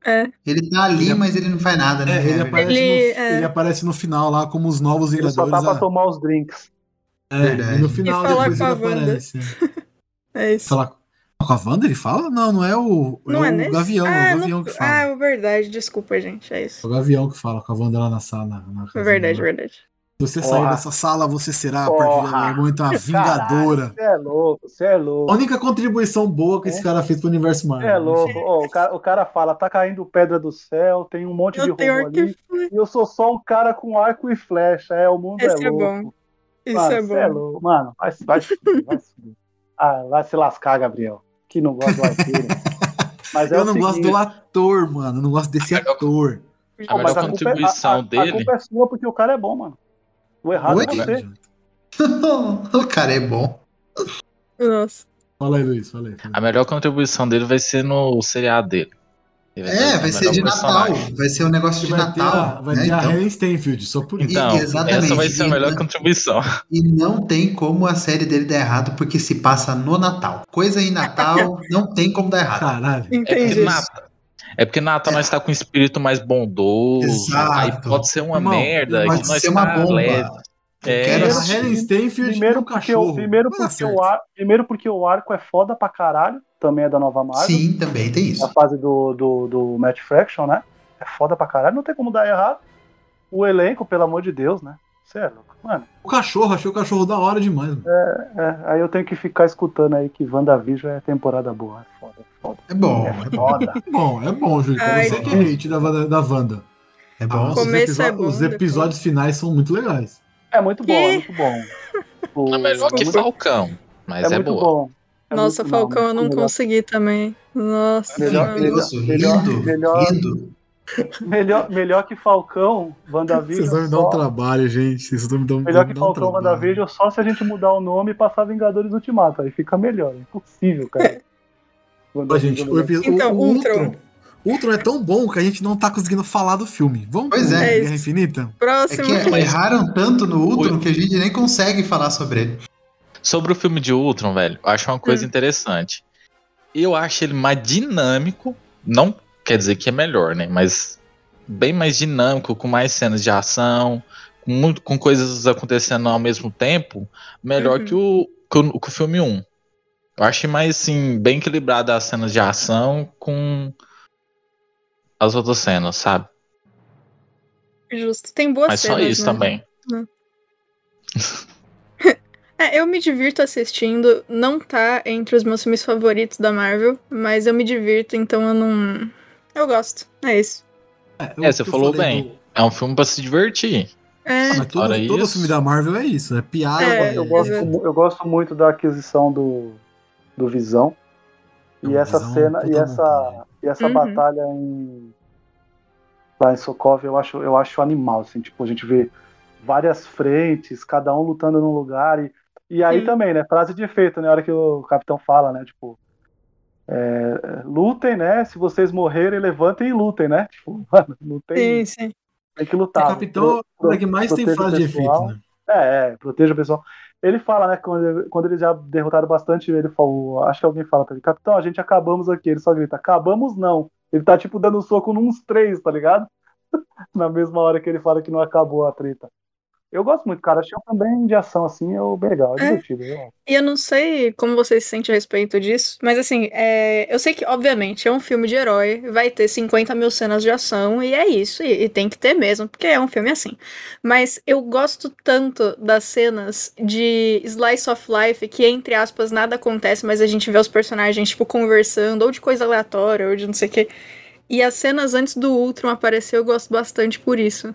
[SPEAKER 3] É,
[SPEAKER 2] Ele tá ali,
[SPEAKER 1] Ele-
[SPEAKER 2] mas ele não faz nada, né?
[SPEAKER 1] É, ele, aparece
[SPEAKER 3] Ele,
[SPEAKER 1] no,
[SPEAKER 3] é.
[SPEAKER 1] ele aparece no final lá como os novos
[SPEAKER 5] Ele só
[SPEAKER 1] Vingadores.
[SPEAKER 5] tá pra
[SPEAKER 1] ah,
[SPEAKER 5] tomar os drinks.
[SPEAKER 1] É,
[SPEAKER 2] Verdade.
[SPEAKER 1] e no final
[SPEAKER 3] E falar
[SPEAKER 1] depois
[SPEAKER 3] com
[SPEAKER 1] ele
[SPEAKER 3] a Wanda.
[SPEAKER 1] aparece. né? <laughs>
[SPEAKER 3] é isso.
[SPEAKER 1] Falar com a Wanda ele fala? Não, não é o,
[SPEAKER 3] Não
[SPEAKER 1] é
[SPEAKER 3] é
[SPEAKER 1] o
[SPEAKER 3] nesse?
[SPEAKER 1] Gavião,
[SPEAKER 3] ah,
[SPEAKER 1] é o
[SPEAKER 3] não-
[SPEAKER 1] Gavião que fala.
[SPEAKER 3] Ah, é verdade. Desculpa, gente. É
[SPEAKER 1] É
[SPEAKER 3] isso.
[SPEAKER 1] o Gavião que fala com a Wanda lá na sala. Na, na
[SPEAKER 3] É verdade,
[SPEAKER 1] lá.
[SPEAKER 3] verdade.
[SPEAKER 1] Se você
[SPEAKER 5] Porra.
[SPEAKER 1] sair dessa sala, você será, a partir
[SPEAKER 5] Porra.
[SPEAKER 1] agora, muito uma vingadora.
[SPEAKER 5] Você é louco, você é
[SPEAKER 1] A
[SPEAKER 5] louco.
[SPEAKER 1] única contribuição boa que esse cara fez pro universo
[SPEAKER 5] Você
[SPEAKER 1] Marvel.
[SPEAKER 5] é louco. Ó, o, cara, o cara fala, tá caindo pedra do céu, tem um monte
[SPEAKER 3] Eu
[SPEAKER 5] de
[SPEAKER 3] arco
[SPEAKER 5] ali.
[SPEAKER 3] e
[SPEAKER 5] E eu sou só um cara com arco e flecha. É, o mundo
[SPEAKER 3] Esse
[SPEAKER 5] é
[SPEAKER 3] é
[SPEAKER 5] louco.
[SPEAKER 3] bom. Isso
[SPEAKER 5] Mano,
[SPEAKER 3] é
[SPEAKER 5] cê é
[SPEAKER 3] bom.
[SPEAKER 5] louco. Mano, vai, vai, se fuder, vai se fuder. Ah, vai se lascar, Gabriel. Que não gosta do arqueiro. <laughs> Mas é
[SPEAKER 1] Eu não gosto
[SPEAKER 5] seguinte,
[SPEAKER 1] do ator, mano. Eu não gosto desse ator.
[SPEAKER 4] A
[SPEAKER 5] Pô,
[SPEAKER 4] melhor
[SPEAKER 5] mas a culpa, é,
[SPEAKER 4] contribuição
[SPEAKER 5] a, a, a
[SPEAKER 4] dele.
[SPEAKER 5] culpa é sua porque o cara é bom, mano. O errado
[SPEAKER 2] Oi?
[SPEAKER 5] é você. <laughs>
[SPEAKER 2] o cara é bom.
[SPEAKER 3] Nossa.
[SPEAKER 1] Fala aí, Luiz. Fala aí. fala aí.
[SPEAKER 4] A melhor contribuição dele vai ser no seriado dele.
[SPEAKER 2] É,
[SPEAKER 4] a
[SPEAKER 2] vai ser de Natal.
[SPEAKER 4] personagem.
[SPEAKER 2] Vai ser um negócio de
[SPEAKER 1] Vai ter a,
[SPEAKER 2] Natal.
[SPEAKER 1] vai
[SPEAKER 2] né?
[SPEAKER 1] ter a
[SPEAKER 2] Então,
[SPEAKER 1] Helen Stenfield, só por isso.
[SPEAKER 4] Então,
[SPEAKER 2] Exatamente.
[SPEAKER 4] essa vai ser a melhor
[SPEAKER 2] E-
[SPEAKER 4] contribuição.
[SPEAKER 2] E não tem como a série dele dar errado porque se passa no Natal. Coisa em Natal <laughs> não tem como dar errado.
[SPEAKER 1] Caralho.
[SPEAKER 4] É porque
[SPEAKER 3] Entendi.
[SPEAKER 4] Natal, é porque Natal nós tá com um espírito mais bondoso.
[SPEAKER 2] Exato.
[SPEAKER 4] Aí pode ser uma
[SPEAKER 1] Irmão,
[SPEAKER 4] merda.
[SPEAKER 2] Pode ser uma
[SPEAKER 4] tá
[SPEAKER 2] bomba.
[SPEAKER 4] leve. É,
[SPEAKER 2] quero
[SPEAKER 1] A. Helen Stenfield
[SPEAKER 5] Primeiro porque, primeiro, porque o ar, primeiro porque o arco é foda pra caralho. Também é da nova Marvel.
[SPEAKER 2] Sim, também tem
[SPEAKER 5] A
[SPEAKER 2] isso.
[SPEAKER 5] fase do, do, do Matt Fraction, né? É foda pra caralho. Não tem como dar errado. O elenco, pelo amor de Deus, né? Você é louco. Mano,
[SPEAKER 1] O cachorro, achei o cachorro da hora demais. Mano.
[SPEAKER 5] é, aí eu tenho que ficar escutando aí que WandaVision é temporada boa. É foda, é foda.
[SPEAKER 2] É bom,
[SPEAKER 5] É
[SPEAKER 2] é bom.
[SPEAKER 5] foda. <laughs>
[SPEAKER 1] É bom, é bom, Júlio. Você que é hate da, Wanda- da Wanda.
[SPEAKER 2] É bom.
[SPEAKER 1] os,
[SPEAKER 3] Começo é bom,
[SPEAKER 1] os
[SPEAKER 3] depois-
[SPEAKER 1] episódios finais são muito legais.
[SPEAKER 5] É muito bom, é muito bom. O-
[SPEAKER 4] É melhor que. Falcão, mas
[SPEAKER 5] é
[SPEAKER 4] é,
[SPEAKER 5] muito
[SPEAKER 4] boa.
[SPEAKER 5] bom. É
[SPEAKER 3] Nossa,
[SPEAKER 5] muito bom,
[SPEAKER 3] Falcão eu não
[SPEAKER 5] melhor.
[SPEAKER 3] consegui também. Nossa.
[SPEAKER 5] Melhor- melhor- melhor-
[SPEAKER 2] lindo,
[SPEAKER 5] melhor-
[SPEAKER 2] lindo.
[SPEAKER 5] Melhor, melhor que Falcão, WandaVision.
[SPEAKER 1] Vocês vão me dar um trabalho, gente. Vocês vão me dar um,
[SPEAKER 5] Melhor que
[SPEAKER 1] me dar um
[SPEAKER 5] Falcão
[SPEAKER 1] trabalho.
[SPEAKER 5] WandaVision só se a gente mudar o nome e passar Vingadores Ultimato. Aí fica melhor. É impossível, cara.
[SPEAKER 1] Ó, gente, o,
[SPEAKER 3] Então,
[SPEAKER 1] o, o
[SPEAKER 3] Ultron.
[SPEAKER 1] Ultron. Ultron é tão bom que a gente não tá conseguindo falar do filme. Vamos
[SPEAKER 2] Pois
[SPEAKER 1] pro
[SPEAKER 2] é.
[SPEAKER 1] Guerra Infinita?
[SPEAKER 2] É
[SPEAKER 3] Próximo.
[SPEAKER 2] que
[SPEAKER 4] Mas-
[SPEAKER 2] erraram tanto no Ultron que a gente nem consegue falar sobre ele.
[SPEAKER 4] Sobre o filme de Ultron, velho, eu acho uma coisa
[SPEAKER 3] Hum.
[SPEAKER 4] interessante. Eu acho ele mais dinâmico, não quer dizer que é melhor, né? Mas bem mais dinâmico, com mais cenas de ação, com, muito, com coisas acontecendo ao mesmo tempo, melhor
[SPEAKER 3] Uhum.
[SPEAKER 4] que, o, que, o, que o filme 1. Eu achei mais, assim, bem equilibrado as cenas de ação com as outras cenas, sabe?
[SPEAKER 3] Justo. Tem boas
[SPEAKER 4] Mas só
[SPEAKER 3] cenas,
[SPEAKER 4] isso
[SPEAKER 3] né?
[SPEAKER 4] também. <laughs>
[SPEAKER 3] É, eu me divirto assistindo. Não tá entre os meus filmes favoritos da Marvel, mas eu me divirto, então eu não. Eu gosto. É isso.
[SPEAKER 1] o
[SPEAKER 4] É, você falou bem. É um filme pra se divertir.
[SPEAKER 3] É.
[SPEAKER 1] do- Mas todo, todo
[SPEAKER 4] isso-
[SPEAKER 1] filme da Marvel é isso, é piada.
[SPEAKER 3] É,
[SPEAKER 5] Eu
[SPEAKER 1] é-
[SPEAKER 5] gosto, eu gosto muito da aquisição do, do Visão. E
[SPEAKER 1] Não,
[SPEAKER 5] essa
[SPEAKER 1] Visão,
[SPEAKER 5] cena, e essa, e essa
[SPEAKER 3] Uhum.
[SPEAKER 5] batalha em. Lá em Sokov, eu acho, eu acho animal, assim, tipo, a gente vê várias frentes, cada um lutando num lugar. E, e aí
[SPEAKER 3] Sim.
[SPEAKER 5] também, né? Frase de efeito, né? A hora que o capitão fala, né? Tipo. é, lutem, né? Se vocês morrerem, levantem e lutem, né? Tipo, <laughs> mano, não tem,
[SPEAKER 3] Sim, sim.
[SPEAKER 5] tem que
[SPEAKER 1] O
[SPEAKER 5] lutar.
[SPEAKER 1] Capitão é o cara que mais tem frase de efeito, né?
[SPEAKER 5] É, é, proteja o pessoal. Ele fala, né, quando, quando eles já derrotaram bastante, ele falou, acho que alguém fala pra ele, capitão, a gente acabamos aqui. Ele só grita, acabamos não. Ele tá, tipo, dando soco nos três, tá ligado? <laughs> Na mesma hora que ele fala que não acabou a treta. Eu gosto muito, cara. Achei um também de ação, assim, eu bem legal, é
[SPEAKER 3] É.
[SPEAKER 5] divertido. eu-
[SPEAKER 3] E eu não sei como você se sente a respeito disso, mas assim, é, eu sei que, obviamente, é um filme de herói, vai ter 50 mil cenas de ação, e é isso, e, e tem que ter mesmo, porque é um filme assim. Mas eu gosto tanto das cenas de slice of life, que, entre aspas, nada acontece, mas a gente vê os personagens, tipo, conversando, ou de coisa aleatória, ou de não sei o quê. E as cenas antes do Ultron aparecer, eu gosto bastante por isso.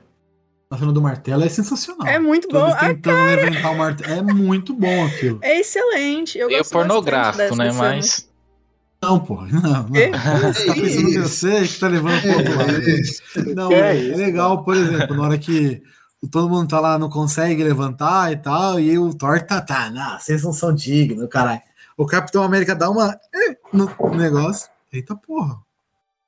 [SPEAKER 1] A cena do martelo é sensacional.
[SPEAKER 3] É muito
[SPEAKER 1] Todos
[SPEAKER 3] bom. Ah,
[SPEAKER 1] tentando levantar o martelo. É muito bom aquilo.
[SPEAKER 3] é excelente. Eu
[SPEAKER 4] Meio
[SPEAKER 3] gosto bastante
[SPEAKER 4] pornográfico, né? Mas.
[SPEAKER 1] Não, pô. <laughs> Não, não.
[SPEAKER 3] Quê?
[SPEAKER 1] Você tá pensando que você que tá levando pro outro lado. Não,
[SPEAKER 5] É
[SPEAKER 1] é, legal, por exemplo, na hora que todo mundo tá lá, não consegue levantar e tal, e o Thor tá, tá, não, vocês não são dignos, caralho. O Capitão América dá uma eh, no negócio. Eita porra.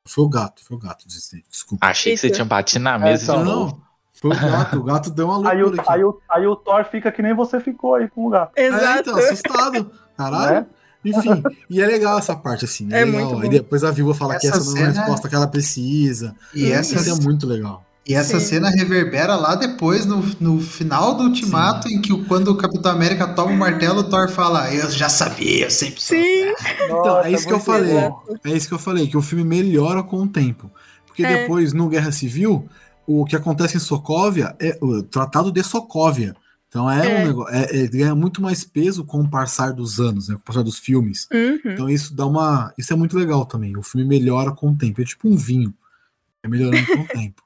[SPEAKER 1] Foi o gato, foi o gato, desculpa.
[SPEAKER 4] Achei que você tinha batido na mesa
[SPEAKER 5] então.
[SPEAKER 4] de
[SPEAKER 1] não,
[SPEAKER 4] novo.
[SPEAKER 1] não, foi o gato, o gato deu uma
[SPEAKER 5] Aí o,
[SPEAKER 1] loucura aqui.
[SPEAKER 5] aí, o, aí o Thor fica que nem você ficou aí com o gato.
[SPEAKER 1] É,
[SPEAKER 3] Exato.
[SPEAKER 1] então, assustado. Caralho.
[SPEAKER 5] Né?
[SPEAKER 1] Enfim, e é legal essa parte, assim. É,
[SPEAKER 3] É
[SPEAKER 1] legal.
[SPEAKER 3] muito bom.
[SPEAKER 1] Aí depois a Viúva fala que
[SPEAKER 2] Essa
[SPEAKER 1] essa não é a
[SPEAKER 2] cena-
[SPEAKER 1] resposta que ela precisa.
[SPEAKER 2] E essa,
[SPEAKER 1] Isso é muito legal.
[SPEAKER 2] e essa
[SPEAKER 3] Sim.
[SPEAKER 2] cena reverbera lá depois, no, no final do ultimato, em que quando o Capitão América toma o martelo, o Thor fala: Eu já sabia, eu sempre soube."
[SPEAKER 3] Sim. <laughs>
[SPEAKER 1] Então,
[SPEAKER 5] Nossa,
[SPEAKER 1] é isso que eu falei. É isso que eu falei, que o filme melhora com o tempo. Porque
[SPEAKER 3] É.
[SPEAKER 1] depois, no Guerra Civil, o que acontece em Sokovia é o Tratado de Sokovia. Então é,
[SPEAKER 3] É.
[SPEAKER 1] um negócio. É, é, ganha muito mais peso com o passar dos anos, né? Com o passar dos filmes.
[SPEAKER 3] Uhum.
[SPEAKER 1] Então isso dá uma. Isso é muito legal também. O filme melhora com o tempo. É tipo um vinho. É melhorando com o <laughs> tempo.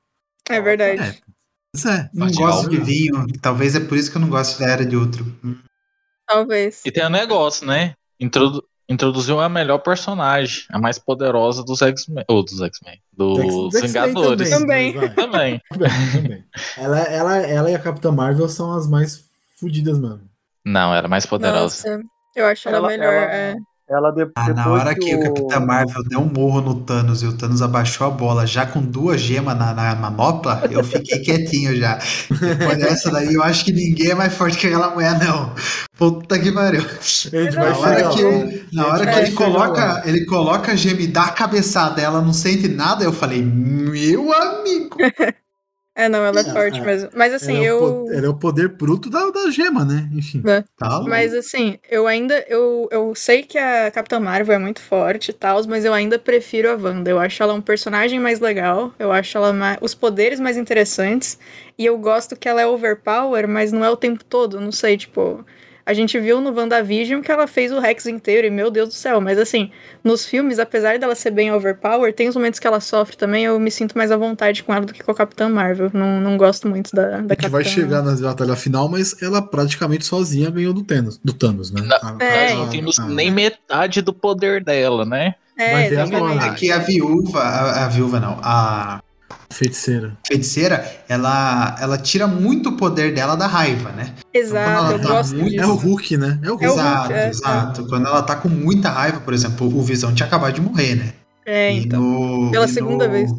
[SPEAKER 3] É verdade.
[SPEAKER 1] É. Isso é.
[SPEAKER 2] Não gosto de vinho. Talvez é por isso que eu não gosto da Era de Ultron.
[SPEAKER 3] Talvez.
[SPEAKER 4] E tem um negócio, né? Introdu- introduziu a melhor personagem, a mais poderosa dos X-Men. Ou dos X-Men. Dos Vingadores.
[SPEAKER 3] Também.
[SPEAKER 4] Também. <laughs>
[SPEAKER 1] Também, também. Ela, ela, ela e a Capitã Marvel são as mais fodidas mesmo.
[SPEAKER 4] Não, era mais poderosa.
[SPEAKER 3] Nossa, eu acho ela,
[SPEAKER 5] Ela-
[SPEAKER 3] melhor.
[SPEAKER 5] ela-
[SPEAKER 3] é.
[SPEAKER 5] Ela de,
[SPEAKER 2] Ah,
[SPEAKER 5] depois
[SPEAKER 2] na hora que, o
[SPEAKER 5] o
[SPEAKER 2] Capitão Marvel deu um morro no Thanos e o Thanos abaixou a bola já com duas gemas na, na manopla, eu fiquei <laughs> quietinho já. Depois dessa daí, eu acho que ninguém é mais forte que aquela mulher, não. Puta que pariu. Na hora que, ele, na hora que ele coloca, ele coloca a gema e dá a cabeçada, ela não sente nada, eu falei, meu amigo. <laughs>
[SPEAKER 3] É, não, ela é,
[SPEAKER 1] É,
[SPEAKER 3] forte
[SPEAKER 1] é.
[SPEAKER 3] mesmo. Mas assim,
[SPEAKER 1] ela, é o
[SPEAKER 3] eu.
[SPEAKER 1] ela é o poder bruto da, da gema, né? Enfim.
[SPEAKER 3] É. Mas assim, eu ainda. Eu, eu sei que a Capitã Marvel é muito forte e tal, mas eu ainda prefiro a Wanda. Eu acho ela um personagem mais legal. Eu acho ela ma- os poderes mais interessantes. E eu gosto que ela é overpower, mas não é o tempo todo. Não sei, tipo. A gente viu no WandaVision que ela fez o Rex inteiro, e meu Deus do céu. Mas assim, nos filmes, apesar dela ser bem overpower, tem os momentos que ela sofre também. Eu me sinto mais à vontade com ela do que com a Capitã Marvel. Não, não gosto muito da, da
[SPEAKER 1] A gente
[SPEAKER 3] Capitã.
[SPEAKER 1] vai chegar na batalha final, mas ela praticamente sozinha ganhou do Thanos, do Thanos né?
[SPEAKER 4] Na-
[SPEAKER 1] A-
[SPEAKER 3] É,
[SPEAKER 1] a-
[SPEAKER 4] Nós não temos
[SPEAKER 1] a-
[SPEAKER 4] nem metade do poder dela, né?
[SPEAKER 3] É, exatamente.
[SPEAKER 1] agora.
[SPEAKER 2] É que a viúva, a, a viúva não, a
[SPEAKER 1] feiticeira.
[SPEAKER 2] feiticeira, ela, ela tira muito o poder dela da raiva, né?
[SPEAKER 3] Exato, eu
[SPEAKER 2] Quando ela tá
[SPEAKER 3] gosto
[SPEAKER 2] muito-
[SPEAKER 3] disso.
[SPEAKER 1] É o Hulk, né? É o Hulk.
[SPEAKER 3] É o
[SPEAKER 2] exato,
[SPEAKER 3] Hulk, é,
[SPEAKER 2] exato. Quando ela tá com muita raiva, por exemplo, o Visão tinha acabado de morrer, né?
[SPEAKER 3] É,
[SPEAKER 2] E
[SPEAKER 3] então.
[SPEAKER 2] no-
[SPEAKER 3] Pela
[SPEAKER 2] e no-
[SPEAKER 3] segunda vez.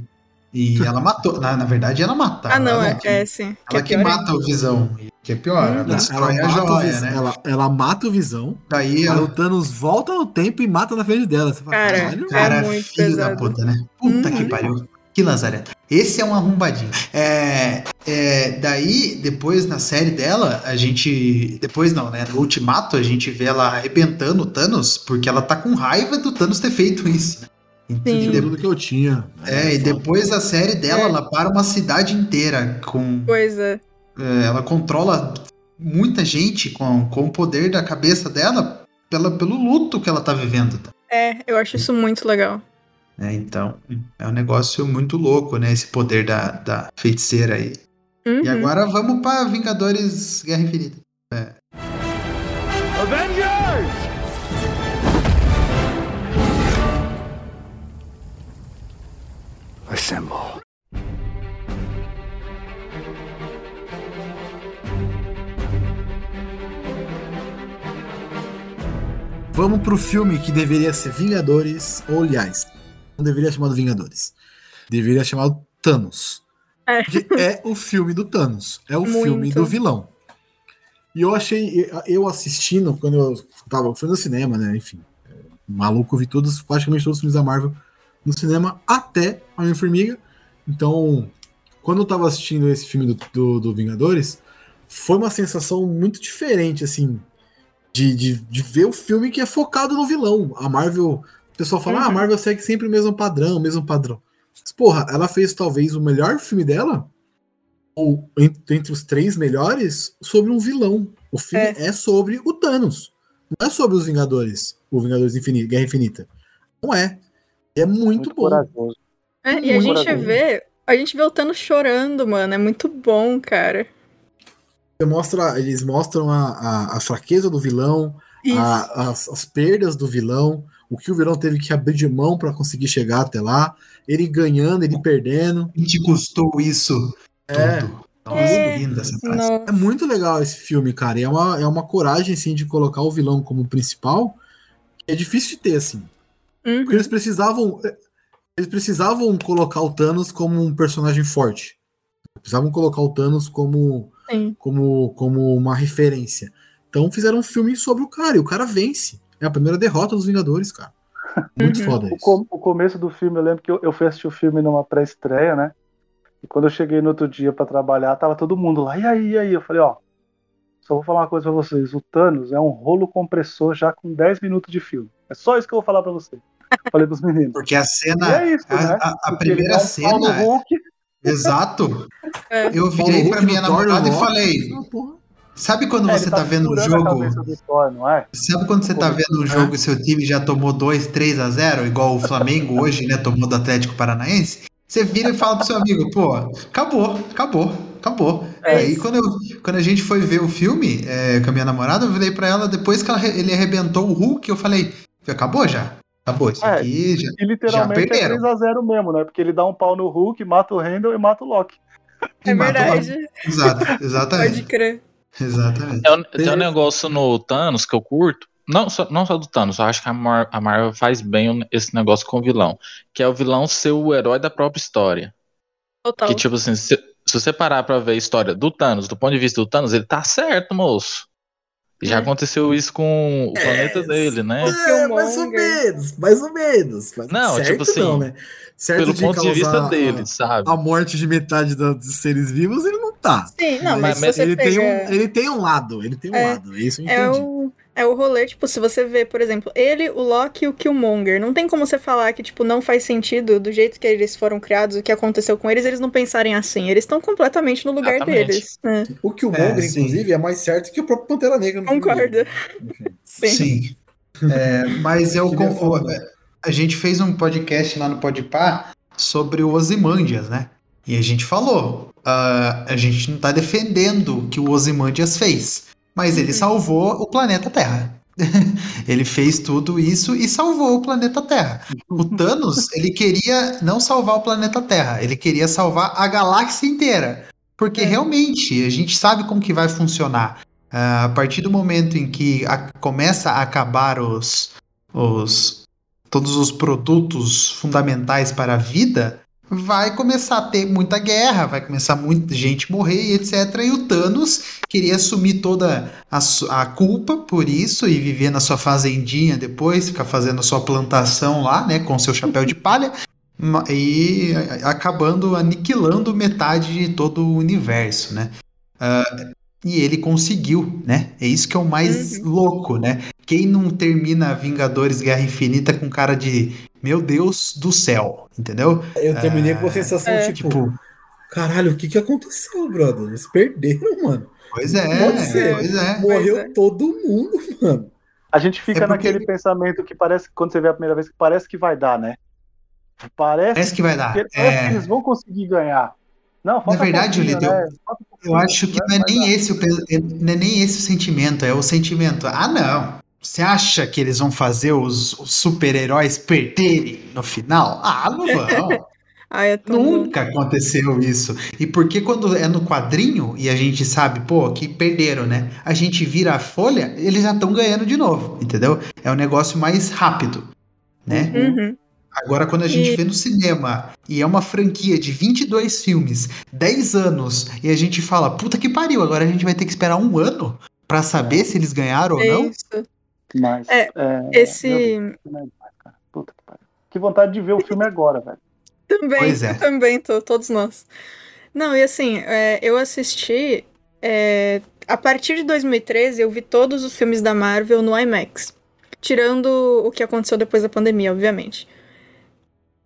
[SPEAKER 2] E ela matou, na, na verdade ela matava.
[SPEAKER 3] ah, não,
[SPEAKER 2] ela
[SPEAKER 3] é,
[SPEAKER 2] que,
[SPEAKER 3] é sim. Que
[SPEAKER 2] ela
[SPEAKER 3] é
[SPEAKER 2] que mata o Visão, que é pior, ela
[SPEAKER 3] Uhum.
[SPEAKER 1] Ela, ela
[SPEAKER 2] destrói a
[SPEAKER 1] mata o
[SPEAKER 2] joia,
[SPEAKER 1] Visão,
[SPEAKER 2] né?
[SPEAKER 1] ela, ela mata o Visão,
[SPEAKER 2] Daí
[SPEAKER 1] aí
[SPEAKER 2] ela,
[SPEAKER 1] o Thanos volta no tempo e mata na frente dela. Você fala,
[SPEAKER 3] Cara,
[SPEAKER 1] caralho,
[SPEAKER 2] cara,
[SPEAKER 3] É muito
[SPEAKER 2] filho da
[SPEAKER 3] pesado.
[SPEAKER 2] puta, né? Puta
[SPEAKER 3] Uhum.
[SPEAKER 2] que pariu. Que lazareta. Esse é um arrombadinho. É, é, daí, depois na série dela, a gente. Depois não, né? No Ultimato, a gente vê ela arrebentando o Thanos, porque ela tá com raiva do Thanos ter feito isso. né? E
[SPEAKER 3] Sim.
[SPEAKER 2] de-
[SPEAKER 1] tudo que eu tinha.
[SPEAKER 2] É, e
[SPEAKER 1] foda.
[SPEAKER 2] depois da série dela,
[SPEAKER 3] É.
[SPEAKER 2] ela para uma cidade inteira com.
[SPEAKER 3] Pois é.
[SPEAKER 2] é, ela controla muita gente com, com o poder da cabeça dela pela, pelo luto que ela tá vivendo. tá?
[SPEAKER 3] É, eu acho isso muito legal.
[SPEAKER 2] Né? Então, é um negócio muito louco, né? Esse poder da, da feiticeira aí.
[SPEAKER 3] Uhum.
[SPEAKER 2] E agora vamos pra Vingadores Guerra Infinita.
[SPEAKER 7] Assemble.
[SPEAKER 1] Vamos pro filme que deveria ser Vingadores, ou aliás, não deveria ser chamado Vingadores. Deveria ser chamado Thanos.
[SPEAKER 3] É.
[SPEAKER 1] É o filme do Thanos. É o
[SPEAKER 3] Muito.
[SPEAKER 1] filme do vilão. E eu achei, eu assistindo, quando eu tava, fui no cinema, né? Enfim, é, maluco, vi todos, praticamente todos os filmes da Marvel no cinema, até a Homem-Formiga. Então, quando eu tava assistindo esse filme do, do, do Vingadores, foi uma sensação muito diferente, assim, de, de, de ver o filme que é focado no vilão. A Marvel, o pessoal fala,
[SPEAKER 3] Uhum.
[SPEAKER 1] ah, a Marvel segue sempre o mesmo padrão, o mesmo padrão. Mas, porra, ela fez talvez o melhor filme dela, ou entre, entre os três melhores, sobre um vilão. O filme é. sobre o Thanos. Não é sobre os Vingadores, o Vingadores Infinito, Guerra Infinita. Não é. É muito, bom.
[SPEAKER 5] corajoso.
[SPEAKER 3] É, e a
[SPEAKER 5] Muito
[SPEAKER 3] gente
[SPEAKER 5] corajoso.
[SPEAKER 3] vê. A gente vê o Thanos chorando, mano. É muito bom, cara.
[SPEAKER 1] Mostra, eles mostram a, a, a fraqueza do vilão, a- as, as perdas do vilão, o que o vilão teve que abrir de mão para conseguir chegar até lá, ele ganhando, ele perdendo.
[SPEAKER 2] E te custou isso
[SPEAKER 1] É.
[SPEAKER 2] tudo. Nossa,
[SPEAKER 3] É.
[SPEAKER 2] linda essa frase.
[SPEAKER 1] É muito legal esse filme, cara. E é uma, é uma coragem, assim, de colocar o vilão como principal. que É difícil de ter, assim.
[SPEAKER 3] Uhum.
[SPEAKER 1] Porque eles precisavam. Eles precisavam colocar o Thanos como um personagem forte. Precisavam colocar o Thanos como,
[SPEAKER 3] Sim.
[SPEAKER 1] como, como uma referência. Então fizeram um filme sobre o cara, e o cara vence. É a primeira derrota dos Vingadores, cara. <laughs> Muito
[SPEAKER 3] Uhum.
[SPEAKER 1] foda
[SPEAKER 5] O,
[SPEAKER 1] isso.
[SPEAKER 5] o começo do filme, eu lembro que eu, eu fui assistir o filme numa pré-estreia, né? E quando eu cheguei no outro dia pra trabalhar, tava todo mundo lá. E aí, e aí? Eu falei, ó, só vou falar uma coisa pra vocês. O Thanos é um rolo compressor já com 10 minutos de filme. É só isso que eu vou falar pra vocês. <laughs> Falei pros meninos.
[SPEAKER 2] Porque a
[SPEAKER 5] E
[SPEAKER 2] cena.
[SPEAKER 5] é isso,
[SPEAKER 2] a,
[SPEAKER 5] né?
[SPEAKER 2] a- a primeira
[SPEAKER 5] um no
[SPEAKER 2] cena.
[SPEAKER 5] Hulk,
[SPEAKER 2] Exato.
[SPEAKER 3] É.
[SPEAKER 2] Eu virei pra minha namorada e falei:
[SPEAKER 1] ah, porra.
[SPEAKER 2] Sabe quando
[SPEAKER 5] é,
[SPEAKER 2] você
[SPEAKER 5] ele
[SPEAKER 2] tá vendo um jogo?
[SPEAKER 5] Thor, não é?
[SPEAKER 2] Sabe quando você tá vendo um jogo e seu time já tomou 2, 3 a 0, igual o Flamengo hoje, né? Tomou do Atlético Paranaense? Você vira e fala pro seu amigo, pô, acabou, acabou, acabou.
[SPEAKER 3] É
[SPEAKER 2] Aí quando, eu- quando a gente foi ver o filme é, com a minha namorada, eu virei pra ela, depois que ela ele arrebentou o Hulk, eu falei, acabou já? Acabou, isso
[SPEAKER 5] É.
[SPEAKER 2] aqui já.
[SPEAKER 5] E literalmente é
[SPEAKER 2] perderam.
[SPEAKER 5] 3x0 mesmo, né? Porque ele dá um pau no Hulk, mata o Randall e mata o Loki.
[SPEAKER 3] É verdade.
[SPEAKER 2] Exato, <laughs>
[SPEAKER 3] Pode
[SPEAKER 2] exatamente.
[SPEAKER 3] crer. <laughs>
[SPEAKER 2] Exatamente.
[SPEAKER 4] Tem um, tem um negócio no Thanos que eu curto. Não só, não só do Thanos, eu acho que a, Mar- a Marvel faz bem esse negócio com o vilão. Que é o vilão ser o herói da própria história.
[SPEAKER 3] Total.
[SPEAKER 4] Que, tipo assim, se, se você parar pra ver a história do Thanos, do ponto de vista do Thanos, ele tá certo, moço. Já aconteceu isso com o planeta dele, né?
[SPEAKER 1] É, mais ou
[SPEAKER 3] Killmonger.
[SPEAKER 1] menos, mais ou menos. Mas
[SPEAKER 4] Não,
[SPEAKER 1] certo
[SPEAKER 4] tipo assim,
[SPEAKER 1] não, né? Certo
[SPEAKER 4] Pelo ponto de vista dele, sabe?
[SPEAKER 1] A, morte de metade dos seres vivos, ele não tá.
[SPEAKER 3] Sim, não, mas,
[SPEAKER 4] Mas-
[SPEAKER 1] ele,
[SPEAKER 3] pega...
[SPEAKER 1] tem um, ele tem um lado, ele tem um
[SPEAKER 3] É,
[SPEAKER 1] lado. Isso eu
[SPEAKER 3] É
[SPEAKER 1] entendi.
[SPEAKER 3] o, é o rolê, tipo, se você vê, por exemplo, ele, o Loki e o Killmonger, não tem como você falar que, tipo, não faz sentido do jeito que eles foram criados, o que aconteceu com eles, eles não pensarem assim. Eles estão completamente no lugar
[SPEAKER 4] Exatamente.
[SPEAKER 3] deles. né?
[SPEAKER 1] O Killmonger,
[SPEAKER 2] É,
[SPEAKER 1] inclusive, é mais certo que o próprio Pantera Negra.
[SPEAKER 3] Concordo. Sim.
[SPEAKER 2] Sim. É, mas eu
[SPEAKER 1] Que
[SPEAKER 2] con-
[SPEAKER 1] foda.
[SPEAKER 2] a gente fez um podcast lá no Podpah sobre o Ozymandias, né? E a gente falou, ah, a gente não tá defendendo o que o Ozymandias fez, mas ele
[SPEAKER 3] Uhum.
[SPEAKER 2] salvou o planeta Terra. <laughs> ele fez tudo isso e salvou o planeta Terra. O Thanos, ele queria não salvar o planeta Terra, ele queria salvar a galáxia inteira. Porque
[SPEAKER 3] É.
[SPEAKER 2] realmente a gente sabe como que vai funcionar. Ah, a partir do momento em que a- começa a acabar os, os todos os produtos fundamentais para a vida, vai começar a ter muita guerra, vai começar muita gente morrer e etc. E o Thanos queria assumir toda a, a culpa por isso e viver na sua fazendinha depois, ficar fazendo a sua plantação lá, né, com seu chapéu de palha. E acabando aniquilando metade de todo o universo, né? Ah, e ele conseguiu, né? É isso que é o mais louco, né? Quem não termina Vingadores Guerra Infinita com cara de meu Deus do céu, entendeu?
[SPEAKER 1] Eu terminei com a sensação,
[SPEAKER 3] É.
[SPEAKER 1] tipo,
[SPEAKER 2] Tipo,
[SPEAKER 1] caralho, o que que aconteceu, brother? Eles perderam, mano.
[SPEAKER 2] pois é,
[SPEAKER 1] Pode ser.
[SPEAKER 2] pois é.
[SPEAKER 1] Morreu
[SPEAKER 3] é.
[SPEAKER 1] todo mundo, <laughs> mano.
[SPEAKER 5] A gente fica
[SPEAKER 2] É porque-
[SPEAKER 5] naquele pensamento que parece que quando você vê a primeira vez, que parece que vai dar, né? Parece,
[SPEAKER 2] Parece que vai dar.
[SPEAKER 5] que, parece que
[SPEAKER 2] É,
[SPEAKER 5] eles vão conseguir ganhar. Não, falta
[SPEAKER 2] verdade, Julito,
[SPEAKER 5] né?
[SPEAKER 2] Eu
[SPEAKER 5] pouquinho,
[SPEAKER 2] acho que
[SPEAKER 5] vai-
[SPEAKER 2] não é nem esse o não é nem esse o sentimento, é o sentimento. Ah, não. Você acha que eles vão fazer os, os super-heróis perderem no final? Ah, não <laughs> vão.
[SPEAKER 3] Ai, é.
[SPEAKER 2] Nunca aconteceu isso. E porque quando é no quadrinho e a gente sabe, pô, que perderam, né? A gente vira a folha, eles já estão ganhando de novo, entendeu? É um negócio mais rápido, né?
[SPEAKER 3] Uhum.
[SPEAKER 2] Agora, quando a gente
[SPEAKER 3] E-
[SPEAKER 2] vê no cinema e é uma franquia de 22 filmes, 10 anos, e a gente fala, puta que pariu, agora a gente vai ter que esperar um ano pra saber se eles ganharam ou
[SPEAKER 3] É
[SPEAKER 2] não?
[SPEAKER 3] isso.
[SPEAKER 5] Mas,
[SPEAKER 3] É,
[SPEAKER 5] é,
[SPEAKER 3] Esse.
[SPEAKER 5] Deus, que. Puta que pariu. Que vontade de ver o filme agora, velho. <laughs>
[SPEAKER 3] Também,
[SPEAKER 2] Pois é.
[SPEAKER 3] também tô, todos nós. Não, e assim, é, eu assisti. é, a partir de 2013, eu vi todos os filmes da Marvel no IMAX. Tirando o que aconteceu depois da pandemia, obviamente.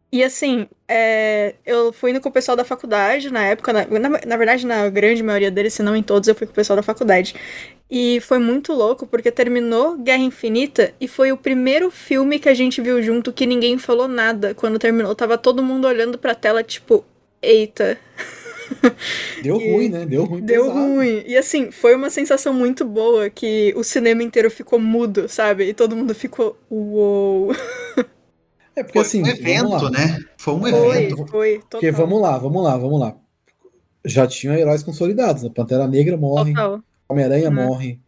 [SPEAKER 3] E assim, é, eu fui indo com o pessoal da faculdade na época, na, na, na verdade, na grande maioria deles, se não em todos, eu fui com o pessoal da faculdade. E foi muito louco, porque terminou Guerra Infinita e foi o primeiro filme que a gente viu junto que ninguém falou nada. Quando terminou, tava todo mundo olhando pra tela, tipo, eita, <laughs>
[SPEAKER 1] Deu
[SPEAKER 3] E-
[SPEAKER 1] ruim, né? Deu ruim.
[SPEAKER 3] deu
[SPEAKER 1] pesado.
[SPEAKER 3] ruim. E assim, foi uma sensação muito boa que o cinema inteiro ficou mudo, sabe? E todo mundo ficou, uou. <laughs>
[SPEAKER 1] É porque assim,
[SPEAKER 2] Foi um
[SPEAKER 1] vamos
[SPEAKER 2] evento,
[SPEAKER 1] lá.
[SPEAKER 2] né? Foi um
[SPEAKER 3] Foi,
[SPEAKER 2] evento.
[SPEAKER 3] foi, total.
[SPEAKER 1] Porque vamos lá, vamos lá, vamos lá. Já tinham heróis consolidados, né? Pantera Negra morre. Homem-Aranha
[SPEAKER 3] Hum.
[SPEAKER 1] morre,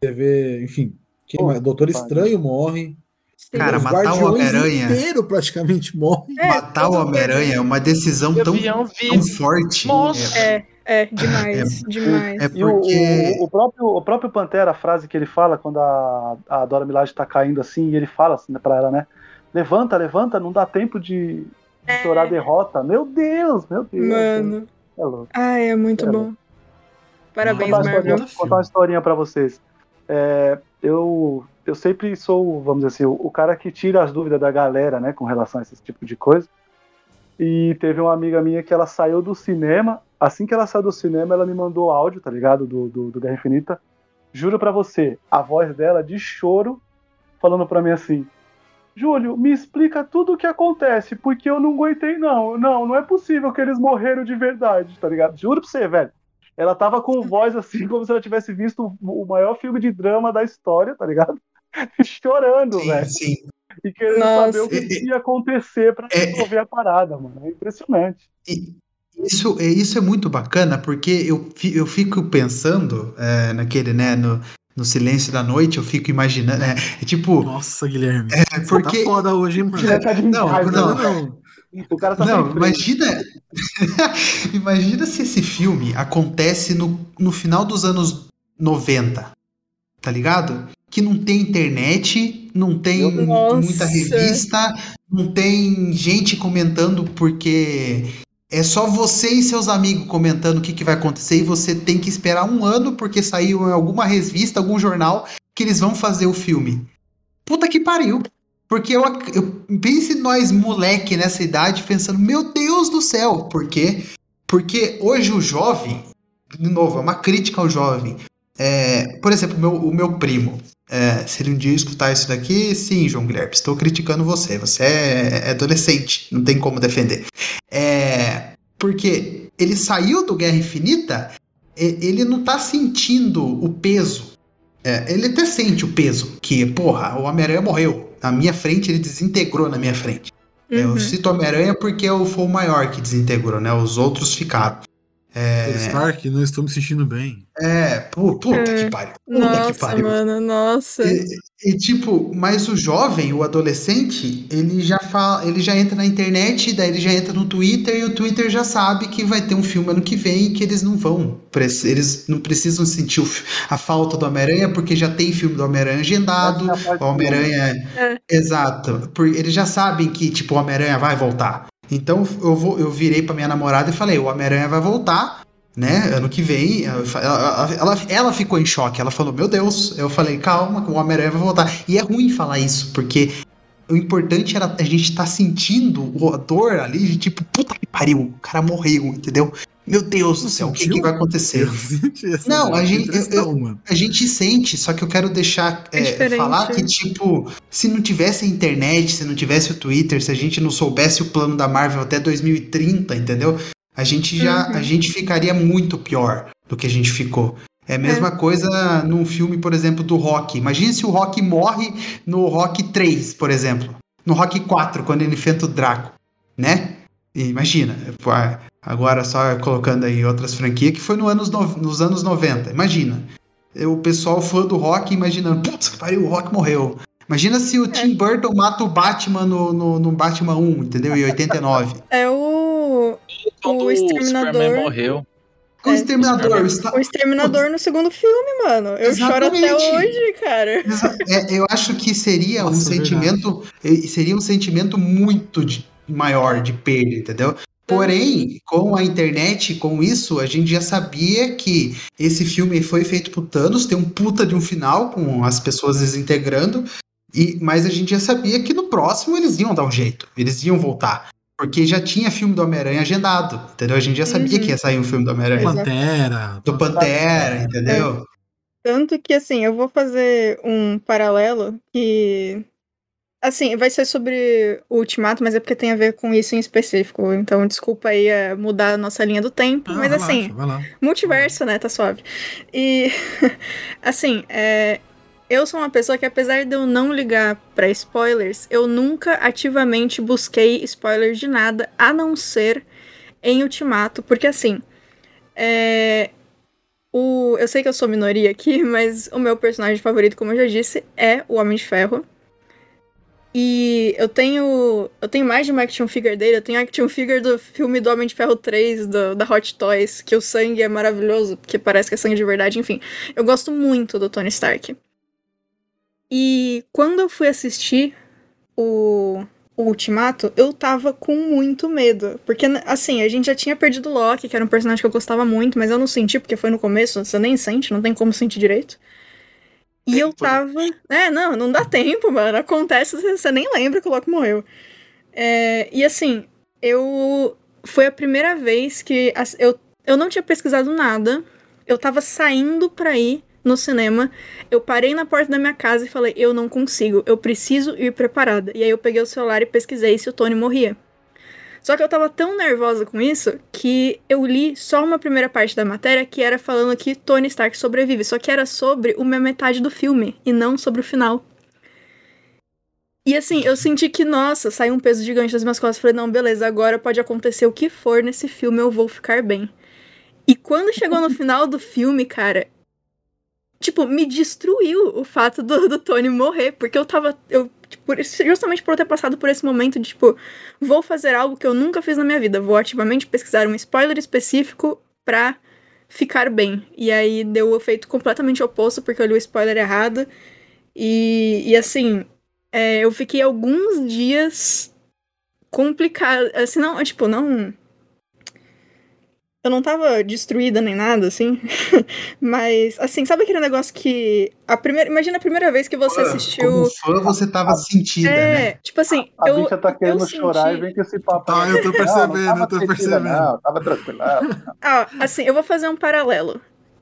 [SPEAKER 1] você vê, enfim, quem
[SPEAKER 5] Pô,
[SPEAKER 1] mais? Doutor Estranho morre.
[SPEAKER 3] Sim.
[SPEAKER 2] Cara,
[SPEAKER 1] os
[SPEAKER 2] matar o Homem-Aranha.
[SPEAKER 1] inteiro praticamente morre.
[SPEAKER 3] É,
[SPEAKER 2] Matar o Homem-Aranha é uma decisão tão, tão forte.
[SPEAKER 4] Nossa.
[SPEAKER 3] É, é, demais, demais.
[SPEAKER 2] É
[SPEAKER 5] E o,
[SPEAKER 2] porque.
[SPEAKER 5] o, o próprio, o próprio Pantera, a frase que ele fala quando a, a Dora Milaje tá caindo assim, e ele fala assim né, pra ela, né? Levanta, levanta, não dá tempo de,
[SPEAKER 3] É.
[SPEAKER 5] chorar a derrota. Meu Deus, meu Deus.
[SPEAKER 3] Mano.
[SPEAKER 5] É louco.
[SPEAKER 3] Ai, é muito
[SPEAKER 5] É
[SPEAKER 3] bom. Parabéns,
[SPEAKER 5] Vou contar, uma
[SPEAKER 3] Marvel.
[SPEAKER 5] historinha, contar uma historinha pra vocês. É, eu, eu sempre sou, vamos dizer assim, o, o cara que tira as dúvidas da galera, né, com relação a esse tipo de coisa. E teve uma amiga minha que ela saiu do cinema. Assim que ela saiu do cinema, ela me mandou áudio, tá ligado? Do, do, do Guerra Infinita. Juro pra você, a voz dela de choro, falando pra mim assim: Júlio, me explica tudo o que acontece, porque eu não aguentei, não. Não, não é possível que eles morreram de verdade, tá ligado? Juro pra você, velho. Ela tava com voz assim, como se ela tivesse visto o maior filme de drama da história, tá ligado? <laughs> Chorando,
[SPEAKER 2] Sim,
[SPEAKER 5] velho.
[SPEAKER 2] sim.
[SPEAKER 5] E querendo
[SPEAKER 3] Nossa.
[SPEAKER 5] saber o que ia acontecer pra
[SPEAKER 2] É.
[SPEAKER 5] resolver a parada, mano. É impressionante.
[SPEAKER 2] E Isso, é- isso é muito bacana, porque eu, eu fico pensando é, naquele, né, no, no silêncio da noite, eu fico imaginando, é, é tipo,
[SPEAKER 1] Nossa, Guilherme.
[SPEAKER 2] é
[SPEAKER 1] Você
[SPEAKER 2] porque...
[SPEAKER 1] tá foda hoje, hein, mano?
[SPEAKER 5] Tá
[SPEAKER 2] Não, não,
[SPEAKER 1] não.
[SPEAKER 5] O cara tá
[SPEAKER 2] Não, imagina. <laughs> imagina se esse filme acontece no, no final dos anos 90. tá ligado? Que não tem internet, não tem
[SPEAKER 3] Nossa.
[SPEAKER 2] muita revista, não tem gente comentando porque é só você e seus amigos comentando o que, que vai acontecer e você tem que esperar um ano porque saiu em alguma revista, algum jornal que eles vão fazer o filme. Puta que pariu. Porque eu, eu pense nós, moleque, nessa idade, pensando, meu Deus do céu, por quê? Porque hoje o jovem, de novo, é uma crítica ao jovem. É, por exemplo, meu- o meu primo. É, se ele um dia escutar isso daqui, sim, João Guilherme, estou criticando você. Você é, é adolescente, não tem como defender. É, porque ele saiu do Guerra Infinita, ele não tá sentindo o peso. É, ele até sente o peso, que, porra, o Homem-Aranha morreu. Na minha frente, ele desintegrou na minha frente. É, Eu
[SPEAKER 3] Uhum.
[SPEAKER 2] cito Homem-Aranha porque eu foi o maior que desintegrou, né? Os outros ficaram.
[SPEAKER 1] Tony Stark, não estou me sentindo bem.
[SPEAKER 2] É, pu- puta
[SPEAKER 3] É.
[SPEAKER 2] que pariu. Puta que
[SPEAKER 3] Nossa,
[SPEAKER 2] pariu.
[SPEAKER 3] mano, nossa.
[SPEAKER 2] E, e, tipo, mas o jovem, o adolescente, ele já fala, ele já entra na internet, daí ele já entra no Twitter e o Twitter já sabe que vai ter um filme ano que vem e que eles não vão. Eles não precisam sentir a falta do Homem-Aranha porque já tem filme do Homem-Aranha agendado.
[SPEAKER 5] É parte
[SPEAKER 2] O Homem-Aranha.
[SPEAKER 3] É.
[SPEAKER 2] Exato. Eles já sabem que, tipo, o Homem-Aranha vai voltar. Então eu, vou, eu virei pra minha namorada e falei: o Homem-Aranha vai voltar, né? Ano que vem. Ela, ela, ela ficou em choque. Ela falou: Meu Deus. Eu falei: Calma, o Homem-Aranha vai voltar. E é ruim falar isso, porque o importante era a gente estar sentindo o- a dor ali, de tipo, puta que pariu, o cara morreu, entendeu? Meu Deus do céu, o que, que vai acontecer?
[SPEAKER 1] Eu
[SPEAKER 2] Não, a gente-
[SPEAKER 1] mano.
[SPEAKER 2] A gente sente, só que eu quero deixar
[SPEAKER 3] É
[SPEAKER 2] é, falar que, tipo, se não tivesse a internet, se não tivesse o Twitter, se a gente não soubesse o plano da Marvel até 2030, entendeu? A gente já
[SPEAKER 3] Uhum.
[SPEAKER 2] a gente ficaria muito pior do que a gente ficou. É a mesma coisa num filme, por exemplo, do Rock. Imagine se o Rock morre no Rock 3, por exemplo. No Rock 4, quando ele enfrenta o Draco, né? Imagina. Agora só colocando aí outras franquias, que foi no anos no- nos anos 90. Imagina. O pessoal fã do Rock imaginando, putz, pariu, o Rock morreu. Imagina se o Tim Burton mata o Batman no, no, no Batman 1, entendeu? Em 89.
[SPEAKER 3] É o.
[SPEAKER 4] Quando o
[SPEAKER 3] Exterminador.
[SPEAKER 4] Superman morreu.
[SPEAKER 2] O
[SPEAKER 3] É,
[SPEAKER 2] Exterminador. está-
[SPEAKER 3] O Exterminador no segundo filme, mano. Eu choro até
[SPEAKER 2] Exatamente.
[SPEAKER 3] hoje, cara.
[SPEAKER 2] É, eu acho que seria um
[SPEAKER 1] Nossa,
[SPEAKER 2] sentimento. Seria um sentimento muito de- maior de perda, entendeu? Porém, com a internet, com isso, a gente já sabia que esse filme foi feito por Thanos, tem um puta de um final, com as pessoas desintegrando, e, mas a gente já sabia que no próximo eles iam dar um jeito, eles iam voltar. Porque já tinha filme do Homem-Aranha agendado, entendeu? A gente já sabia
[SPEAKER 3] Uhum.
[SPEAKER 2] que ia sair um filme do Homem-Aranha.
[SPEAKER 1] Pantera.
[SPEAKER 2] Do Pantera, entendeu?
[SPEAKER 3] Tanto que, assim, eu vou fazer um paralelo que. Assim, vai ser sobre o Ultimato, mas é porque tem a ver com isso em específico. Então, desculpa aí é, mudar a nossa linha do tempo.
[SPEAKER 1] Ah,
[SPEAKER 3] mas,
[SPEAKER 1] relaxa,
[SPEAKER 3] assim,
[SPEAKER 1] vai lá.
[SPEAKER 3] multiverso, né? Tá suave. E, <laughs> assim, é, eu sou uma pessoa que, apesar de eu não ligar pra spoilers, eu nunca ativamente busquei spoilers de nada, a não ser em Ultimato, porque, assim, é, o, eu sei que eu sou minoria aqui, <laughs> mas o meu personagem favorito, como eu já disse, é o Homem de Ferro. E eu tenho. Eu tenho mais de uma action figure dele. Eu tenho action figure do filme do Homem de Ferro 3, do, da Hot Toys, que o sangue é maravilhoso, porque parece que é sangue de verdade, enfim. Eu gosto muito do Tony Stark. E quando eu fui assistir o, o Ultimato, eu tava com muito medo. Porque, assim, a gente já tinha perdido o Loki, que era um personagem que eu gostava muito, mas eu não senti, porque foi no começo, você nem sente, não tem como sentir direito. E eu
[SPEAKER 2] Tempo, né?
[SPEAKER 3] tava. É, não, não dá tempo, mano. Acontece, você nem lembra que o Loki morreu. É, e assim, eu. Foi a primeira vez que eu, eu não tinha pesquisado nada. Eu tava saindo pra ir no cinema. Eu parei na porta da minha casa e falei: Eu não consigo, eu preciso ir preparada. E aí eu peguei o celular e pesquisei se o Tony morria. Só que eu tava tão nervosa com isso que eu li só uma primeira parte da matéria que era falando que Tony Stark sobrevive. Só que era sobre uma metade do filme e não sobre o final. E assim, eu senti que, nossa, saiu um peso gigante das minhas costas. Falei, não, beleza, agora pode acontecer o que for nesse filme, eu vou ficar bem. E quando chegou no final do filme, cara, tipo, me destruiu o fato do, do Tony morrer, porque eu tava. Eu, tipo, justamente por eu ter passado por esse momento de, tipo, vou fazer algo que eu nunca fiz na minha vida. Vou ativamente pesquisar um spoiler específico pra ficar bem. E aí deu o efeito completamente oposto, porque eu li o spoiler errado. E, e assim, é, eu fiquei alguns dias complicado. Assim, não, tipo, não. Eu não tava destruída nem nada, assim. <laughs> Mas, assim, sabe aquele negócio que. A primeira, imagina a primeira vez que você
[SPEAKER 2] Fã,
[SPEAKER 3] assistiu.
[SPEAKER 2] Como fã, você tava sentida,
[SPEAKER 3] é,
[SPEAKER 2] né?
[SPEAKER 3] tipo assim,
[SPEAKER 5] A
[SPEAKER 3] eu,
[SPEAKER 5] bicha tá querendo chorar
[SPEAKER 3] senti-
[SPEAKER 5] e vem com esse papo. Aí.
[SPEAKER 1] eu tô percebendo,
[SPEAKER 5] não
[SPEAKER 1] eu tô
[SPEAKER 5] sentida,
[SPEAKER 1] percebendo.
[SPEAKER 5] Não, tava tranquilo. não.
[SPEAKER 3] Ah, assim, eu vou fazer um paralelo.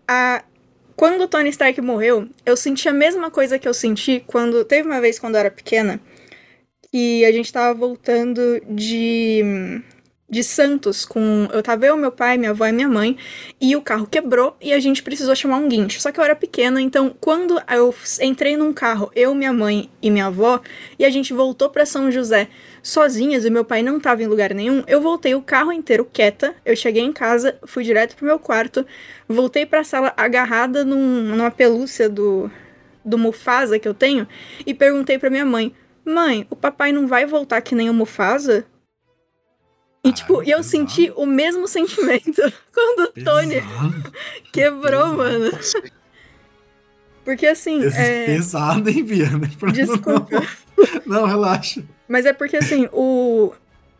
[SPEAKER 3] A... Quando o Tony Stark morreu, eu senti a mesma coisa que eu senti quando. Teve uma vez quando eu era pequena, que a gente tava voltando de. De Santos com. Eu tava eu, meu pai, minha avó e minha mãe. E o carro quebrou e a gente precisou chamar um guincho. Só que eu era pequena, então quando eu entrei num carro, eu, minha mãe e minha avó, e a gente voltou pra São José sozinhas e meu pai não tava em lugar nenhum, eu voltei o carro inteiro quieta. Eu cheguei em casa, fui direto pro meu quarto, voltei pra sala agarrada num- numa pelúcia do, do Mufasa que eu tenho e perguntei pra minha mãe: Mãe, o papai não vai voltar que nem o Mufasa? E, tipo, e eu
[SPEAKER 1] pesado.
[SPEAKER 3] senti o mesmo sentimento <laughs> quando o Tony <laughs> quebrou,
[SPEAKER 1] pesado.
[SPEAKER 3] mano. Porque assim, é...
[SPEAKER 1] Pesado, hein, Bia? Não-
[SPEAKER 3] Desculpa.
[SPEAKER 1] Não, <laughs> não, relaxa.
[SPEAKER 3] Mas é porque, assim, o.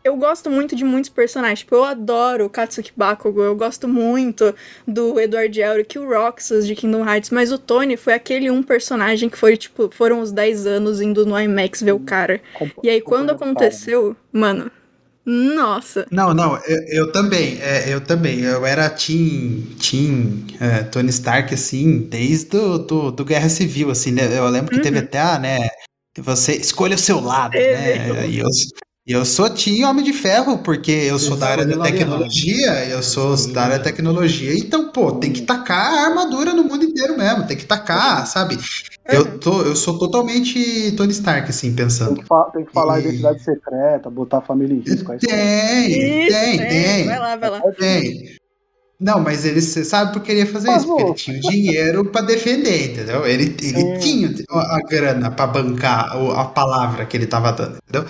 [SPEAKER 3] Eu gosto muito de muitos personagens. Tipo, eu adoro o Katsuki Bakugo, eu gosto muito do Edward Elric, o Roxas de Kingdom Hearts, mas o Tony foi aquele um personagem que foi, tipo, foram os 10 anos indo no IMAX ver o cara. E aí, quando aconteceu, mano, nossa.
[SPEAKER 2] Não, não, eu, eu também, é, eu também. Eu era Team, team é, Tony Stark, assim, desde do, do, do Guerra Civil, assim, né? Eu lembro que teve
[SPEAKER 3] Uhum.
[SPEAKER 2] até, a, né? Você escolha o seu lado,
[SPEAKER 3] Teve.
[SPEAKER 2] né? Eu, e eu sou Team Homem de Ferro, porque eu sou da área da tecnologia, eu sou
[SPEAKER 1] o
[SPEAKER 2] da área da tecnologia, então, pô, tem que tacar a armadura no mundo inteiro mesmo, tem que tacar, sabe? Eu, tô, eu sou totalmente Tony Stark, assim,
[SPEAKER 5] Tem
[SPEAKER 2] pensando.
[SPEAKER 5] que, fa- tem que falar a
[SPEAKER 2] E-
[SPEAKER 5] identidade secreta, botar a família em risco.
[SPEAKER 2] Tem,
[SPEAKER 3] Isso,
[SPEAKER 2] tem,
[SPEAKER 3] é,
[SPEAKER 2] tem.
[SPEAKER 3] Vai lá, vai lá.
[SPEAKER 2] Tem. Não, mas ele você sabe por que ele ia fazer
[SPEAKER 5] Mas,
[SPEAKER 2] isso? Porque ele tinha o dinheiro pra defender, entendeu? Ele, ele tinha a grana pra bancar a palavra que ele tava dando, entendeu?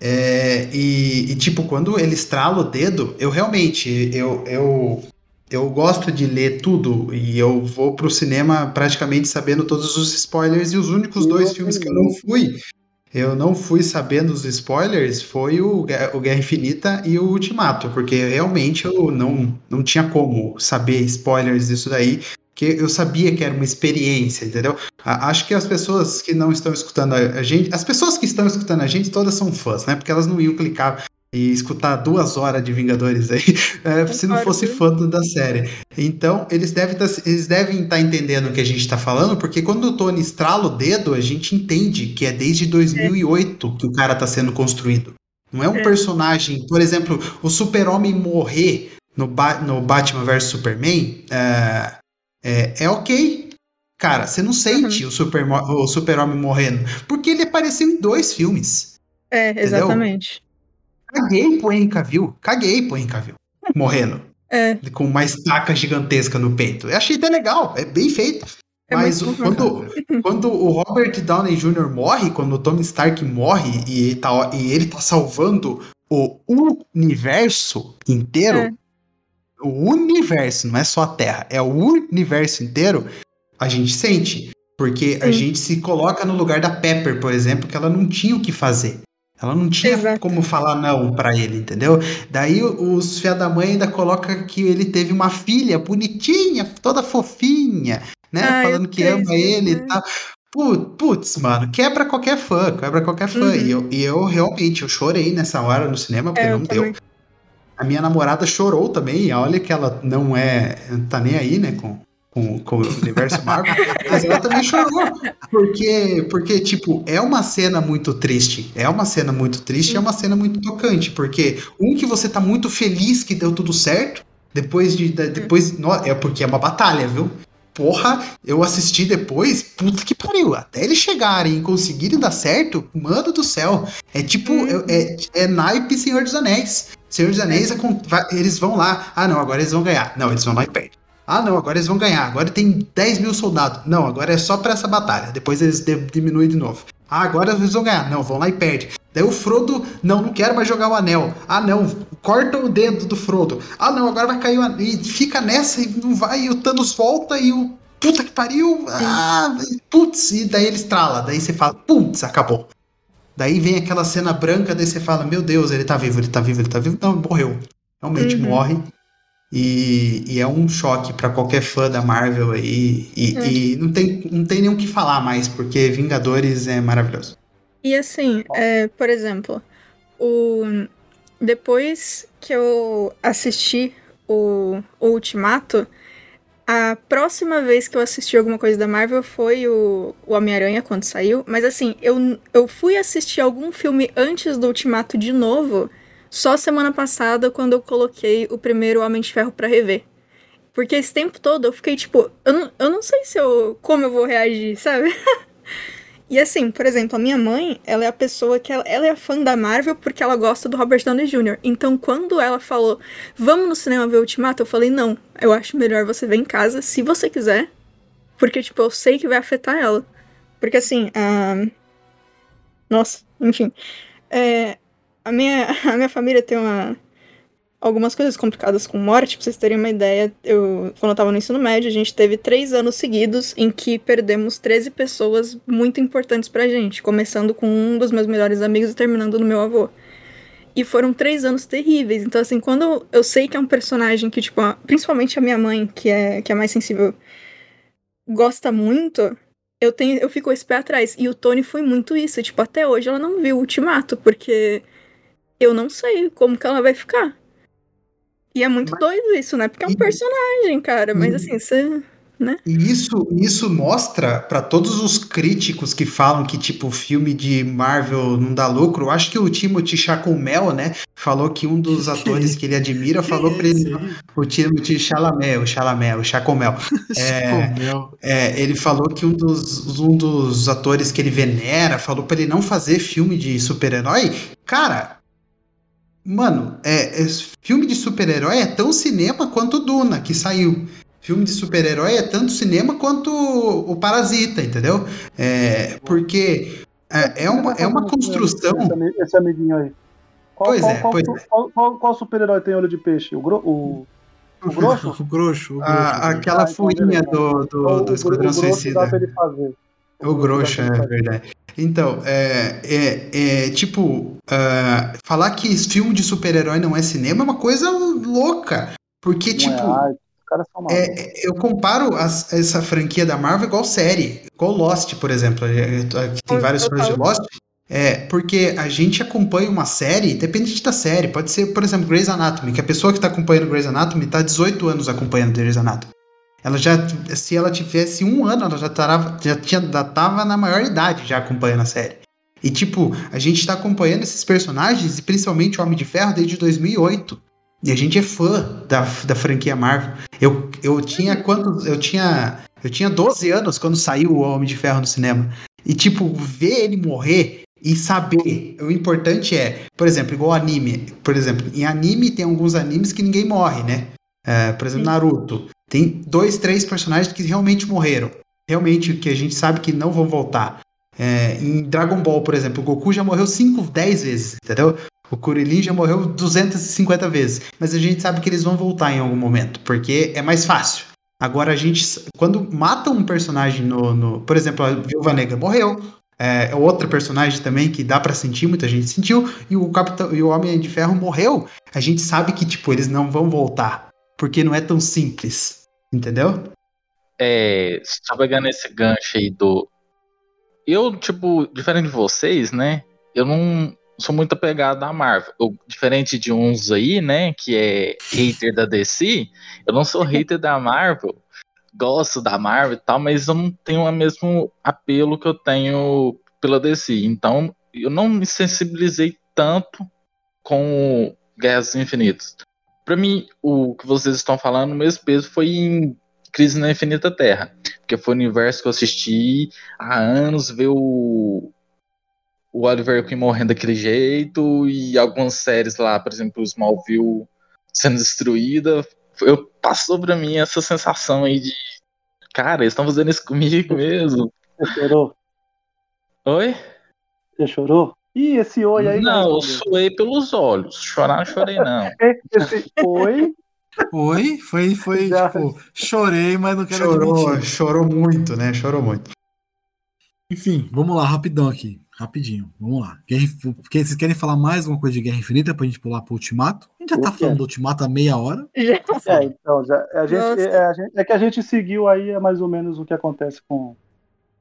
[SPEAKER 2] É, e, e, tipo, quando ele estrala o dedo, eu realmente, eu, eu, eu gosto de ler tudo e eu vou pro cinema praticamente sabendo todos os spoilers e os únicos dois
[SPEAKER 5] Eu
[SPEAKER 2] filmes que eu não fui, eu não fui sabendo os spoilers foi o, Guerra- o Guerra Infinita e o Ultimato, porque realmente eu não, não tinha como saber spoilers disso daí, porque eu sabia que era uma experiência, entendeu? Acho que as pessoas que não estão escutando a, gente, as pessoas que estão escutando a gente todas são fãs, né? Porque elas não iam clicar e escutar duas horas de Vingadores aí, <laughs> é, se não fosse fã da série. Então, eles devem tá, estar entendendo o que a gente está falando, porque quando o Tony estrala o dedo, a gente entende que é desde 2008 que o cara está sendo construído. Não é um
[SPEAKER 3] É.
[SPEAKER 2] personagem, por exemplo, o Super-Homem morrer no, Ba- no Batman vs Superman é, é, é ok. Cara, você não sente o Super- o Super-Homem morrendo, porque ele apareceu em dois filmes.
[SPEAKER 3] É, exatamente.
[SPEAKER 2] Caguei pro Henry Cavill, caguei pro Henry Cavill morrendo <laughs>
[SPEAKER 3] É,
[SPEAKER 2] com uma estaca gigantesca no peito. Eu achei até legal, é bem feito.
[SPEAKER 3] É
[SPEAKER 2] Mas o- quando, <laughs> quando o Robert Downey Jr. morre, quando o Tony Stark morre e ele tá, e ele tá salvando o universo inteiro,
[SPEAKER 3] É.
[SPEAKER 2] o universo, não é só a Terra, é o universo inteiro, a gente sente. Porque a
[SPEAKER 3] Sim.
[SPEAKER 2] gente se coloca no lugar da Pepper, por exemplo, que ela não tinha o que fazer. Ela não tinha
[SPEAKER 3] Exato.
[SPEAKER 2] como falar não pra ele, entendeu? Daí os fia da mãe ainda coloca que ele teve uma filha bonitinha, toda fofinha, né?
[SPEAKER 3] Ai,
[SPEAKER 2] Falando que ama
[SPEAKER 3] triste,
[SPEAKER 2] ele
[SPEAKER 3] né?
[SPEAKER 2] e tal. Pu- Putz, mano, quebra qualquer fã, quebra qualquer fã.
[SPEAKER 3] Uhum.
[SPEAKER 2] E, eu, e eu realmente, eu chorei nessa hora no cinema, porque
[SPEAKER 3] é,
[SPEAKER 2] não deu.
[SPEAKER 3] também.
[SPEAKER 2] A minha namorada chorou também, olha que ela não é, tá nem aí, né, com, com, com o universo Marvel, <laughs> mas ela também chorou, porque, porque, tipo, é uma cena muito triste, é uma cena muito triste, é uma cena muito tocante, porque um que você tá muito feliz que deu tudo certo, depois de, depois, é porque é uma batalha, viu? Porra, eu assisti depois, puta que pariu. Até eles chegarem e conseguirem dar certo, mano do céu. É tipo,
[SPEAKER 3] Uhum.
[SPEAKER 2] é, é naipe Senhor dos Anéis. Senhor dos Anéis, vai- eles vão lá. Ah, não, agora eles vão ganhar. Não, eles vão lá e perdem. Ah, não, agora eles vão ganhar. Agora tem 10 mil soldados. Não, agora é só pra essa batalha. Depois eles de- diminuem de novo. Ah, agora eles vão ganhar. Não, vão lá e perde. Daí o Frodo, não, não quero mais jogar o anel. Ah, não, corta o dedo do Frodo. Ah, não, agora vai cair o anel. E fica nessa e não vai, e o Thanos volta e o. Puta que pariu! Ah, putz, e daí ele estrala. Daí você fala, putz, acabou. Daí vem aquela cena branca, daí você fala, meu Deus, ele tá vivo, ele tá vivo, ele tá vivo. Não, morreu. Realmente
[SPEAKER 3] Uhum.
[SPEAKER 2] morre. E, e é um choque pra qualquer fã da Marvel aí. E,
[SPEAKER 3] É.
[SPEAKER 2] e não, tem, não tem nem o que falar mais, porque Vingadores é maravilhoso.
[SPEAKER 3] E assim, é, por exemplo, o... depois que eu assisti o, o Ultimato, a próxima vez que eu assisti alguma coisa da Marvel foi o, o Homem-Aranha, quando saiu. Mas assim, eu, eu fui assistir algum filme antes do Ultimato de novo, só semana passada, quando eu coloquei o primeiro Homem de Ferro pra rever. Porque esse tempo todo eu fiquei tipo, eu não, eu não sei se eu, como eu vou reagir, sabe? <laughs> E assim, por exemplo, a minha mãe, ela é a pessoa que ela, ela é fã da Marvel porque ela gosta do Robert Downey Jr. Então, quando ela falou, vamos no cinema ver Ultimato, eu falei, não, eu acho melhor você ver em casa, se você quiser. Porque, tipo, eu sei que vai afetar ela. Porque assim, a... Nossa, enfim. É, a, minha, <laughs> a minha família tem uma... Algumas coisas complicadas com morte, pra vocês terem uma ideia, eu, quando eu tava no ensino médio, a gente teve três anos seguidos em que perdemos 13 pessoas muito importantes pra gente, começando com um dos meus melhores amigos e terminando no meu avô. E foram três anos terríveis. Então, assim, quando eu, sei que é um personagem que, tipo, principalmente a minha mãe, que é, que é mais sensível, gosta muito, eu tenho eu fico esse pé atrás. E o Tony foi muito isso. Tipo, até hoje ela não viu o Ultimato, porque eu não sei como que ela vai ficar. E é muito doido isso, né? Porque é um
[SPEAKER 2] E-
[SPEAKER 3] personagem, cara. Mas
[SPEAKER 2] e-
[SPEAKER 3] assim, você.
[SPEAKER 2] E isso, isso mostra pra todos os críticos que falam que, tipo, filme de Marvel não dá lucro. Eu acho que o Timothy Chacomel, né, falou que um dos <laughs> atores que ele admira falou pra ele. O Timothy Chalamet, o Chalamet, o Chacomel. <laughs> É. É, ele falou que um dos, um dos atores que ele venera falou pra ele não fazer filme de super-herói. Cara, mano, é, é- filme de super-herói é tão cinema quanto o Duna, que saiu. Filme de super-herói é tanto cinema quanto o, o Parasita, entendeu? É, porque é, é uma, é uma construção.
[SPEAKER 5] Esse, ami- esse amiguinho aí. Qual,
[SPEAKER 2] Pois
[SPEAKER 5] qual,
[SPEAKER 2] é,
[SPEAKER 5] qual,
[SPEAKER 2] pois é.
[SPEAKER 5] qual, qual- qual super-herói tem olho de peixe? O, gro, o, <laughs> o <laughs> grosso?
[SPEAKER 1] O grosso, o grosso.
[SPEAKER 2] a- aquela
[SPEAKER 5] Ah, então
[SPEAKER 2] furinha do, do, do
[SPEAKER 5] o,
[SPEAKER 2] Esquadrão
[SPEAKER 5] o grosso dá
[SPEAKER 2] Suicida.
[SPEAKER 5] pra ele fazer.
[SPEAKER 2] O grosso, é verdade. Então, é, é, é, tipo, ah, falar que filme de super-herói não é cinema é uma coisa louca. Porque,
[SPEAKER 5] Não
[SPEAKER 2] tipo,
[SPEAKER 5] é arte, os caras são malucos.
[SPEAKER 2] é, eu comparo as- essa franquia da Marvel igual série, igual Lost, por exemplo. É, é, Aqui tem vários fãs de
[SPEAKER 3] falo-
[SPEAKER 2] Lost. É, porque a gente acompanha uma série, independente da série, pode ser, por exemplo, Grey's Anatomy, que a pessoa que está acompanhando Grey's Anatomy está 18 anos acompanhando Grey's Anatomy. Ela já, se ela tivesse um ano, ela já, tarava, já, tinha, já tava na maior idade já acompanhando a série. E tipo, a gente tá acompanhando esses personagens, e principalmente o Homem de Ferro, desde 2008. E a gente é fã da, da franquia Marvel. Eu, eu tinha quantos. Eu tinha. Eu tinha 12 anos quando saiu o Homem de Ferro no cinema. E, tipo, ver ele morrer e saber. O importante é, por exemplo, igual anime. Por exemplo, em anime tem alguns animes que ninguém morre, né? É, por exemplo. Naruto. Tem dois, três personagens que realmente morreram. Realmente, que a gente sabe que não vão voltar. É, em Dragon Ball, por exemplo, o Goku já morreu 5, 10 vezes, entendeu? O Kuririn já morreu 250 vezes. Mas a gente sabe que eles vão voltar em algum momento, porque é mais fácil. Agora a gente, quando mata um personagem no, no- por exemplo, a Viúva Negra morreu, é outra personagem também que dá pra sentir, muita gente sentiu, e o Capitão e o Homem de Ferro morreu. A gente sabe que tipo eles não vão voltar, porque não é tão simples, entendeu?
[SPEAKER 4] É, só pegando esse gancho aí do. Eu, tipo, diferente de vocês, né? Eu não sou muito apegado à Marvel. Eu, diferente de uns aí, né? Que é hater da DC, eu não sou hater da Marvel. Gosto da Marvel e tal, mas eu não tenho o mesmo apelo que eu tenho pela DC. Então, eu não me sensibilizei tanto com Guerras Infinitas. Pra mim, o que vocês estão falando, o mesmo peso foi em Crise na Infinita Terra. Porque foi o universo que eu assisti há anos, ver o, o Oliver Queen morrendo daquele jeito, e algumas séries lá, por exemplo, o Smallville sendo destruída. Eu, passou pra mim essa sensação aí de. Cara, eles estão fazendo isso comigo mesmo.
[SPEAKER 5] Você chorou?
[SPEAKER 4] Oi?
[SPEAKER 5] Você chorou? Ih, esse oi aí.
[SPEAKER 4] não, eu suei pelos olhos. Chorar não chorei, não. <laughs>
[SPEAKER 5] Esse oi.
[SPEAKER 1] Oi? Foi, foi,
[SPEAKER 5] Já.
[SPEAKER 1] tipo, chorei, mas não quero
[SPEAKER 2] Chorou,
[SPEAKER 1] admitir.
[SPEAKER 2] chorou muito, né? Chorou muito.
[SPEAKER 1] Enfim, vamos lá, rapidão aqui. Rapidinho, vamos lá. Guerra, quem- vocês querem falar mais alguma coisa de Guerra Infinita pra gente pular pro Ultimato? A gente já tá falando do Ultimato há meia hora.
[SPEAKER 3] Já. <laughs>
[SPEAKER 5] É, então, já, a gente, é, a gente- é que a gente seguiu aí é mais ou menos o que acontece com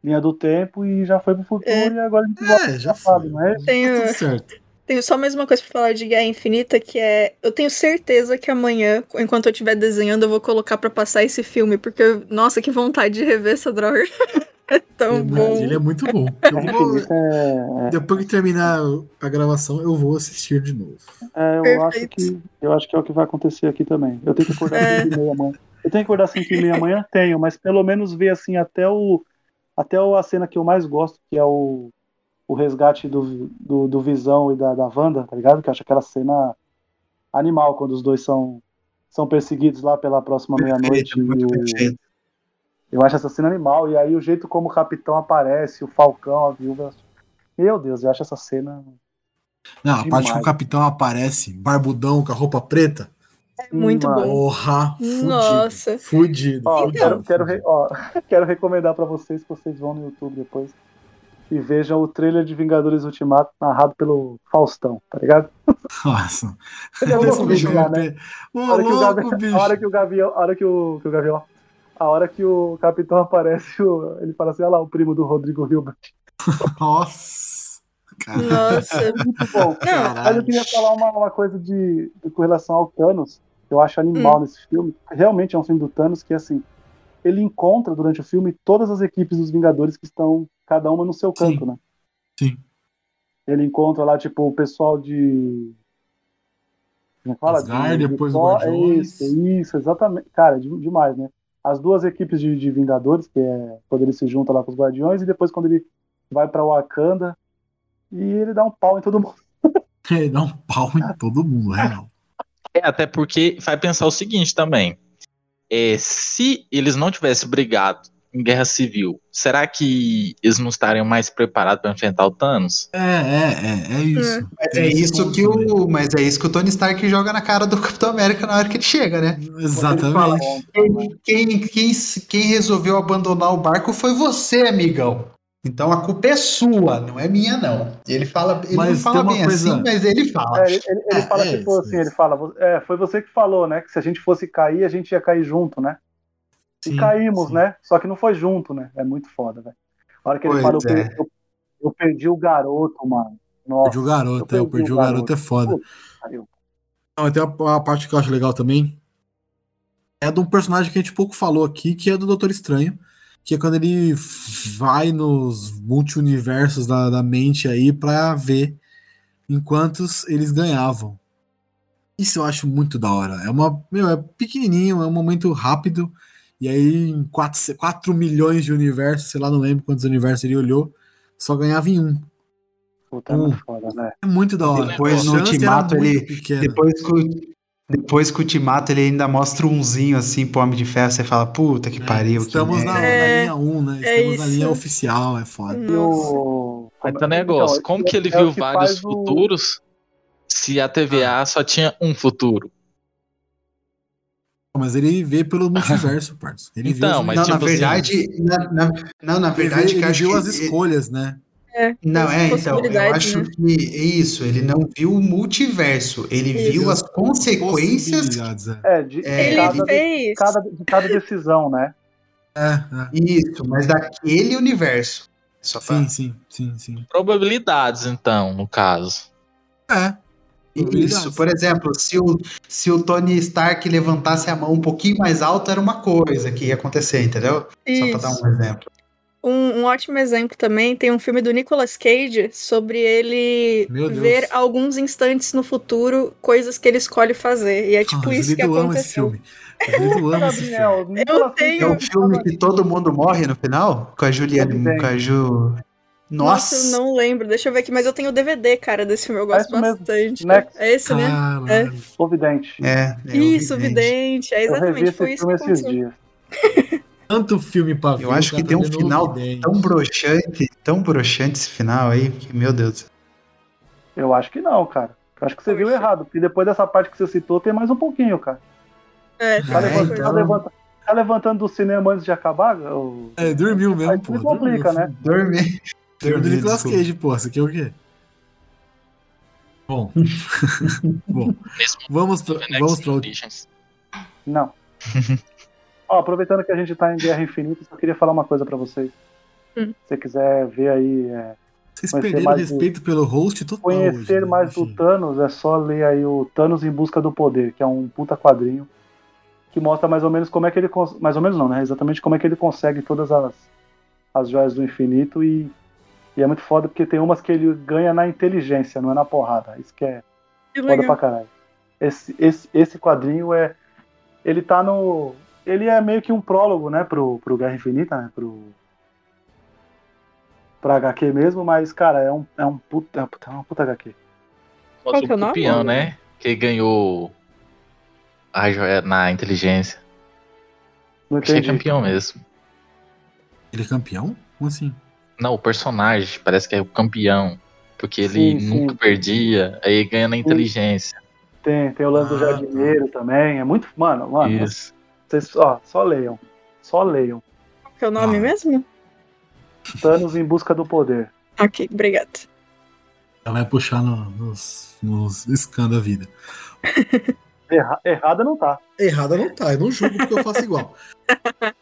[SPEAKER 5] linha do tempo e já foi pro futuro
[SPEAKER 3] É.
[SPEAKER 5] e agora a gente volta
[SPEAKER 1] É, já foi.
[SPEAKER 5] não é?
[SPEAKER 3] Tenho-
[SPEAKER 1] Tá tudo certo.
[SPEAKER 3] Tenho só mais uma coisa pra falar de Guerra Infinita, que é. Eu tenho certeza que amanhã, enquanto eu estiver desenhando, eu vou colocar pra passar esse filme, porque, nossa, que vontade de rever essa droga. <laughs> é tão
[SPEAKER 1] É,
[SPEAKER 3] bom.
[SPEAKER 1] Ele é muito bom. Vou,
[SPEAKER 5] é, é-
[SPEAKER 1] depois que terminar a gravação, eu vou assistir de novo.
[SPEAKER 5] é, eu
[SPEAKER 3] Perfeito.
[SPEAKER 5] acho que eu acho que é o que vai acontecer aqui também. Eu tenho que acordar
[SPEAKER 3] É.
[SPEAKER 5] 5 e meia amanhã. Eu tenho que acordar 5 e meia amanhã? Tenho, mas pelo menos ver assim até o até a cena que eu mais gosto, que é o, o resgate do, do, do Visão e da, da Wanda, tá ligado? Que eu acho aquela cena animal quando os dois são, são perseguidos lá pela próxima meia-noite. Eu acho essa cena animal. E aí o jeito como o capitão aparece, o Falcão, a viúva. Meu Deus, eu acho essa cena.
[SPEAKER 1] Não, a parte
[SPEAKER 5] Demais.
[SPEAKER 1] que o capitão aparece, barbudão, com a roupa preta.
[SPEAKER 3] É muito
[SPEAKER 5] Mano.
[SPEAKER 3] bom.
[SPEAKER 1] Porra, fudido.
[SPEAKER 3] Nossa.
[SPEAKER 1] Fudido.
[SPEAKER 5] Ó,
[SPEAKER 1] fudido,
[SPEAKER 5] quero, quero, re- ó, <laughs> quero recomendar pra vocês que vocês vão no YouTube depois e vejam o trailer de Vingadores Ultimato narrado pelo Faustão, tá ligado? <laughs>
[SPEAKER 1] Nossa.
[SPEAKER 5] Ele é louco, bicho, né?
[SPEAKER 1] Ô,
[SPEAKER 5] A hora que o
[SPEAKER 1] bicho.
[SPEAKER 5] a hora que o Gavião, a hora que o, que o Gavião, a hora que o capitão <laughs> aparece, o- ele fala assim, olha lá o primo do Rodrigo Hilbert.
[SPEAKER 1] Nossa. Cara,
[SPEAKER 3] Nossa.
[SPEAKER 5] Muito bom.
[SPEAKER 3] Não,
[SPEAKER 5] Mas eu queria falar uma, uma coisa de, de- com relação ao Thanos, eu acho animal nesse filme. Realmente é um filme do Thanos que, assim, ele encontra durante o filme todas as equipes dos Vingadores que estão, cada uma no seu canto,
[SPEAKER 1] Sim.
[SPEAKER 5] né?
[SPEAKER 1] Sim.
[SPEAKER 5] Ele encontra lá, tipo, o pessoal de. Como é que fala?
[SPEAKER 1] Asgard,
[SPEAKER 5] De- de
[SPEAKER 1] depois
[SPEAKER 5] Thor-
[SPEAKER 1] Guardiões.
[SPEAKER 5] Isso, isso, exatamente. Cara, é de- demais, né? As duas equipes de, de Vingadores, que é quando ele se junta lá com os Guardiões, e depois quando ele vai pra Wakanda e ele dá um pau em todo mundo. <laughs>
[SPEAKER 1] ele dá um pau em todo mundo, real.
[SPEAKER 4] É, até porque vai pensar o seguinte também. É, se eles não tivessem brigado em guerra civil, será que eles não estariam mais preparados para enfrentar o Thanos?
[SPEAKER 1] É, é, é, é isso.
[SPEAKER 2] Mas
[SPEAKER 1] Tem
[SPEAKER 2] é
[SPEAKER 1] esse
[SPEAKER 2] isso que o, mas é isso que o Tony Stark joga na cara do Capitão América na hora que ele chega, né?
[SPEAKER 1] Exatamente.
[SPEAKER 2] Quem, quem, quem, quem resolveu abandonar o barco foi você, amigão. Então a culpa é sua, não é minha, não. Ele fala, ele
[SPEAKER 1] Mas
[SPEAKER 2] não fala bem
[SPEAKER 1] coisa-
[SPEAKER 2] assim, mas ele fala.
[SPEAKER 5] É, ele, ele- ele
[SPEAKER 1] É,
[SPEAKER 5] fala
[SPEAKER 1] é
[SPEAKER 5] tipo assim,
[SPEAKER 1] é
[SPEAKER 5] ele fala, é, foi você que falou, né? Que se a gente fosse cair, a gente ia cair junto, né? E
[SPEAKER 1] Sim,
[SPEAKER 5] caímos,
[SPEAKER 1] sim.
[SPEAKER 5] né? Só que não foi junto, né? É muito foda, velho. A hora que ele
[SPEAKER 2] Pois
[SPEAKER 5] fala, eu,
[SPEAKER 2] é.
[SPEAKER 5] perdi, eu, eu perdi o garoto, mano. Nossa,
[SPEAKER 1] Perdi o garoto, é,
[SPEAKER 5] eu
[SPEAKER 1] eu perdi o garoto, é foda.
[SPEAKER 5] Pariu.
[SPEAKER 1] Não, tem uma, uma parte que eu acho legal também. É de um personagem que a gente pouco falou aqui, que é do Doutor Estranho. Que é quando ele vai nos multiuniversos da, da mente aí pra ver em quantos eles ganhavam. Isso eu acho muito da hora. É uma. Meu, é pequenininho, é um momento rápido. E aí, em 4, 4 milhões de universos, sei lá, não lembro quantos universos ele olhou, só ganhava em um.
[SPEAKER 5] Puta, é muito foda, né?
[SPEAKER 1] É muito da hora.
[SPEAKER 2] Depois, no Ultimato, ele-
[SPEAKER 1] pequena.
[SPEAKER 2] Depois que, o, depois que o Ultimato ele ainda mostra umzinho assim pro Homem de Ferro, você fala, puta que pariu. que
[SPEAKER 1] Estamos na,
[SPEAKER 2] merda.
[SPEAKER 1] na
[SPEAKER 3] É,
[SPEAKER 1] linha 1, né?
[SPEAKER 3] é
[SPEAKER 1] Estamos na
[SPEAKER 3] isso.
[SPEAKER 1] linha oficial, é foda.
[SPEAKER 5] E o...
[SPEAKER 4] Tá negócio.
[SPEAKER 5] então,
[SPEAKER 4] Como
[SPEAKER 5] é-
[SPEAKER 4] que ele
[SPEAKER 5] é
[SPEAKER 4] viu
[SPEAKER 5] que
[SPEAKER 4] vários
[SPEAKER 5] faz o-
[SPEAKER 4] futuros se a TVA só tinha um futuro?
[SPEAKER 1] Mas ele vê pelo multiverso, parça. Ele vê
[SPEAKER 4] Então,
[SPEAKER 1] os-
[SPEAKER 4] mas
[SPEAKER 2] Não, na
[SPEAKER 4] tipo assim,
[SPEAKER 2] verdade, na, na- não, na
[SPEAKER 1] ele, vê,
[SPEAKER 2] verdade, que
[SPEAKER 1] ele
[SPEAKER 2] acho
[SPEAKER 1] viu
[SPEAKER 2] que
[SPEAKER 1] as escolhas, né?
[SPEAKER 3] É,
[SPEAKER 2] Não, é, então, eu acho
[SPEAKER 3] né?
[SPEAKER 2] que é isso, ele não viu o multiverso, ele
[SPEAKER 3] Isso.
[SPEAKER 2] viu as consequências.
[SPEAKER 1] É.
[SPEAKER 5] É, de,
[SPEAKER 2] É,
[SPEAKER 5] de
[SPEAKER 3] Ele
[SPEAKER 5] cada, de,
[SPEAKER 3] fez.
[SPEAKER 5] cada, de cada decisão, né?
[SPEAKER 1] É, é.
[SPEAKER 2] Isso, mas daquele universo. Só pra...
[SPEAKER 1] Sim, sim, sim, sim.
[SPEAKER 4] Probabilidades, então, no caso.
[SPEAKER 1] É.
[SPEAKER 2] Isso, por exemplo, se o, se o Tony Stark levantasse a mão um pouquinho mais alto, era uma coisa que ia acontecer, entendeu? Só pra dar
[SPEAKER 3] Isso.
[SPEAKER 2] um exemplo.
[SPEAKER 3] Um, um ótimo exemplo também tem um filme do Nicolas Cage sobre ele ver alguns instantes no futuro coisas que ele escolhe fazer. E é tipo
[SPEAKER 1] Ah,
[SPEAKER 3] isso que aconteceu.
[SPEAKER 1] filme. Julito ama esse filme.
[SPEAKER 5] Cage
[SPEAKER 3] tenho-
[SPEAKER 2] É
[SPEAKER 5] é
[SPEAKER 2] o filme que todo mundo morre no final? Com a Juliana, com a Ju...
[SPEAKER 3] Nossa,
[SPEAKER 2] Nossa!
[SPEAKER 3] eu não lembro. Deixa eu ver aqui, mas eu tenho o DVD, cara, desse filme. Eu
[SPEAKER 5] É
[SPEAKER 3] gosto
[SPEAKER 5] mesmo.
[SPEAKER 3] bastante. É esse, né?
[SPEAKER 1] Caralho.
[SPEAKER 5] o vidente.
[SPEAKER 2] É, é
[SPEAKER 3] Isso,
[SPEAKER 2] evidente.
[SPEAKER 3] vidente. É
[SPEAKER 5] Eu
[SPEAKER 3] exatamente, foi isso que aconteceu. <laughs>
[SPEAKER 1] Tanto filme pra ver.
[SPEAKER 2] Eu acho que tem um
[SPEAKER 1] tá
[SPEAKER 2] final tão broxante, tão broxante esse final aí, que, meu Deus.
[SPEAKER 5] Eu acho que não, cara. Eu acho que você viu errado, porque depois dessa parte que você citou, tem mais um pouquinho, cara.
[SPEAKER 3] É,
[SPEAKER 5] Tá,
[SPEAKER 1] É,
[SPEAKER 5] levantando,
[SPEAKER 1] então.
[SPEAKER 5] tá, levanta- tá levantando do cinema antes de acabar? o-
[SPEAKER 1] É, dormiu mesmo,
[SPEAKER 5] Aí
[SPEAKER 1] pô.
[SPEAKER 5] me complica,
[SPEAKER 1] dormiu.
[SPEAKER 5] né?
[SPEAKER 2] Dormi. Dormi, desculpa.
[SPEAKER 1] Cage, pô. Isso aqui é o quê? Bom. <laughs> Bom.
[SPEAKER 8] Mesmo
[SPEAKER 1] Vamos pra,
[SPEAKER 8] Venex
[SPEAKER 1] vamos pra outra.
[SPEAKER 8] Origins.
[SPEAKER 5] Não. <laughs> Ó, aproveitando que a gente tá em Guerra Infinita, só queria falar uma coisa pra vocês.
[SPEAKER 3] Hum.
[SPEAKER 5] Se você quiser ver aí, é,
[SPEAKER 1] Vocês perderam
[SPEAKER 5] do-
[SPEAKER 1] respeito pelo host total.
[SPEAKER 5] conhecer
[SPEAKER 1] hoje, né?
[SPEAKER 5] mais do
[SPEAKER 1] Enfim.
[SPEAKER 5] Thanos, é só ler aí o Thanos em Busca do Poder, que é um puta quadrinho que mostra mais ou menos como é que ele mais ou menos não, né? Exatamente como é que ele consegue todas as as joias do infinito e, e é muito foda porque tem umas que ele ganha na inteligência, não é na porrada. Isso que é
[SPEAKER 3] que
[SPEAKER 5] Foda pra caralho. Esse, esse, esse quadrinho é. Ele tá no. Ele é meio que um prólogo, né, pro, pro Guerra Infinita, né? Pro. Pra HQ mesmo, mas, cara, é um, é um puta. É um puta- é uma puta HQ.
[SPEAKER 8] Contra
[SPEAKER 3] que é o nome?
[SPEAKER 8] campeão, né? Que ganhou a joia na inteligência.
[SPEAKER 5] Não
[SPEAKER 8] Achei
[SPEAKER 5] entendi.
[SPEAKER 8] campeão mesmo.
[SPEAKER 1] Ele é campeão? Como assim?
[SPEAKER 8] Não, o personagem parece que é o campeão. Porque ele
[SPEAKER 5] Sim, sim.
[SPEAKER 8] nunca perdia, aí ganha na inteligência.
[SPEAKER 5] Tem, tem o lance do
[SPEAKER 1] Ah,
[SPEAKER 5] jardineiro também. É muito. Mano, mano,
[SPEAKER 8] Isso.
[SPEAKER 5] Vocês ó, só leiam. Só leiam.
[SPEAKER 3] Qual que é o nome
[SPEAKER 1] Ah.
[SPEAKER 3] mesmo?
[SPEAKER 5] Thanos em busca do poder.
[SPEAKER 3] Ok, obrigada.
[SPEAKER 1] Ela vai puxar no- nos, nos scans da vida. <laughs>
[SPEAKER 5] Erra- errada não tá.
[SPEAKER 1] Errada não tá, eu não julgo porque eu faço igual. <laughs>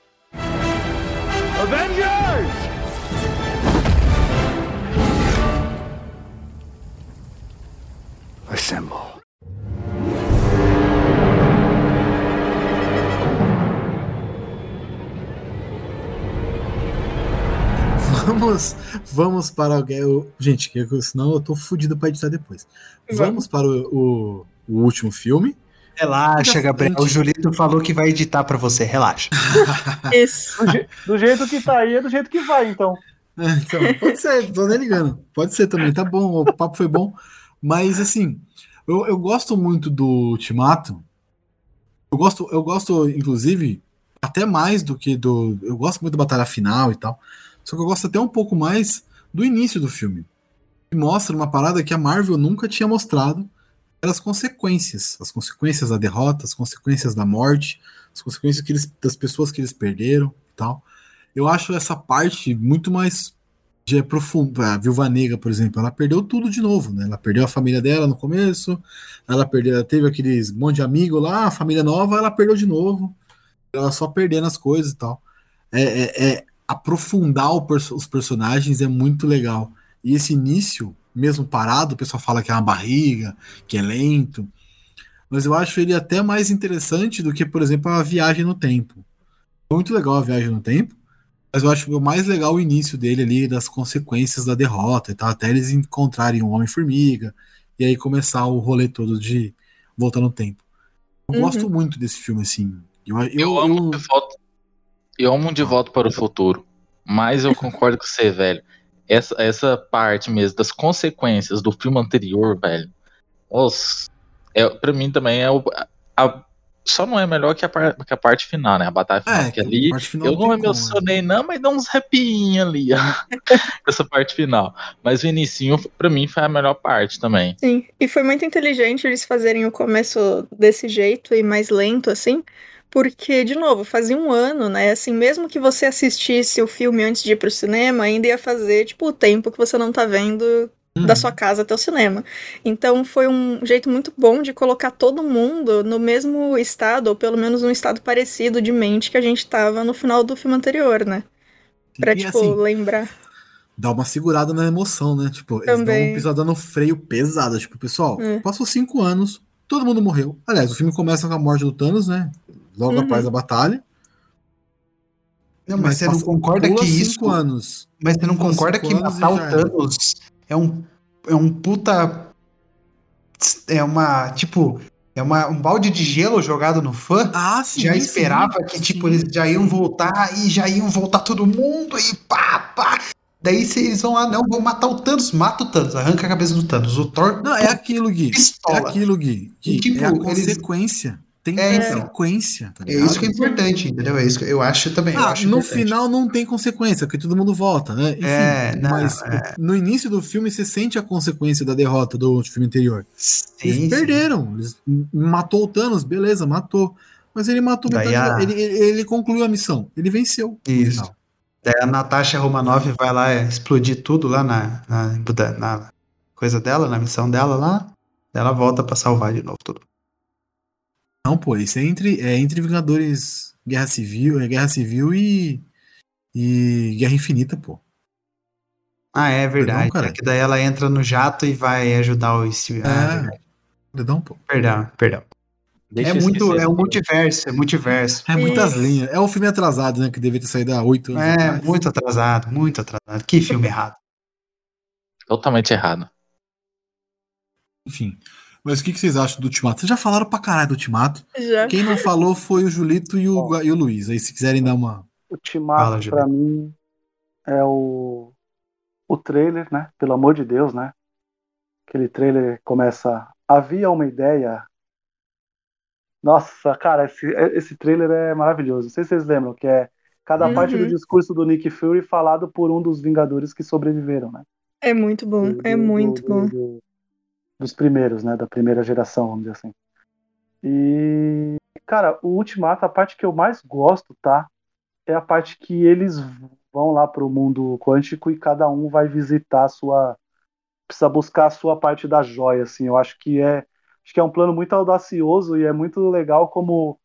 [SPEAKER 7] Assemble.
[SPEAKER 1] Vamos, vamos para o. o- Gente, senão eu tô fudido pra editar depois. Vamos para o, o- o último filme.
[SPEAKER 2] Relaxa, Gabriel. O Julito falou que vai editar pra você. Relaxa. <laughs>
[SPEAKER 3] Isso.
[SPEAKER 5] Do, je- do jeito que tá aí, é do jeito que vai, então.
[SPEAKER 1] É, então, pode ser, tô nem ligando. Pode ser também, tá bom, o papo foi bom. Mas assim, eu, eu gosto muito do Ultimato. Eu gosto, eu gosto, inclusive, até mais do que do. Eu gosto muito da batalha final e tal. Só que eu gosto até um pouco mais do início do filme. Que mostra uma parada que a Marvel nunca tinha mostrado. eram As consequências. As consequências da derrota, as consequências da morte, as consequências que eles, das pessoas que eles perderam e tal. Eu acho essa parte muito mais de profunda. A Viúva Negra, por exemplo, ela perdeu tudo de novo, né? Ela perdeu a família dela no começo, ela perdeu, ela teve aqueles monte de amigo lá, a família nova, ela perdeu de novo. Ela só perdendo as coisas e tal. É, é- é aprofundar perso- os personagens é muito legal. E esse início, mesmo parado, o pessoal fala que é uma barriga, que é lento. Mas eu acho ele até mais interessante do que, por exemplo, a viagem no tempo. Muito legal a viagem no tempo. Mas eu acho o mais legal o início dele ali, das consequências da derrota e tal, até eles encontrarem o Homem-Formiga, e aí começar o rolê todo de voltar no tempo. Eu
[SPEAKER 3] Uhum.
[SPEAKER 1] gosto muito desse filme, assim. Eu, eu,
[SPEAKER 8] Eu, amo
[SPEAKER 1] eu-
[SPEAKER 8] de volta. Eu amo de volta para o futuro. Mas eu <laughs> concordo com você, velho. Essa, essa parte mesmo das consequências do filme anterior, velho. Nossa. É, pra mim também é o. a- só não é melhor que a, par- que a parte final, né? A batalha final.
[SPEAKER 1] É,
[SPEAKER 8] que ali.
[SPEAKER 1] a parte final
[SPEAKER 8] Eu
[SPEAKER 1] não
[SPEAKER 8] não
[SPEAKER 1] tem como,
[SPEAKER 8] emocionei, não, mas dá uns arrepiinhos ali, ó. <laughs> essa parte final. Mas o inicinho, pra mim, foi a melhor parte também.
[SPEAKER 3] Sim, e foi muito inteligente eles fazerem o começo desse jeito e mais lento, assim, porque, de novo, fazia um ano, né? Assim, mesmo que você assistisse o filme antes de ir pro cinema, ainda ia fazer, tipo, o tempo que você não tá vendo da sua casa até o cinema. Então foi um jeito muito bom de colocar todo mundo no mesmo estado, ou pelo menos um estado parecido de mente que a gente tava no final do filme anterior, né? Pra,
[SPEAKER 1] E,
[SPEAKER 3] tipo,
[SPEAKER 1] assim,
[SPEAKER 3] lembrar.
[SPEAKER 1] dá uma segurada na emoção, né? Tipo, eles dão
[SPEAKER 3] Também.
[SPEAKER 1] um episódio dando freio pesado. Tipo, pessoal,
[SPEAKER 3] É.
[SPEAKER 1] passou cinco anos, todo mundo morreu. Aliás, o filme começa com a morte do Thanos, né? Logo
[SPEAKER 3] Uhum.
[SPEAKER 1] após a batalha.
[SPEAKER 2] Não, mas, você não
[SPEAKER 1] passa-
[SPEAKER 2] concorda
[SPEAKER 1] pula
[SPEAKER 2] que isso.
[SPEAKER 1] anos.
[SPEAKER 2] Mas você não concorda que matar o. Thanos é um, é um puta. É uma. Tipo. É uma, um balde de gelo jogado no fã.
[SPEAKER 1] Ah, sim.
[SPEAKER 2] já
[SPEAKER 1] sim,
[SPEAKER 2] esperava que, tipo,
[SPEAKER 1] sim,
[SPEAKER 2] eles já iam
[SPEAKER 1] sim.
[SPEAKER 2] voltar e já iam voltar todo mundo e pá, pá. Daí se eles vão lá, não, vão matar o Thanos, mata o Thanos, arranca a cabeça do Thanos. O Thor
[SPEAKER 1] Não, é aquilo, Gui. É
[SPEAKER 2] pistola.
[SPEAKER 1] aquilo, Gui. Gui
[SPEAKER 2] E, tipo,
[SPEAKER 1] é a
[SPEAKER 2] eles-
[SPEAKER 1] consequência. Tem
[SPEAKER 2] É, então.
[SPEAKER 1] consequência, tá
[SPEAKER 2] É isso que é importante, entendeu? É isso que eu acho também. eu
[SPEAKER 1] Ah,
[SPEAKER 2] acho
[SPEAKER 1] no
[SPEAKER 2] importante.
[SPEAKER 1] final não tem consequência, porque todo mundo volta, né? Enfim,
[SPEAKER 2] É, não,
[SPEAKER 1] mas
[SPEAKER 2] é.
[SPEAKER 1] no início do filme você sente a consequência da derrota do filme anterior. Eles
[SPEAKER 2] Sim, sim.
[SPEAKER 1] perderam. Eles matou o Thanos, beleza, matou. Mas ele matou
[SPEAKER 2] Daí
[SPEAKER 1] metade.
[SPEAKER 2] a-
[SPEAKER 1] Ele, ele, concluiu a missão. Ele venceu.
[SPEAKER 2] Isso. Daí a Natasha Romanoff vai lá explodir tudo lá na, na, na coisa dela, na missão dela lá. Ela volta pra salvar de novo tudo.
[SPEAKER 1] Não, pô, isso é entre, é entre Vingadores Guerra Civil, é Guerra Civil e, e Guerra Infinita, pô.
[SPEAKER 2] Ah, é verdade.
[SPEAKER 1] cara.
[SPEAKER 2] É que daí ela entra no jato e vai ajudar o Steve. Ah, é
[SPEAKER 1] É.
[SPEAKER 2] verdade.
[SPEAKER 1] Perdão, pô.
[SPEAKER 2] Perdão, perdão.
[SPEAKER 8] Deixa
[SPEAKER 2] é muito,
[SPEAKER 8] esquecer
[SPEAKER 2] é um multiverso, é multiverso.
[SPEAKER 1] É muitas
[SPEAKER 3] Isso.
[SPEAKER 1] linhas. É o filme atrasado, né? Que devia ter saído há oito anos
[SPEAKER 2] É,
[SPEAKER 1] atrás.
[SPEAKER 2] muito atrasado, muito atrasado. Que filme errado.
[SPEAKER 8] Totalmente errado.
[SPEAKER 1] Enfim. Mas o que, que vocês acham do Ultimato? Vocês já falaram pra caralho do Ultimato.
[SPEAKER 3] Já.
[SPEAKER 1] Quem não falou foi o Julito e o, e o Luiz. Aí, se quiserem dar uma.
[SPEAKER 5] O
[SPEAKER 2] Fala,
[SPEAKER 5] Ultimato,
[SPEAKER 2] Júlio.
[SPEAKER 5] pra mim, é o, o trailer, né? Pelo amor de Deus, né? Aquele trailer começa. Havia uma ideia. Nossa, cara, esse, esse trailer é maravilhoso. Não sei se vocês lembram, que é cada
[SPEAKER 3] Uhum.
[SPEAKER 5] parte do discurso do Nick Fury falado por um dos Vingadores que sobreviveram, né?
[SPEAKER 3] É muito bom,
[SPEAKER 5] Do-
[SPEAKER 3] é muito
[SPEAKER 5] do-
[SPEAKER 3] bom.
[SPEAKER 5] do- dos primeiros, né? Da primeira geração, vamos dizer assim. E, cara, o Ultimato, a parte que eu mais gosto, tá? É a parte que eles vão lá pro mundo quântico e cada um vai visitar a sua. Precisa buscar a sua parte da joia, assim. Eu acho que é. Acho que é um plano muito audacioso e é muito legal como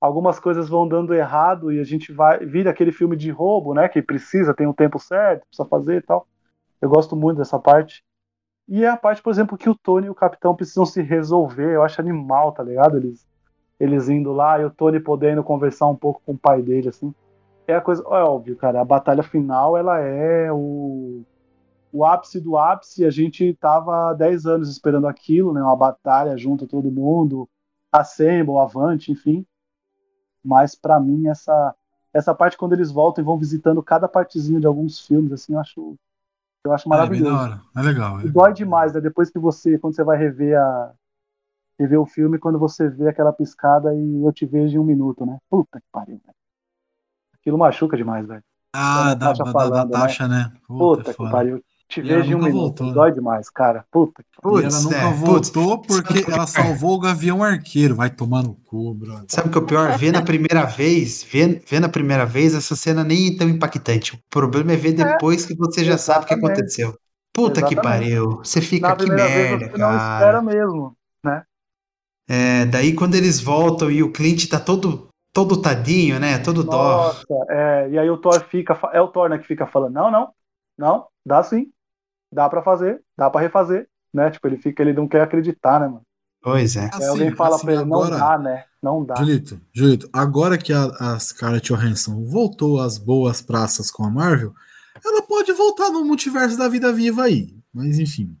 [SPEAKER 5] algumas coisas vão dando errado e a gente vai. Vira aquele filme de roubo, né? Que precisa, tem o tempo certo, precisa fazer e tal. Eu gosto muito dessa parte. E é a parte, por exemplo, que o Tony e o Capitão precisam se resolver. Eu acho animal, tá ligado? Eles, eles indo lá e o Tony podendo conversar um pouco com o pai dele, assim. É a coisa. É óbvio, cara. A batalha final, ela é o, o ápice do ápice. A gente tava há 10 anos esperando aquilo, né? Uma batalha junto a todo mundo. Assemble, Avante, enfim. Mas pra mim, essa, essa parte quando eles voltam e vão visitando cada partezinha de alguns filmes, assim, eu acho, eu acho
[SPEAKER 1] É, bem
[SPEAKER 5] maravilhoso.
[SPEAKER 1] da hora. É legal. é legal.
[SPEAKER 5] dói demais, né? Depois que você, quando você vai rever a rever o filme, quando você vê aquela piscada e eu te vejo em um minuto, né? Puta que pariu, velho. Aquilo machuca demais, velho.
[SPEAKER 1] Ah, da, da
[SPEAKER 5] falando, né?
[SPEAKER 1] Né?
[SPEAKER 5] Puta,
[SPEAKER 1] é
[SPEAKER 5] que pariu. Te
[SPEAKER 1] E
[SPEAKER 5] vejo em um minuto.
[SPEAKER 1] voltou, né?
[SPEAKER 5] Dói demais, cara. Puta que pariu.
[SPEAKER 1] E ela
[SPEAKER 2] Putz,
[SPEAKER 1] nunca
[SPEAKER 2] é, putz.
[SPEAKER 1] voltou porque
[SPEAKER 2] Sabe
[SPEAKER 1] ela
[SPEAKER 2] que <laughs> é?
[SPEAKER 1] salvou o Gavião Arqueiro. Vai tomar no cu, brother.
[SPEAKER 2] Sabe o que é o pior? Ver na primeira vez, ver, ver na primeira vez, essa cena nem é tão impactante. O problema é ver depois que você já sabe o que
[SPEAKER 5] exatamente.
[SPEAKER 2] aconteceu. Puta que
[SPEAKER 5] Exatamente.
[SPEAKER 2] pariu. Você fica,
[SPEAKER 5] Na
[SPEAKER 2] que merda,
[SPEAKER 5] vez você não
[SPEAKER 2] cara.
[SPEAKER 5] espera mesmo.
[SPEAKER 2] É, daí quando eles voltam e o Clint tá todo, todo tadinho, né? Todo dó.
[SPEAKER 5] Nossa, é, e aí o Thor fica. É o Thor, né, que fica falando: não, não, não, dá sim. Dá pra fazer, dá pra refazer. Né? Tipo, ele fica, ele não quer acreditar, né, mano?
[SPEAKER 2] Pois é.
[SPEAKER 5] Aí alguém fala pra ele, não dá, né? Não dá.
[SPEAKER 1] Julito, Julito, agora que a, a Scarlett Johansson voltou às boas praças com a Marvel, ela pode voltar no multiverso da vida viva aí. Mas enfim.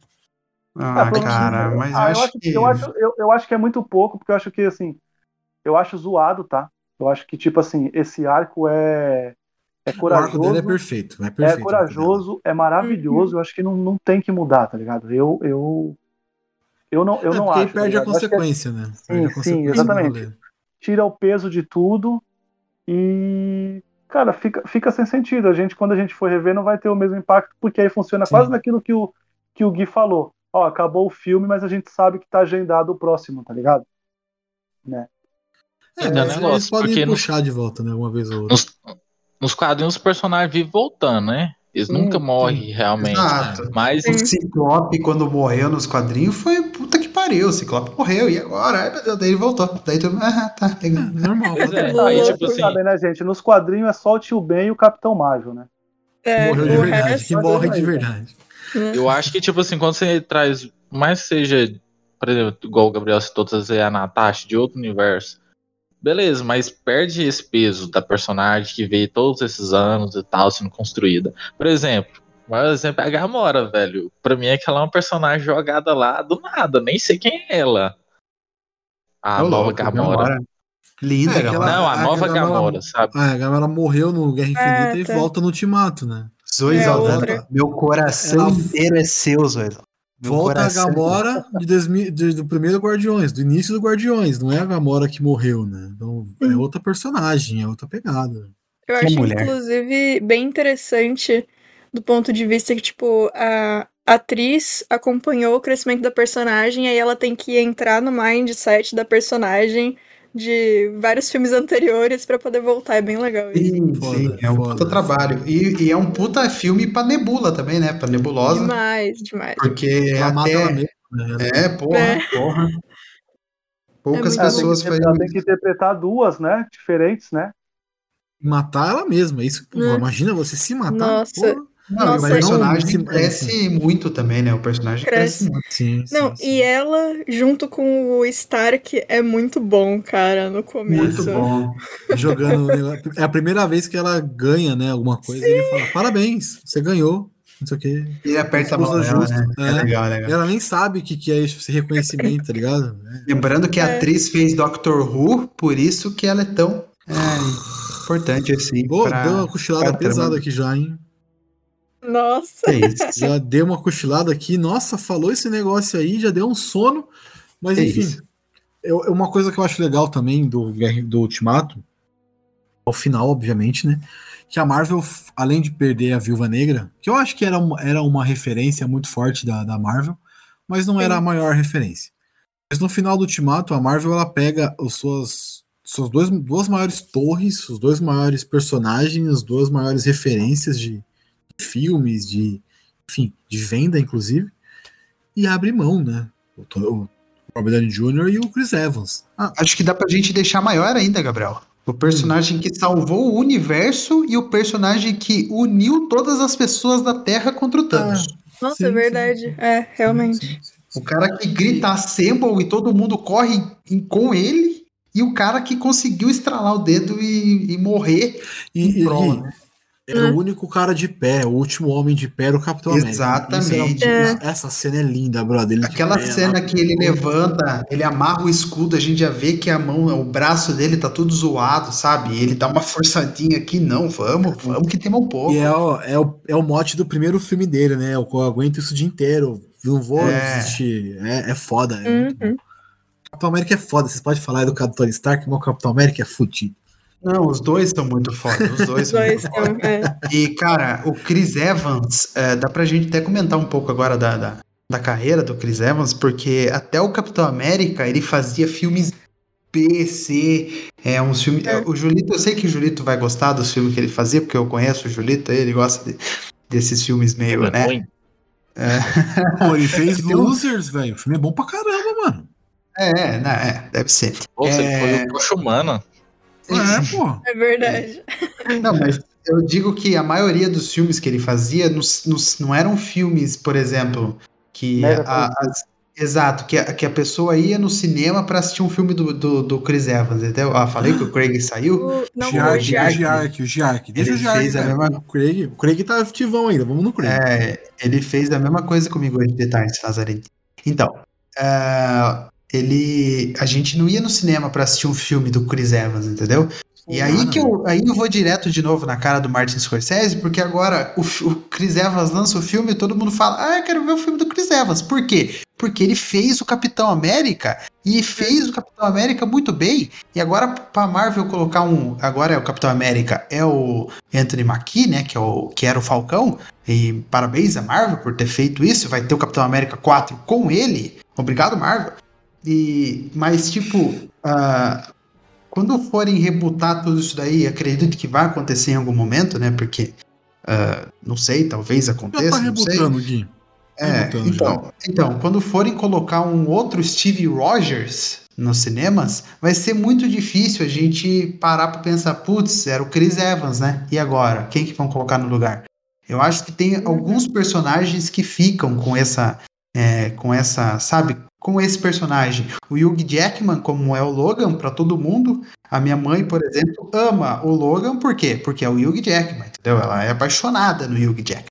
[SPEAKER 2] Ah,
[SPEAKER 5] É,
[SPEAKER 2] cara, mas eu
[SPEAKER 5] Ah,
[SPEAKER 2] acho que.
[SPEAKER 5] eu, acho, eu, eu acho que é muito pouco, porque eu acho que, assim, eu acho zoado, tá? Eu acho que, tipo assim, esse arco é, é
[SPEAKER 1] O arco
[SPEAKER 5] corajoso,
[SPEAKER 1] dele é perfeito. É,
[SPEAKER 5] é
[SPEAKER 1] perfeito
[SPEAKER 5] corajoso, é maravilhoso, eu acho que não, não tem que mudar, tá ligado? Eu, eu, eu não, eu
[SPEAKER 1] É,
[SPEAKER 5] não
[SPEAKER 1] porque aí
[SPEAKER 5] acho. tá
[SPEAKER 1] perde a
[SPEAKER 5] acho que é-
[SPEAKER 1] consequência, né? Perde a
[SPEAKER 5] sim,
[SPEAKER 1] consequência do
[SPEAKER 5] exatamente. tira o peso de tudo e, cara, fica, fica sem sentido. A gente, quando a gente for rever, não vai ter o mesmo impacto, porque aí funciona
[SPEAKER 1] Sim.
[SPEAKER 5] quase naquilo que o, que o Gui falou. Ó, acabou o filme, mas a gente sabe que tá agendado o próximo, tá ligado? Né?
[SPEAKER 1] É, mas
[SPEAKER 8] negócio,
[SPEAKER 1] eles podem
[SPEAKER 8] porque no-
[SPEAKER 1] puxar de volta, né? Uma vez ou outra.
[SPEAKER 8] Nos, nos quadrinhos, os personagens vivem voltando, né? Eles nunca
[SPEAKER 1] sim.
[SPEAKER 8] morrem realmente.
[SPEAKER 2] Exato.
[SPEAKER 8] Mas
[SPEAKER 2] O Ciclope, quando morreu nos quadrinhos, foi puta que pariu. O Ciclope morreu, e agora? Ai, meu Deus, daí ele voltou. Daí tu. Ah, tá, legal. <laughs>
[SPEAKER 1] Normal.
[SPEAKER 8] É,
[SPEAKER 3] Boa.
[SPEAKER 8] aí, tipo assim,
[SPEAKER 5] sabem, né, gente? Nos quadrinhos é só o Tio Ben e o Capitão Marvel, né?
[SPEAKER 3] É,
[SPEAKER 1] Morreu de verdade.
[SPEAKER 3] resto-
[SPEAKER 1] Que morre de verdade.
[SPEAKER 8] eu acho que, tipo assim, quando você traz, mais que seja, por exemplo, igual o Gabriel citou, trazer a Natasha de outro universo, beleza, mas perde esse peso da personagem que veio todos esses anos e tal, sendo construída. Por exemplo, o maior exemplo é a Gamora, velho. Pra mim é que ela é uma personagem jogada lá do nada, nem sei quem é ela. A
[SPEAKER 2] Ô,
[SPEAKER 8] nova
[SPEAKER 2] louco,
[SPEAKER 8] Gamora.
[SPEAKER 2] Linda,
[SPEAKER 1] É,
[SPEAKER 2] Gamora.
[SPEAKER 8] Não, a
[SPEAKER 1] a
[SPEAKER 8] nova
[SPEAKER 1] Gamora-
[SPEAKER 8] Gamora, sabe?
[SPEAKER 1] Ah, a Gamora morreu no Guerra Infinita
[SPEAKER 3] Ah,
[SPEAKER 1] e
[SPEAKER 3] tá.
[SPEAKER 1] volta no Ultimato, né?
[SPEAKER 2] Zoe
[SPEAKER 3] É
[SPEAKER 2] meu coração
[SPEAKER 1] Ela-
[SPEAKER 2] inteiro é seu, Zoe. Meu
[SPEAKER 1] Volta
[SPEAKER 2] coração.
[SPEAKER 1] a Gamora de 2000 de- do primeiro Guardiões, do início do Guardiões. Não é a Gamora que morreu, né? Então é
[SPEAKER 3] Sim.
[SPEAKER 1] outra personagem, é outra pegada.
[SPEAKER 3] Eu
[SPEAKER 2] Que
[SPEAKER 3] acho,
[SPEAKER 2] mulher.
[SPEAKER 3] inclusive, bem interessante do ponto de vista que, tipo, a atriz acompanhou o crescimento da personagem, aí ela tem que entrar no mindset da personagem de vários filmes anteriores pra poder voltar. É bem legal isso.
[SPEAKER 2] Sim,
[SPEAKER 1] Foda,
[SPEAKER 2] sim, é um
[SPEAKER 1] foda,
[SPEAKER 2] puta trabalho. E, e é um puta filme pra Nebula também, né? Pra Nebulosa.
[SPEAKER 3] Demais, demais.
[SPEAKER 2] Porque
[SPEAKER 1] Ela mata
[SPEAKER 2] até...
[SPEAKER 1] ela mesma, né?
[SPEAKER 2] É, porra,
[SPEAKER 3] É.
[SPEAKER 2] porra. Poucas
[SPEAKER 5] Ela
[SPEAKER 2] pessoas fariam
[SPEAKER 5] ela tem que interpretar duas, né? Diferentes, né?
[SPEAKER 1] Matar ela mesma. Isso, pô,
[SPEAKER 3] Hum.
[SPEAKER 1] imagina você se matar.
[SPEAKER 3] Nossa.
[SPEAKER 1] porra.
[SPEAKER 2] Não, e o
[SPEAKER 3] Nossa,
[SPEAKER 2] personagem
[SPEAKER 1] não,
[SPEAKER 2] cresce muito também, né? O personagem cresce,
[SPEAKER 3] Cresce.
[SPEAKER 2] muito.
[SPEAKER 1] Sim, sim,
[SPEAKER 3] Não,
[SPEAKER 1] sim.
[SPEAKER 3] e ela, junto com o Stark, é muito bom, cara, no começo.
[SPEAKER 2] Muito bom.
[SPEAKER 1] Jogando. <laughs> É a primeira vez que ela ganha, né? Alguma coisa. E ele fala: parabéns, você ganhou. Não sei o quê.
[SPEAKER 2] E aperta a mão dela,
[SPEAKER 1] justo,
[SPEAKER 2] né? É
[SPEAKER 1] é.
[SPEAKER 2] legal, é legal.
[SPEAKER 1] Ela nem sabe o que, que é esse <laughs> reconhecimento, tá ligado? É.
[SPEAKER 2] Lembrando que a
[SPEAKER 3] É.
[SPEAKER 2] atriz fez Doctor Who, por isso que ela é tão é, importante assim.
[SPEAKER 1] Pô,
[SPEAKER 2] pra-
[SPEAKER 1] deu uma cochilada pesada
[SPEAKER 2] trama.
[SPEAKER 1] aqui já, hein?
[SPEAKER 3] Nossa.
[SPEAKER 2] É isso.
[SPEAKER 1] Já deu uma cochilada aqui. Nossa, falou esse negócio aí, já deu um sono. Mas
[SPEAKER 2] É
[SPEAKER 1] enfim,
[SPEAKER 2] isso.
[SPEAKER 1] eu, uma coisa que eu acho legal também do, do Ultimato, ao final, obviamente, né? Que a Marvel, além de perder a Viúva Negra, que eu acho que era uma, era uma referência muito forte da, da Marvel, mas não era
[SPEAKER 3] Sim.
[SPEAKER 1] a maior referência. Mas no final do Ultimato, a Marvel ela pega os suas, suas dois, duas maiores torres, os dois maiores personagens, as duas maiores referências de filmes, de, enfim, de venda, inclusive, e abre mão, né? O, Robert Downey Jr. e o Chris Evans. Ah,
[SPEAKER 2] Acho que dá pra gente deixar maior ainda, Gabriel. O personagem que salvou o universo e o personagem que uniu todas as pessoas da Terra contra o Thanos.
[SPEAKER 3] Nossa,
[SPEAKER 1] Sim,
[SPEAKER 3] é verdade.
[SPEAKER 1] sim.
[SPEAKER 3] É, realmente.
[SPEAKER 1] sim, sim.
[SPEAKER 2] O cara que grita assemble e todo mundo corre em- com ele. E o cara que conseguiu estralar o dedo e, e morrer.
[SPEAKER 1] E,
[SPEAKER 2] Em
[SPEAKER 1] e
[SPEAKER 2] prol,
[SPEAKER 1] Gui,
[SPEAKER 2] né?
[SPEAKER 1] Era
[SPEAKER 3] Hum.
[SPEAKER 1] o único cara de pé, o último homem de pé era o Capitão América.
[SPEAKER 2] Exatamente.
[SPEAKER 1] Era-
[SPEAKER 3] É.
[SPEAKER 1] Essa cena é linda, brother. Ele
[SPEAKER 2] Aquela
[SPEAKER 1] pé,
[SPEAKER 2] cena que ele levanta, ele amarra o escudo, a gente já vê que a mão, o braço dele tá tudo zoado, sabe? Ele dá uma forçadinha aqui, não, vamos, vamos que tem um pouco.
[SPEAKER 1] E é o, é, o, é o mote do primeiro filme dele, né? Eu aguento isso o dia inteiro. Não vou
[SPEAKER 2] É.
[SPEAKER 1] desistir. É, é foda. É.
[SPEAKER 3] Uhum.
[SPEAKER 1] Capitão América é foda. Vocês podem falar do Capitão Stark, mas o Capitão América é fudido.
[SPEAKER 2] Não, os dois são muito foda, os dois
[SPEAKER 3] Os
[SPEAKER 2] são
[SPEAKER 3] dois
[SPEAKER 2] muito foda.
[SPEAKER 3] são. É.
[SPEAKER 2] E, cara, o Chris Evans, é, dá pra gente até comentar um pouco agora da, da, da carreira do Chris Evans, porque até o Capitão América, ele fazia filmes B, C, é, uns filmes...
[SPEAKER 3] É.
[SPEAKER 2] O Julito, eu sei que o Julito vai gostar dos filmes que ele fazia, porque eu conheço o Julito, ele gosta de- desses filmes meio,
[SPEAKER 8] É
[SPEAKER 2] né?
[SPEAKER 8] ruim. <laughs>
[SPEAKER 1] Pô, ele fez <laughs>
[SPEAKER 2] um-
[SPEAKER 1] Losers, velho. O filme é bom pra caramba, mano.
[SPEAKER 2] É, né, é, deve ser.
[SPEAKER 8] Ou seja,
[SPEAKER 2] É.
[SPEAKER 8] foi o Tocha Humana.
[SPEAKER 1] É, pô.
[SPEAKER 3] É verdade.
[SPEAKER 2] Não, mas eu digo que a maioria dos filmes que ele fazia nos, nos- não eram filmes, por exemplo, que a, as- exato, que a, que a pessoa ia no cinema pra assistir um filme do, do, do Chris Evans, entendeu? Ah, falei que o Craig <gasps> saiu.
[SPEAKER 3] O, não, o
[SPEAKER 1] Giark, o
[SPEAKER 3] Giark.
[SPEAKER 1] Giark, o Giark. Deixa
[SPEAKER 2] Ele
[SPEAKER 1] o Giark,
[SPEAKER 2] fez a
[SPEAKER 1] velho.
[SPEAKER 2] mesma-
[SPEAKER 1] O Craig, o Craig tá ativão ainda. Vamos no Craig.
[SPEAKER 2] É, ele fez a mesma coisa comigo hoje de tarde. Então, ah, ele, a gente não ia no cinema pra assistir um filme do Chris Evans, entendeu? E aí que eu, aí eu vou direto de novo na cara do Martin Scorsese, porque agora o, o Chris Evans lança o filme e todo mundo fala, ah, eu quero ver o filme do Chris Evans. Por quê? Porque ele fez o Capitão América e fez o Capitão América muito bem. E agora pra Marvel colocar um, agora é o Capitão América, é o Anthony Mackie, né, que é o que era o Falcão. E parabéns a Marvel por ter feito isso. Vai ter o Capitão América 4 com ele. Obrigado, Marvel. E mas tipo, ah, quando forem rebutar tudo isso daí, acredito que vai acontecer em algum momento, né? Porque ah, não sei, talvez
[SPEAKER 1] Já
[SPEAKER 2] aconteça.
[SPEAKER 1] tá
[SPEAKER 2] não sei.
[SPEAKER 1] rebutando, Gui.
[SPEAKER 2] É,
[SPEAKER 1] rebutando
[SPEAKER 2] então, então, quando forem colocar um outro Steve Rogers nos cinemas, vai ser muito difícil a gente parar para pensar, putz, era o Chris Evans, né? E agora? Quem que vão colocar no lugar? Eu acho que tem alguns personagens que ficam com essa, é, com essa, sabe, com esse personagem. O Hugh Jackman, como é o Logan para todo mundo. A minha mãe, por exemplo, ama o Logan, por quê? Porque é o Hugh Jackman, entendeu? Ela é apaixonada no Hugh Jackman.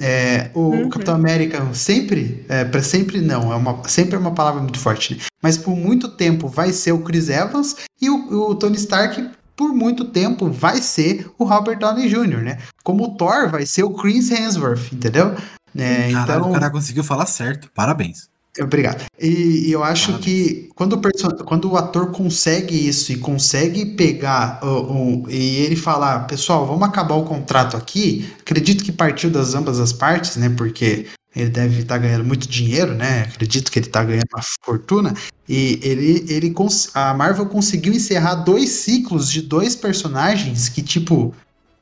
[SPEAKER 2] É, o
[SPEAKER 3] Uhum.
[SPEAKER 2] Capitão América sempre, é, para sempre não, é uma, sempre é uma palavra muito forte, né? mas por muito tempo vai ser o Chris Evans e o, o Tony Stark por muito tempo vai ser o Robert Downey Jr., né? Como o Thor vai ser o Chris Hemsworth, entendeu? né?
[SPEAKER 1] Caralho,
[SPEAKER 2] então,
[SPEAKER 1] o cara conseguiu falar certo. Parabéns.
[SPEAKER 2] Obrigado. E, e eu acho
[SPEAKER 1] Parabéns.
[SPEAKER 2] que quando o, perso- quando o ator consegue isso e consegue pegar o, o- e ele falar, pessoal, vamos acabar o contrato aqui, acredito que partiu das ambas as partes, né? Porque ele deve estar ganhando muito dinheiro, né? Acredito que ele está ganhando uma fortuna. E ele, ele cons- a Marvel conseguiu encerrar dois ciclos de dois personagens que, tipo,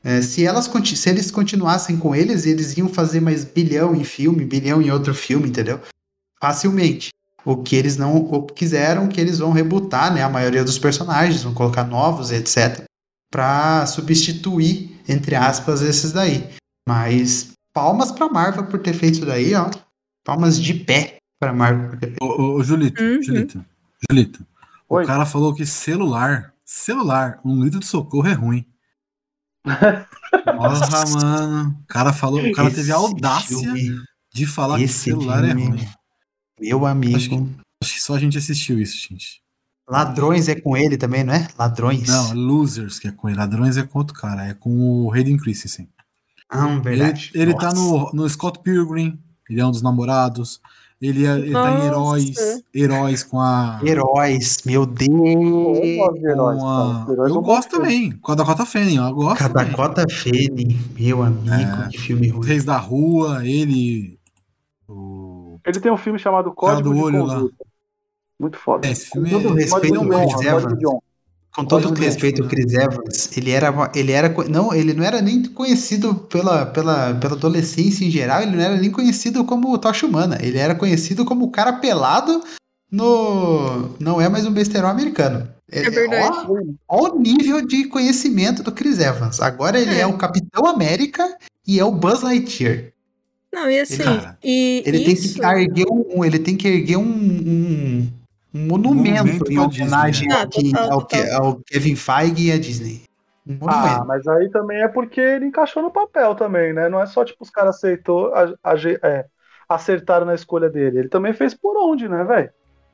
[SPEAKER 2] é, se, elas, se eles continuassem com eles, eles iam fazer mais bilhão em filme, bilhão em outro filme, entendeu? Facilmente. O que eles não quiseram, que eles vão rebutar, né? A maioria dos personagens, vão colocar novos, etc. Pra substituir, entre aspas, esses daí. Mas palmas pra Marvel por ter feito isso daí, ó. Palmas de pé pra Marvel por ter feito.
[SPEAKER 1] Ô, ô, Julito,
[SPEAKER 3] Uhum.
[SPEAKER 1] Julito, Julito.
[SPEAKER 5] Oi.
[SPEAKER 1] O cara falou que celular, celular, um litro de socorro é ruim. <laughs> Porra, mano. O cara falou, o cara teve a
[SPEAKER 2] Esse
[SPEAKER 1] audácia
[SPEAKER 2] filme,
[SPEAKER 1] de falar que
[SPEAKER 2] esse
[SPEAKER 1] celular é
[SPEAKER 2] filme,
[SPEAKER 1] ruim.
[SPEAKER 2] Meu amigo.
[SPEAKER 1] Acho que- Acho que só a gente assistiu isso, gente.
[SPEAKER 2] Ladrões é com ele também, não é? Ladrões.
[SPEAKER 1] Não, Losers que é com ele. Ladrões é com outro cara. É com o Hayden Christensen.
[SPEAKER 2] Ah,
[SPEAKER 1] Ele,
[SPEAKER 2] verdade.
[SPEAKER 1] ele tá
[SPEAKER 2] Nossa.
[SPEAKER 1] no, no Scott Pilgrim. Ele é um dos namorados. Ele, é, ele tá em. Heróis. Heróis com a.
[SPEAKER 2] Heróis, meu
[SPEAKER 5] Eu
[SPEAKER 2] Deus.
[SPEAKER 5] gosto de heróis,
[SPEAKER 1] a-.
[SPEAKER 5] Heróis
[SPEAKER 1] eu gosto também. Com a Dakota Fanning. Eu gosto
[SPEAKER 2] Com a. Dakota Fanning, meu amigo,
[SPEAKER 1] É.
[SPEAKER 2] que filme
[SPEAKER 1] Os
[SPEAKER 2] ruim.
[SPEAKER 1] Reis da Rua, ele. O...
[SPEAKER 5] Ele tem um filme chamado Código
[SPEAKER 1] do
[SPEAKER 5] de
[SPEAKER 1] olho lá.
[SPEAKER 5] Muito foda.
[SPEAKER 1] É, esse
[SPEAKER 2] Com
[SPEAKER 1] filme
[SPEAKER 2] todo
[SPEAKER 1] é.
[SPEAKER 2] respeito, o
[SPEAKER 5] de
[SPEAKER 2] Chris Evans. Com todo
[SPEAKER 1] Código de
[SPEAKER 2] respeito, o
[SPEAKER 1] honra.
[SPEAKER 2] Chris Evans, ele era, ele era, não, ele não era nem conhecido pela, pela, pela adolescência em geral, ele não era nem conhecido como Tocha Humana, ele era conhecido como o cara pelado no, não é mais um besterol americano.
[SPEAKER 3] É verdade.
[SPEAKER 2] Ó, ó o nível de conhecimento do Chris Evans. Agora ele é,
[SPEAKER 3] É.
[SPEAKER 2] o Capitão América e é o Buzz Lightyear.
[SPEAKER 3] Não, e assim,
[SPEAKER 1] Cara,
[SPEAKER 3] e
[SPEAKER 2] Ele
[SPEAKER 3] isso...
[SPEAKER 2] tem que erguer um, ele tem que erguer um, um, um monumento,
[SPEAKER 1] monumento
[SPEAKER 2] em homenagem
[SPEAKER 3] Disney, né?
[SPEAKER 2] ao, que-
[SPEAKER 3] Ah, total,
[SPEAKER 2] ao,
[SPEAKER 3] total.
[SPEAKER 2] ao Kevin Feige e a Disney. Um
[SPEAKER 5] Ah, mas aí também é porque ele encaixou no papel também, né? Não é só tipo os caras aceitou, a- age- é, acertaram na escolha dele. Ele também fez por onde, né, velho?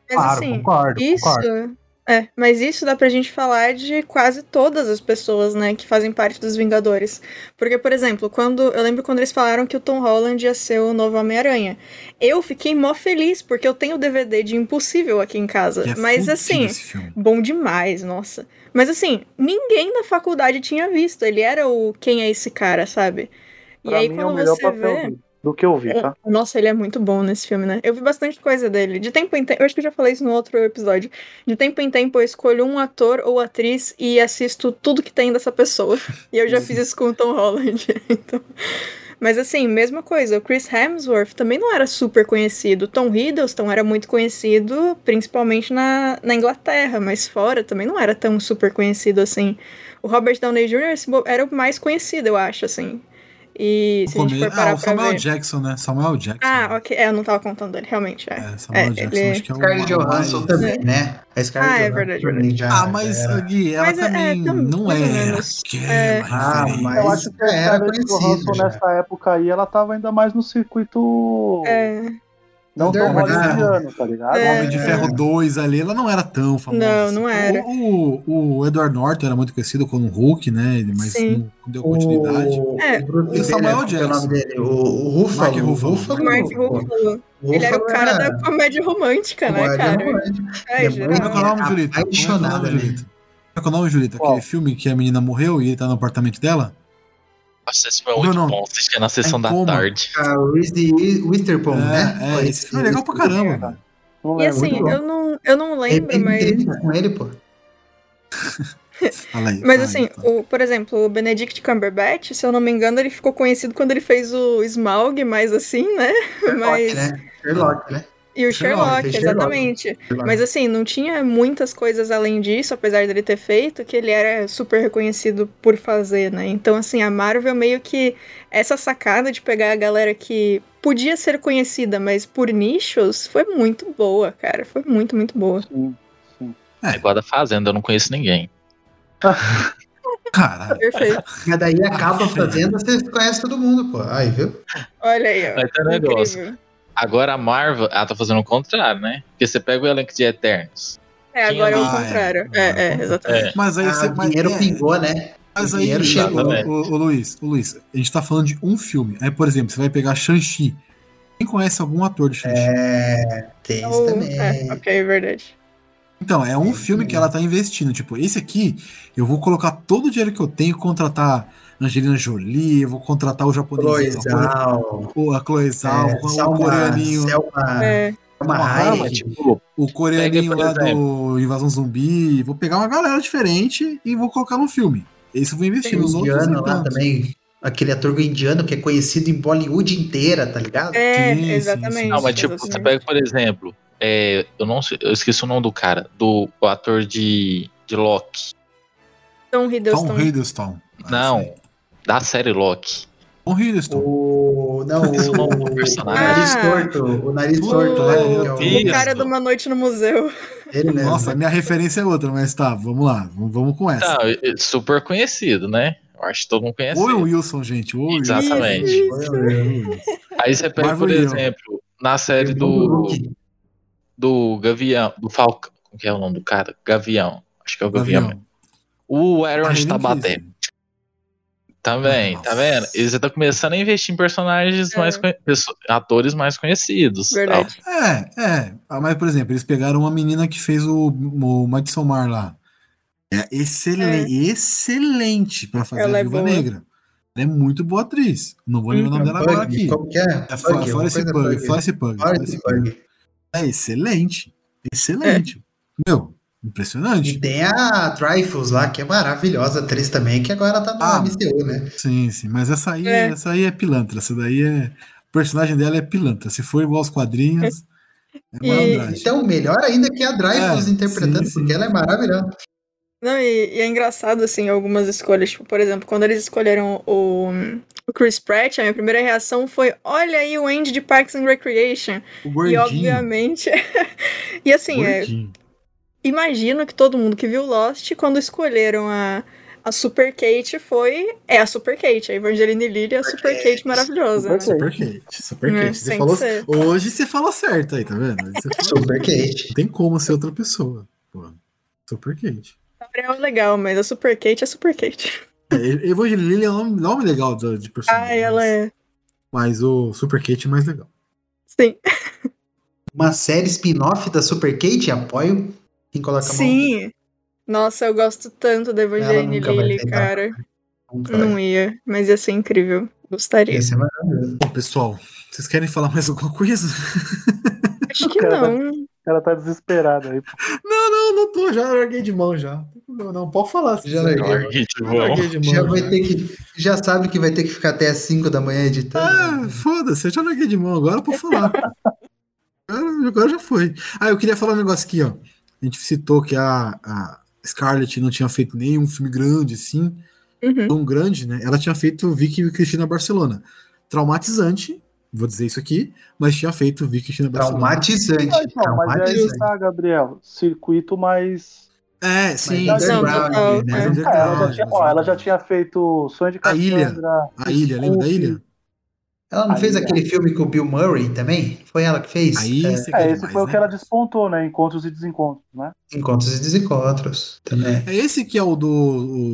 [SPEAKER 3] Mas
[SPEAKER 2] claro,
[SPEAKER 3] assim,
[SPEAKER 2] concordo,
[SPEAKER 3] isso.
[SPEAKER 2] concordo.
[SPEAKER 3] É, mas isso dá pra gente falar de quase todas as pessoas, né, que fazem parte dos Vingadores. Porque, por exemplo, quando. Eu lembro quando eles falaram que o Tom Holland ia ser o novo Homem-Aranha. Eu fiquei mó feliz, porque eu tenho o DVD de Impossível aqui em casa.
[SPEAKER 1] é
[SPEAKER 3] mas assim, bom demais, nossa. Mas assim, ninguém na faculdade tinha visto. Ele era o quem é esse cara, sabe? E
[SPEAKER 5] Pra
[SPEAKER 3] aí
[SPEAKER 5] mim é o
[SPEAKER 3] quando
[SPEAKER 5] melhor
[SPEAKER 3] você
[SPEAKER 5] papel
[SPEAKER 3] vê.
[SPEAKER 5] dele, do que eu vi, tá?
[SPEAKER 3] Nossa, ele é muito bom nesse filme, né? Eu vi bastante coisa dele. De tempo em tempo, eu acho que eu já falei isso no outro episódio. De tempo em tempo eu escolho um ator ou atriz e assisto tudo que tem dessa pessoa. <laughs> E eu já fiz isso com o Tom Holland. <laughs> Então... Mas assim, mesma coisa, o Chris Hemsworth também não era super conhecido. Tom Hiddleston era muito conhecido, principalmente na, na Inglaterra, mas fora também não era tão super conhecido assim. O Robert Downey Jr. era o mais conhecido, eu acho, assim. E se a gente for parar
[SPEAKER 1] Ah, o Samuel
[SPEAKER 3] ver...
[SPEAKER 1] Jackson, né? Samuel Jackson.
[SPEAKER 3] Ah, ok. É, eu não tava contando ele, realmente. É.
[SPEAKER 1] É, Samuel
[SPEAKER 3] É,
[SPEAKER 1] Jackson,
[SPEAKER 3] ele-
[SPEAKER 1] acho que é o
[SPEAKER 2] Scarlett Johansson também, né? A Scarlett
[SPEAKER 3] Ah, é verdade,
[SPEAKER 2] já
[SPEAKER 1] Ah, mas, Gui, ela
[SPEAKER 3] Mas é- é,
[SPEAKER 1] também
[SPEAKER 3] tam-
[SPEAKER 1] não
[SPEAKER 3] menos.
[SPEAKER 1] aquela
[SPEAKER 3] É.
[SPEAKER 2] Ah,
[SPEAKER 1] referência.
[SPEAKER 2] mas-
[SPEAKER 5] Eu acho que a
[SPEAKER 2] era
[SPEAKER 5] Scarlett Johansson nessa época aí, ela tava ainda mais no circuito
[SPEAKER 3] É,
[SPEAKER 5] não tão hollywoodiano, tá ligado?
[SPEAKER 3] É.
[SPEAKER 1] Homem de Ferro 2 ali, ela não era tão famosa.
[SPEAKER 3] Não,
[SPEAKER 1] assim.
[SPEAKER 3] não era.
[SPEAKER 1] O, o, o Edward Norton era muito conhecido como Hulk, né? Mas
[SPEAKER 3] Sim.
[SPEAKER 1] não deu continuidade.
[SPEAKER 2] O,
[SPEAKER 3] É.
[SPEAKER 2] o Bruce
[SPEAKER 1] E o Samuel
[SPEAKER 2] Banner, qual que é o
[SPEAKER 1] Jackson.
[SPEAKER 2] O, o Ruffalo.
[SPEAKER 1] Mark Ruffalo.
[SPEAKER 2] Ruffalo,
[SPEAKER 3] Mark
[SPEAKER 2] pô.
[SPEAKER 3] Ruffalo. Ele era o cara
[SPEAKER 2] era-
[SPEAKER 3] da comédia romântica, né, cara?
[SPEAKER 2] romântica.
[SPEAKER 3] É,
[SPEAKER 2] Ele é.
[SPEAKER 1] Como é que é o nome, Julita? Como é que é o
[SPEAKER 2] apaixonada.
[SPEAKER 1] Julita? Como é que é o nome, Julita?
[SPEAKER 5] Qual?
[SPEAKER 1] Aquele filme que a menina morreu e ele tá no apartamento dela?
[SPEAKER 8] Nossa, esse filme é
[SPEAKER 1] Não,
[SPEAKER 8] muito
[SPEAKER 1] não.
[SPEAKER 8] bom. Assistia na sessão
[SPEAKER 1] em
[SPEAKER 8] da
[SPEAKER 1] coma.
[SPEAKER 8] tarde.
[SPEAKER 2] A Reese Witherspoon, né?
[SPEAKER 1] É, é,
[SPEAKER 2] Foi
[SPEAKER 1] esse filme é legal pra caramba.
[SPEAKER 5] Não
[SPEAKER 3] E assim,
[SPEAKER 2] muito
[SPEAKER 3] eu não, eu não lembro,
[SPEAKER 2] Ele
[SPEAKER 3] mas.
[SPEAKER 2] entrevista com ele, pô. <laughs>
[SPEAKER 1] Fala aí,
[SPEAKER 3] Mas
[SPEAKER 1] fala
[SPEAKER 3] assim,
[SPEAKER 1] aí,
[SPEAKER 3] o, por exemplo, o Benedict Cumberbatch, se eu não me engano, ele ficou conhecido quando ele fez o Smaug, mais assim, né?
[SPEAKER 2] Sherlock,
[SPEAKER 3] Mas.
[SPEAKER 2] né? Sherlock, né?
[SPEAKER 3] E o
[SPEAKER 2] Sherlock,
[SPEAKER 3] Sherlock, exatamente.
[SPEAKER 2] Sherlock.
[SPEAKER 3] Mas assim, não tinha muitas coisas além disso, apesar dele ter feito, que ele era super reconhecido por fazer, né? Então, assim, a Marvel meio que. Essa sacada de pegar a galera que podia ser conhecida, mas por nichos, foi muito boa, cara. Foi muito, muito boa.
[SPEAKER 5] Sim, sim.
[SPEAKER 8] É igual a da Fazenda, eu não conheço ninguém. <laughs>
[SPEAKER 1] Caralho.
[SPEAKER 3] Perfeito.
[SPEAKER 2] Mas daí acaba fazendo, você conhece todo mundo, pô. Aí, viu?
[SPEAKER 3] Olha aí, ó.
[SPEAKER 8] Vai ter negócio.
[SPEAKER 3] Incrível.
[SPEAKER 8] Agora a Marvel, ela tá fazendo o contrário, né? Porque você pega o elenco de Eternos.
[SPEAKER 3] É, agora é o
[SPEAKER 1] é.
[SPEAKER 3] contrário.
[SPEAKER 1] Agora é
[SPEAKER 3] É, é, exatamente.
[SPEAKER 1] Mas aí
[SPEAKER 2] Ah,
[SPEAKER 1] você.
[SPEAKER 2] o
[SPEAKER 1] mas-
[SPEAKER 2] dinheiro
[SPEAKER 1] é,
[SPEAKER 2] pingou, né?
[SPEAKER 1] Mas
[SPEAKER 2] O
[SPEAKER 1] aí,
[SPEAKER 2] dinheiro
[SPEAKER 1] o,
[SPEAKER 2] chegou.
[SPEAKER 1] o, o Luiz, o Luiz, a gente tá falando de um filme. Aí, por exemplo, você vai pegar Shang-Chi. Quem conhece algum ator de Shang-Chi?
[SPEAKER 2] É, tem isso
[SPEAKER 3] Oh,
[SPEAKER 2] também.
[SPEAKER 3] é, ok, é verdade.
[SPEAKER 1] Então, é um filme que ela tá investindo. Tipo, esse aqui, eu vou colocar todo o dinheiro que eu tenho, contratar Angelina Jolie, eu vou contratar o japonês,
[SPEAKER 2] Chloe
[SPEAKER 1] o, a Chloe Zhao,
[SPEAKER 2] é,
[SPEAKER 1] o coreaninho,
[SPEAKER 2] Selma,
[SPEAKER 3] É,
[SPEAKER 2] Selma Hayek.
[SPEAKER 8] Tipo,
[SPEAKER 1] o coreaninho lá do Invasão Zumbi. Vou pegar uma galera diferente e vou colocar no filme. Esse eu vou investir nos outros.
[SPEAKER 2] indiano lá
[SPEAKER 1] tanto.
[SPEAKER 2] também. Aquele ator indiano que é conhecido em Bollywood inteira, tá ligado?
[SPEAKER 3] é
[SPEAKER 1] Sim, sim,
[SPEAKER 3] exatamente.
[SPEAKER 8] não, mas tipo, você pega, por exemplo, é, eu não sei, eu esqueci o nome do cara, do o ator de, de Loki.
[SPEAKER 3] Tom
[SPEAKER 1] Tom
[SPEAKER 3] Hiddleston.
[SPEAKER 1] Hiddleston. Ah,
[SPEAKER 8] Não. Da série Loki.
[SPEAKER 1] Tom Hiddleston.
[SPEAKER 2] O. Não,
[SPEAKER 8] é o
[SPEAKER 2] o, o
[SPEAKER 8] personagem.
[SPEAKER 2] nariz torto. O nariz torto, né? é o-
[SPEAKER 3] O cara de uma noite no museu.
[SPEAKER 2] Ele mesmo.
[SPEAKER 1] Nossa, a minha referência é outra, mas tá, vamos lá. Vamos, com essa.
[SPEAKER 8] É super conhecido, né? Eu acho que todo mundo conhece. Ele.
[SPEAKER 1] Wilson, gente. Wilson.
[SPEAKER 8] Exatamente.
[SPEAKER 3] Isso.
[SPEAKER 8] Aí você pega, por exemplo, na série
[SPEAKER 2] do
[SPEAKER 8] do, Gavião, do Falcão. Como que é o nome do cara? Gavião. Acho que é o Gavião.
[SPEAKER 1] Gavião.
[SPEAKER 8] O Aaron
[SPEAKER 1] Ah,
[SPEAKER 8] Tabaté.
[SPEAKER 1] disse.
[SPEAKER 8] Também,
[SPEAKER 1] Nossa.
[SPEAKER 8] tá vendo? Eles estão começando a investir em personagens
[SPEAKER 3] É.
[SPEAKER 8] mais atores mais conhecidos.
[SPEAKER 3] Verdade.
[SPEAKER 1] É, é. Ah, Mas, por exemplo, eles pegaram uma menina que fez o, o Midsommar lá. É excelente, excelente pra fazer
[SPEAKER 3] Ela
[SPEAKER 1] a
[SPEAKER 3] é
[SPEAKER 1] Viúva
[SPEAKER 3] boa.
[SPEAKER 1] Negra. Ela é muito boa atriz. Não vou lembrar o nome dela agora aqui.
[SPEAKER 2] Como que é?
[SPEAKER 1] É Florence
[SPEAKER 2] coisa
[SPEAKER 1] Pug,
[SPEAKER 2] Pug.
[SPEAKER 1] Florence Pug.
[SPEAKER 2] Florence
[SPEAKER 1] Pug.
[SPEAKER 2] Pug.
[SPEAKER 1] É excelente. Excelente. Meu,
[SPEAKER 2] E
[SPEAKER 1] impressionante.
[SPEAKER 2] tem a Dreyfus lá, que é maravilhosa atriz também, que agora tá no
[SPEAKER 1] Ah.
[SPEAKER 2] MCU, né?
[SPEAKER 1] Sim, sim. Mas essa aí,
[SPEAKER 3] É.
[SPEAKER 1] essa aí é pilantra. Essa daí é. O personagem dela é pilantra. Se for igual aos quadrinhos, é
[SPEAKER 3] E-.
[SPEAKER 2] Então, melhor ainda que a Dreyfus
[SPEAKER 1] É,
[SPEAKER 2] interpretando,
[SPEAKER 1] sim, sim.
[SPEAKER 2] porque ela é maravilhosa.
[SPEAKER 3] Não, e, e é engraçado, assim, algumas escolhas. Tipo, por exemplo, quando eles escolheram o, o Chris Pratt, a minha primeira reação foi: olha aí o Andy de Parks and Recreation.
[SPEAKER 1] O
[SPEAKER 3] E
[SPEAKER 1] gordinho.
[SPEAKER 3] obviamente. <laughs> e assim, é,
[SPEAKER 1] gordinho.
[SPEAKER 3] Imagino que todo mundo que viu Lost, quando escolheram a, a Super Kate, foi. É a Super Kate. A Evangeline Lilly é a Super Kate maravilhosa. né?
[SPEAKER 5] Super
[SPEAKER 1] Super quente, super
[SPEAKER 3] É,
[SPEAKER 1] quente. Você falou, hoje você falou certo aí, tá vendo? Hoje Você falou-
[SPEAKER 2] Super Kate.
[SPEAKER 1] Não tem como ser outra pessoa. Pô, super quente.
[SPEAKER 3] Gabriel é legal, mas a Super Kate é Super Kate.
[SPEAKER 1] É, Evangeline Lilly é um nome, nome legal de, de personagem.
[SPEAKER 3] Ah, ela
[SPEAKER 1] mas,
[SPEAKER 3] é.
[SPEAKER 1] mas o Super Kate é mais legal.
[SPEAKER 3] Sim.
[SPEAKER 2] Uma série spin-off da Super Kate, apoio. Quem coloca a mão?
[SPEAKER 3] Sim. Nossa, eu gosto tanto da Evangeline
[SPEAKER 2] vai aceitar.
[SPEAKER 3] cara.
[SPEAKER 2] Nunca vai.
[SPEAKER 3] Não ia, mas ia ser incrível. Gostaria.
[SPEAKER 2] Esse é maravilhoso.
[SPEAKER 1] Bom, pessoal, vocês querem falar mais alguma coisa?
[SPEAKER 3] Acho que <laughs>
[SPEAKER 5] Cara,
[SPEAKER 3] não.
[SPEAKER 5] Cara tá desesperado aí.
[SPEAKER 1] Não, não, não tô, já larguei de mão já. Não, não pode falar.
[SPEAKER 2] Já larguei.
[SPEAKER 8] Larguei de
[SPEAKER 1] Já
[SPEAKER 8] mão.
[SPEAKER 1] larguei de mão.
[SPEAKER 2] Já vai
[SPEAKER 1] já.
[SPEAKER 2] ter que. Já sabe que vai ter que ficar até as 5 da manhã editando.
[SPEAKER 1] Ah, foda-se, eu já larguei de mão, agora pode falar. <laughs> agora, agora já foi. Ah, eu queria falar um negócio aqui, ó. A gente citou que a, a Scarlett não tinha feito nenhum filme grande assim,
[SPEAKER 3] Uhum.
[SPEAKER 1] tão grande, né? Ela tinha feito Vicky e Cristina Barcelona. Traumatizante, vou dizer isso aqui, mas tinha feito Vicky e Cristina Barcelona.
[SPEAKER 2] Traumatizante.
[SPEAKER 5] Ah, então, mas é aí
[SPEAKER 2] traumatizante.
[SPEAKER 5] tá, Gabriel. Circuito mais.
[SPEAKER 1] É, sim,
[SPEAKER 2] Mas underground, né?
[SPEAKER 3] É.
[SPEAKER 5] ela, já tinha, ó, ela já tinha feito Sonho de
[SPEAKER 1] A Ilha.
[SPEAKER 5] Cassandra.
[SPEAKER 1] A ilha, lembra da ilha?
[SPEAKER 2] Ela não
[SPEAKER 5] A
[SPEAKER 2] fez aquele filme com o Bill Murray também? Foi ela que fez?
[SPEAKER 1] Aí
[SPEAKER 2] É,
[SPEAKER 1] você
[SPEAKER 5] É, esse foi o
[SPEAKER 1] né?
[SPEAKER 5] que ela despontou, né? Encontros e desencontros, né?
[SPEAKER 2] Encontros e Desencontros. Também.
[SPEAKER 1] É esse que é o do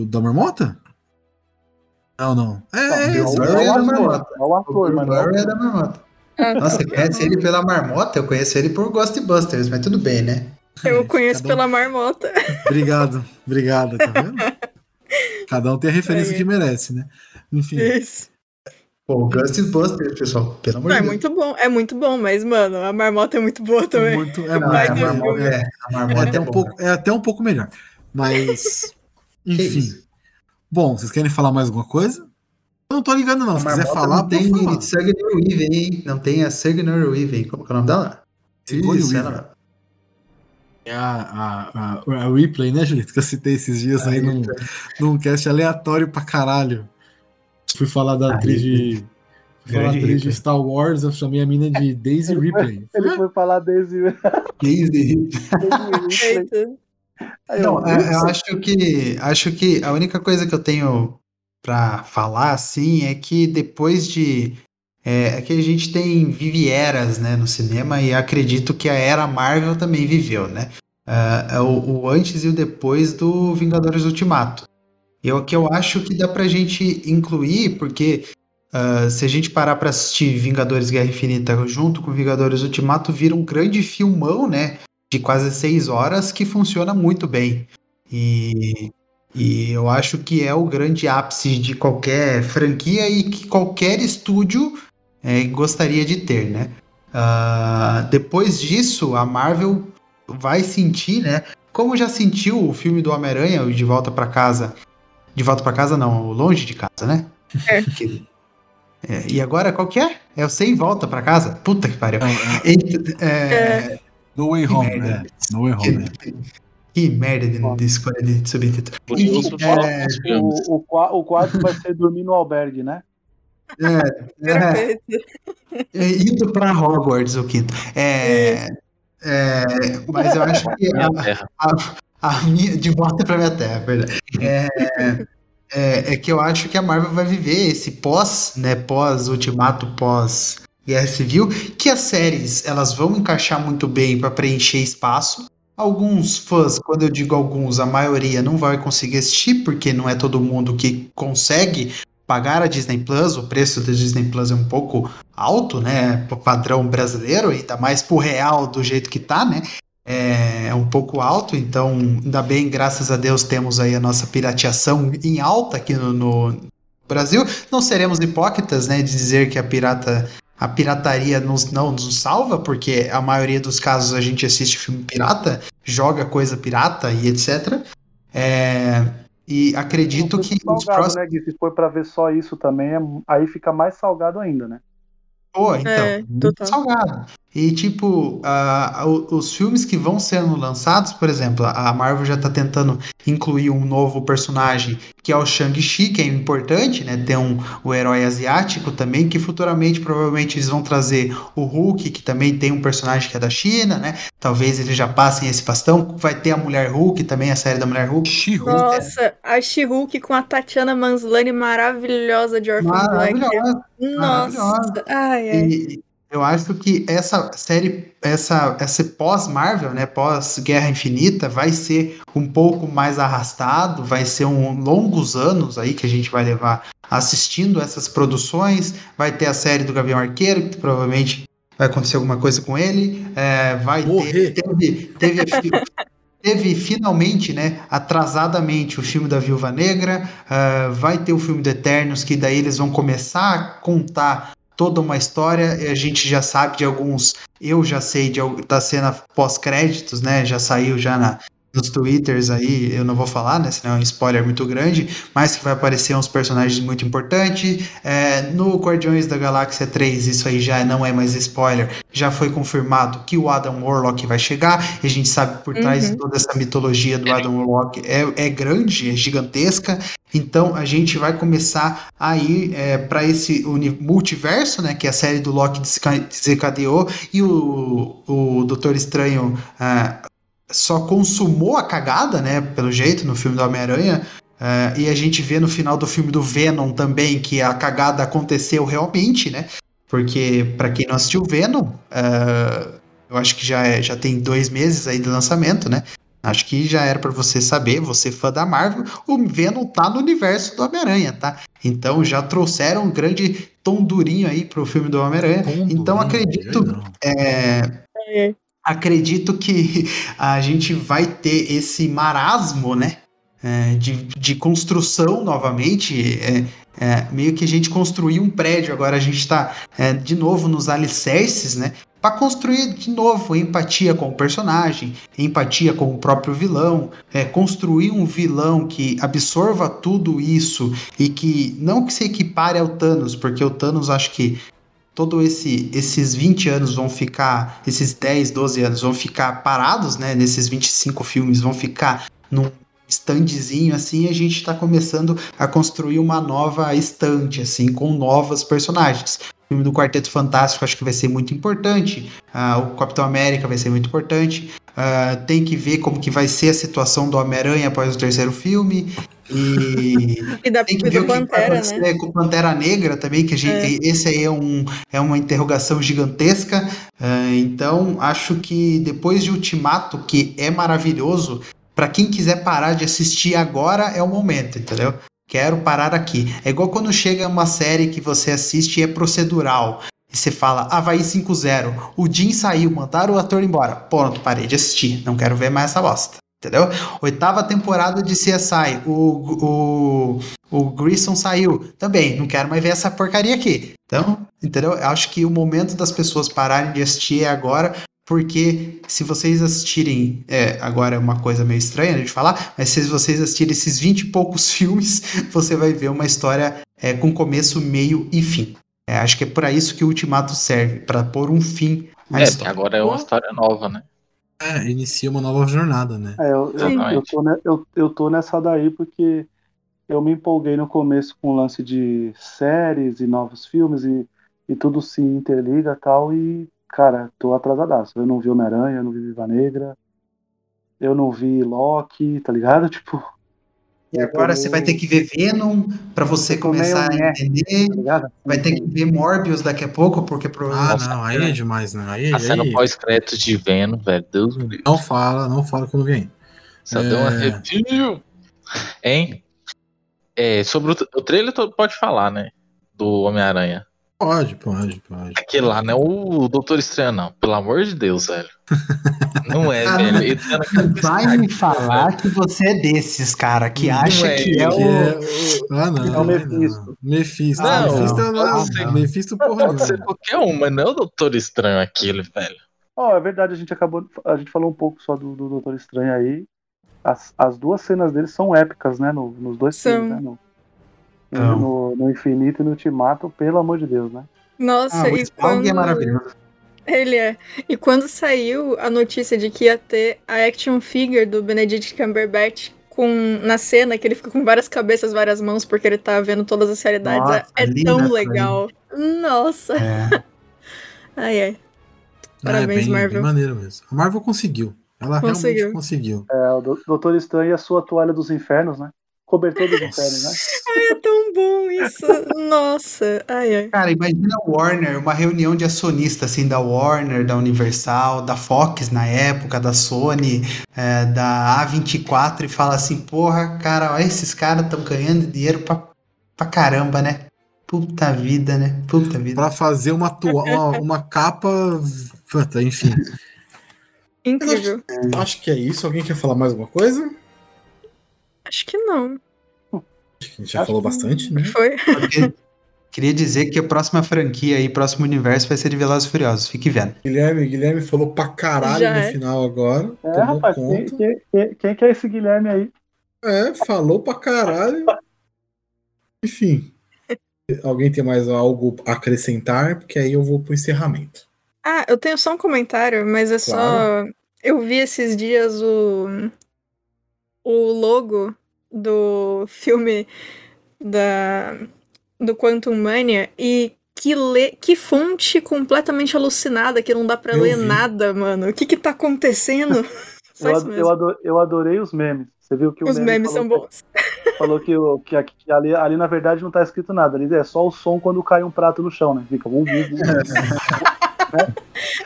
[SPEAKER 1] o da marmota? Não, não. É, é
[SPEAKER 2] Bill
[SPEAKER 1] esse.
[SPEAKER 2] Murray
[SPEAKER 5] é
[SPEAKER 2] é
[SPEAKER 5] o
[SPEAKER 2] da
[SPEAKER 5] ator,
[SPEAKER 2] marmota.
[SPEAKER 5] é o
[SPEAKER 2] O
[SPEAKER 5] ator,
[SPEAKER 2] Bill
[SPEAKER 5] mas não é o
[SPEAKER 2] Murray é da marmota. Nossa, você conhece ele pela marmota? Eu conheço ele por Ghostbusters, mas tudo bem, né?
[SPEAKER 3] eu conheço
[SPEAKER 1] Cada um-
[SPEAKER 3] pela marmota.
[SPEAKER 1] Obrigado, obrigado, tá vendo? <laughs> Cada um tem a referência
[SPEAKER 3] É.
[SPEAKER 1] que merece, né? Enfim.
[SPEAKER 3] Isso.
[SPEAKER 2] Pô, Ghostbusters, pessoal, pelo amor de
[SPEAKER 3] é
[SPEAKER 2] Deus.
[SPEAKER 3] muito bom, é muito bom, mas, mano, a marmota é muito boa
[SPEAKER 1] É
[SPEAKER 3] também.
[SPEAKER 1] muito, é
[SPEAKER 2] Não,
[SPEAKER 1] muito,
[SPEAKER 2] é, a marmota,
[SPEAKER 1] é,
[SPEAKER 2] é, a
[SPEAKER 1] é
[SPEAKER 2] marmota
[SPEAKER 1] até
[SPEAKER 2] é
[SPEAKER 1] um
[SPEAKER 2] bom.
[SPEAKER 1] pouco, é até um pouco melhor. Mas, <laughs> enfim. Bom, vocês querem falar mais alguma coisa? Eu não tô ligando, não.
[SPEAKER 2] A
[SPEAKER 1] Se quiser falar,
[SPEAKER 2] não tem
[SPEAKER 1] pode falar.
[SPEAKER 2] Sigourney Weaver, hein? Não tem a Sigourney Weaver. Como que é o nome dela? Isso, ela.
[SPEAKER 1] É a, a, a, a replay, né, Julito? Que eu citei esses dias
[SPEAKER 2] A
[SPEAKER 1] aí num, num cast aleatório pra caralho. Fui falar da atriz de. Fui falar da atriz de
[SPEAKER 2] Ripley.
[SPEAKER 1] Star Wars, eu chamei a mina de Daisy <laughs> Ripley.
[SPEAKER 5] Ele foi falar.
[SPEAKER 2] Daisy. <laughs>
[SPEAKER 3] Eita.
[SPEAKER 5] Aí,
[SPEAKER 2] Não, é, eu acho que acho que a única coisa que eu tenho pra falar assim é que depois de é, é que a gente tem vive eras, né, no cinema e acredito que a era Marvel também viveu, né? Ah, é o, o antes e o depois do Vingadores Ultimato. E é o que eu acho que dá pra gente incluir, porque Uh, se a gente parar para assistir Vingadores Guerra Infinita junto com Vingadores Ultimato, vira um grande filmão, né? De quase seis horas que funciona muito bem. E, e eu acho que é o grande ápice de qualquer franquia e que qualquer estúdio é, gostaria de ter, né? Uh, depois disso, a Marvel vai sentir, né? Como já sentiu o filme do Homem-Aranha, De Volta para Casa. De Volta para Casa, não, Longe de Casa, né? É. Que, é, e agora qual que é? É o Sem Volta para Casa? Puta que pariu. É,
[SPEAKER 1] é, no Way Home, né? No Way Home. Que,
[SPEAKER 2] que merda de, de escolha de subtítulo.
[SPEAKER 5] É, o, o, o quarto vai ser dormir no albergue, né?
[SPEAKER 2] É, é, é, indo para Hogwarts, o quinto. É, é, mas eu acho que a, a, a minha. De volta para minha terra, verdade. É, é, é, que eu acho que a Marvel vai viver esse pós, né? Pós Ultimato, pós Guerra Civil, que as séries elas vão encaixar muito bem para preencher espaço. Alguns fãs, quando eu digo alguns, a maioria não vai conseguir assistir, porque não é todo mundo que consegue pagar a Disney Plus, o preço da Disney Plus é um pouco alto, né, padrão brasileiro, ainda mais pro real do jeito que tá, né, é, um pouco alto, então ainda bem, graças a Deus, temos aí a nossa pirateação em alta aqui no, no Brasil. Não seremos hipócritas, né, de dizer que a pirata a pirataria nos, não nos salva, porque a maioria dos casos a gente assiste filme pirata, joga coisa pirata e etc. É, e acredito que
[SPEAKER 5] salgado, os próximos. Né, Gui? Se for para ver só isso também, é... aí fica mais salgado ainda, né?
[SPEAKER 2] Pô, então, é, muito salgado. E, tipo, uh, os filmes que vão sendo lançados, por exemplo, a Marvel já tá tentando incluir um novo personagem, que é o Shang-Chi, que é importante, né? Tem um, o herói asiático também, que futuramente, provavelmente, eles vão trazer o Hulk, que também tem um personagem que é da China, né? Talvez eles já passem esse bastão. Vai ter a Mulher Hulk também, a série da Mulher Hulk.
[SPEAKER 3] Nossa, a She-Hulk com a Tatiana Manslani maravilhosa de Orphan Black. Nossa, maravilhosa. Ai, ai.
[SPEAKER 2] E, eu acho que essa série, essa, essa pós-Marvel, né, pós-Guerra Infinita, vai ser um pouco mais arrastado, vai ser um longos anos aí que a gente vai levar assistindo essas produções. Vai ter a série do Gavião Arqueiro, que provavelmente vai acontecer alguma coisa com ele. É, vai Morrer. ter. Teve, teve, teve finalmente, né, atrasadamente, o filme da Viúva Negra. Uh, vai ter o filme do Eternos, que daí eles vão começar a contar toda uma história. A gente já sabe de alguns, eu já sei de, da cena pós-créditos, né? Já saiu já na, nos twitters aí, eu não vou falar, né? Senão é um spoiler muito grande, mas que vai aparecer uns personagens muito importantes. É, no Guardiões da Galáxia 3, isso aí já não é mais spoiler, já foi confirmado que o Adam Warlock vai chegar, e a gente sabe por trás uhum. de toda essa mitologia do Adam Warlock é, é grande, é gigantesca. Então a gente vai começar a ir é, para esse multiverso, né? Que é a série do Loki desencadeou, e o, o Doutor Estranho. Uh, só consumou a cagada, né? Pelo jeito, no filme do Homem-Aranha. Uh, e a gente vê no final do filme do Venom também que a cagada aconteceu realmente, né? Porque, para quem não assistiu Venom, uh, eu acho que já, é, já tem dois meses aí de lançamento, né? Acho que já era para você saber, você fã da Marvel, o Venom tá no universo do Homem-Aranha, tá? Então já trouxeram um grande tom durinho aí pro filme do Homem-Aranha. Então acredito. É, é acredito que <laughs> a gente vai ter esse marasmo, né? É, de, de construção novamente. É, é, meio que a gente construiu um prédio, agora a gente está é, de novo nos alicerces, né? Para construir de novo empatia com o personagem, empatia com o próprio vilão, é, construir um vilão que absorva tudo isso e que não que se equipare ao Thanos, porque o Thanos acho que todo esse, esses 20 anos vão ficar, esses 10, 12 anos vão ficar parados, né? Nesses 25 filmes vão ficar num standzinho assim, a gente está começando a construir uma nova estante assim, com novos personagens. O filme do Quarteto Fantástico acho que vai ser muito importante. Uh, o Capitão América vai ser muito importante. Uh, tem que ver como que vai ser a situação do Homem-Aranha após o terceiro filme. E, <laughs>
[SPEAKER 3] e da, tem que ver o que Pantera,
[SPEAKER 2] que né? com Pantera Negra também, que a gente, é. esse aí é, um, é uma interrogação gigantesca. Uh, então, acho que depois de Ultimato, que é maravilhoso, para quem quiser parar de assistir agora é o momento, entendeu? Quero parar aqui. É igual quando chega uma série que você assiste e é procedural. E você fala, Havaí 5-0. O Jim saiu, mandaram o ator embora. Pronto, parei de assistir. Não quero ver mais essa bosta. Entendeu? Oitava temporada de CSI. O, o, o Grissom saiu. Também, não quero mais ver essa porcaria aqui. Então, entendeu? Eu acho que o momento das pessoas pararem de assistir é agora, porque se vocês assistirem, é, agora é uma coisa meio estranha de falar, mas se vocês assistirem esses 20 e poucos <laughs> filmes, você vai ver uma história é, com começo, meio e fim. É, acho que é para isso que o Ultimato serve, para pôr um fim à
[SPEAKER 8] É, porque
[SPEAKER 2] história.
[SPEAKER 8] agora é uma história nova, né?
[SPEAKER 1] É, inicia uma nova jornada, né?
[SPEAKER 5] É, eu, eu, eu, tô, ne- eu, eu tô nessa daí porque eu me empolguei no começo com o lance de séries e novos filmes e, e tudo se interliga e tal. E, cara, tô atrasadaço. Eu não vi Homem-Aranha, eu não vi Viva Negra, eu não vi Loki, tá ligado? <laughs> Tipo,
[SPEAKER 2] E agora você vai ter que ver Venom para você
[SPEAKER 5] Eu meio
[SPEAKER 2] começar a
[SPEAKER 5] meh.
[SPEAKER 2] entender.
[SPEAKER 5] tá?
[SPEAKER 2] Vai ter que ver Morbius daqui a pouco, porque
[SPEAKER 1] Ah,
[SPEAKER 2] provavelmente.
[SPEAKER 1] não, aí é demais, né? Aí,
[SPEAKER 8] A cena
[SPEAKER 1] aí
[SPEAKER 8] pós-crédito de Venom, velho. Deus me livre.
[SPEAKER 1] não fala, não fala quando vem.
[SPEAKER 8] Só deu um
[SPEAKER 1] É.
[SPEAKER 8] arrepio. Hein? É, sobre o, o trailer todo pode falar, né? Do Homem-Aranha.
[SPEAKER 1] Pode, pode, pode.
[SPEAKER 8] Aquele lá não é o Doutor Estranho, não. Pelo amor de Deus, velho. Não é,
[SPEAKER 2] Ah,
[SPEAKER 8] velho. Ele tá
[SPEAKER 2] Vai me falar que você é desses, cara, que
[SPEAKER 8] Não
[SPEAKER 2] acha
[SPEAKER 8] é,
[SPEAKER 2] que é
[SPEAKER 1] Que
[SPEAKER 2] o.
[SPEAKER 1] é o- Ah, não.
[SPEAKER 5] É o
[SPEAKER 1] não.
[SPEAKER 5] Mephisto.
[SPEAKER 1] Mephisto.
[SPEAKER 2] Ah,
[SPEAKER 1] Ah,
[SPEAKER 2] não.
[SPEAKER 1] Mephisto, é-
[SPEAKER 2] Ah,
[SPEAKER 1] ah,
[SPEAKER 2] não.
[SPEAKER 1] Mephisto porra
[SPEAKER 8] Pode ser qualquer um, mas não é o Doutor Estranho aquele, velho.
[SPEAKER 5] Ó, é verdade, a gente acabou. A gente falou um pouco só do, do Doutor Estranho aí. As, as duas cenas dele são épicas, né? no- nos dois
[SPEAKER 3] São.
[SPEAKER 5] filmes, né? No. No, no Infinito e no Ultimato, pelo amor de Deus, né?
[SPEAKER 3] Nossa,
[SPEAKER 2] Ah,
[SPEAKER 3] e
[SPEAKER 2] Smaug
[SPEAKER 3] quando...
[SPEAKER 2] é maravilhoso.
[SPEAKER 3] Ele é. E quando saiu a notícia de que ia ter a action figure do Benedict Cumberbatch com, na cena, que ele fica com várias cabeças, várias mãos, porque ele tá vendo todas as realidades,
[SPEAKER 2] Nossa,
[SPEAKER 3] é
[SPEAKER 2] linda
[SPEAKER 3] tão legal. Nossa.
[SPEAKER 2] É. <laughs>
[SPEAKER 3] Ai, ai.
[SPEAKER 1] Ah, é
[SPEAKER 3] Parabéns,
[SPEAKER 1] bem,
[SPEAKER 3] Marvel.
[SPEAKER 1] bem maneiro mesmo. A Marvel conseguiu. Ela
[SPEAKER 3] Conseguiu.
[SPEAKER 1] realmente conseguiu.
[SPEAKER 5] É, o Do- Doutor Estranho e a sua toalha dos infernos, né? Cobertor dos infernos, né? <laughs>
[SPEAKER 3] Ai, é tão bom isso. Nossa. Ai, ai.
[SPEAKER 2] Cara, imagina a Warner, uma reunião de acionistas, assim, da Warner, da Universal, da Fox na época, da Sony, é, da A24, e fala assim, porra, cara, olha, esses caras estão ganhando dinheiro pra, pra caramba, né? Puta vida, né? Puta vida.
[SPEAKER 1] Pra fazer uma, tua, uma, uma capa. Puta, enfim.
[SPEAKER 3] Incrível.
[SPEAKER 1] Acho que é isso. Alguém quer falar mais alguma coisa?
[SPEAKER 3] Acho que não.
[SPEAKER 1] Acho que a gente já
[SPEAKER 5] Acho
[SPEAKER 1] falou
[SPEAKER 5] que-
[SPEAKER 1] bastante, né?
[SPEAKER 3] Foi. <laughs>
[SPEAKER 2] Queria dizer que a próxima franquia aí, próximo universo, vai ser de Velozes e Furiosos. Fique vendo.
[SPEAKER 1] Guilherme, Guilherme falou pra caralho
[SPEAKER 3] Já
[SPEAKER 1] no
[SPEAKER 3] é.
[SPEAKER 1] final agora.
[SPEAKER 5] É,
[SPEAKER 1] tomou
[SPEAKER 5] rapaz, quem, quem, quem que é esse Guilherme aí?
[SPEAKER 1] É, falou pra caralho. Enfim. Alguém tem mais algo a acrescentar? Porque aí eu vou pro encerramento.
[SPEAKER 3] Ah, eu tenho só um comentário, mas é
[SPEAKER 1] Claro.
[SPEAKER 3] só. Eu vi esses dias o. O logo do filme da. Do Quantum Mania e que, le... que fonte completamente alucinada que não dá pra
[SPEAKER 1] Eu
[SPEAKER 3] ler
[SPEAKER 1] vi.
[SPEAKER 3] nada, mano. O que que tá acontecendo? <laughs>
[SPEAKER 5] Eu, ad- eu, eu adorei os memes. Você viu que o
[SPEAKER 3] Os
[SPEAKER 5] meme
[SPEAKER 3] memes são
[SPEAKER 5] falou
[SPEAKER 3] bons.
[SPEAKER 5] que, <laughs> falou que, o- que que ali, ali na verdade não tá escrito nada. Ali é só o som quando cai um prato no chão, né? Fica um vídeo. <laughs>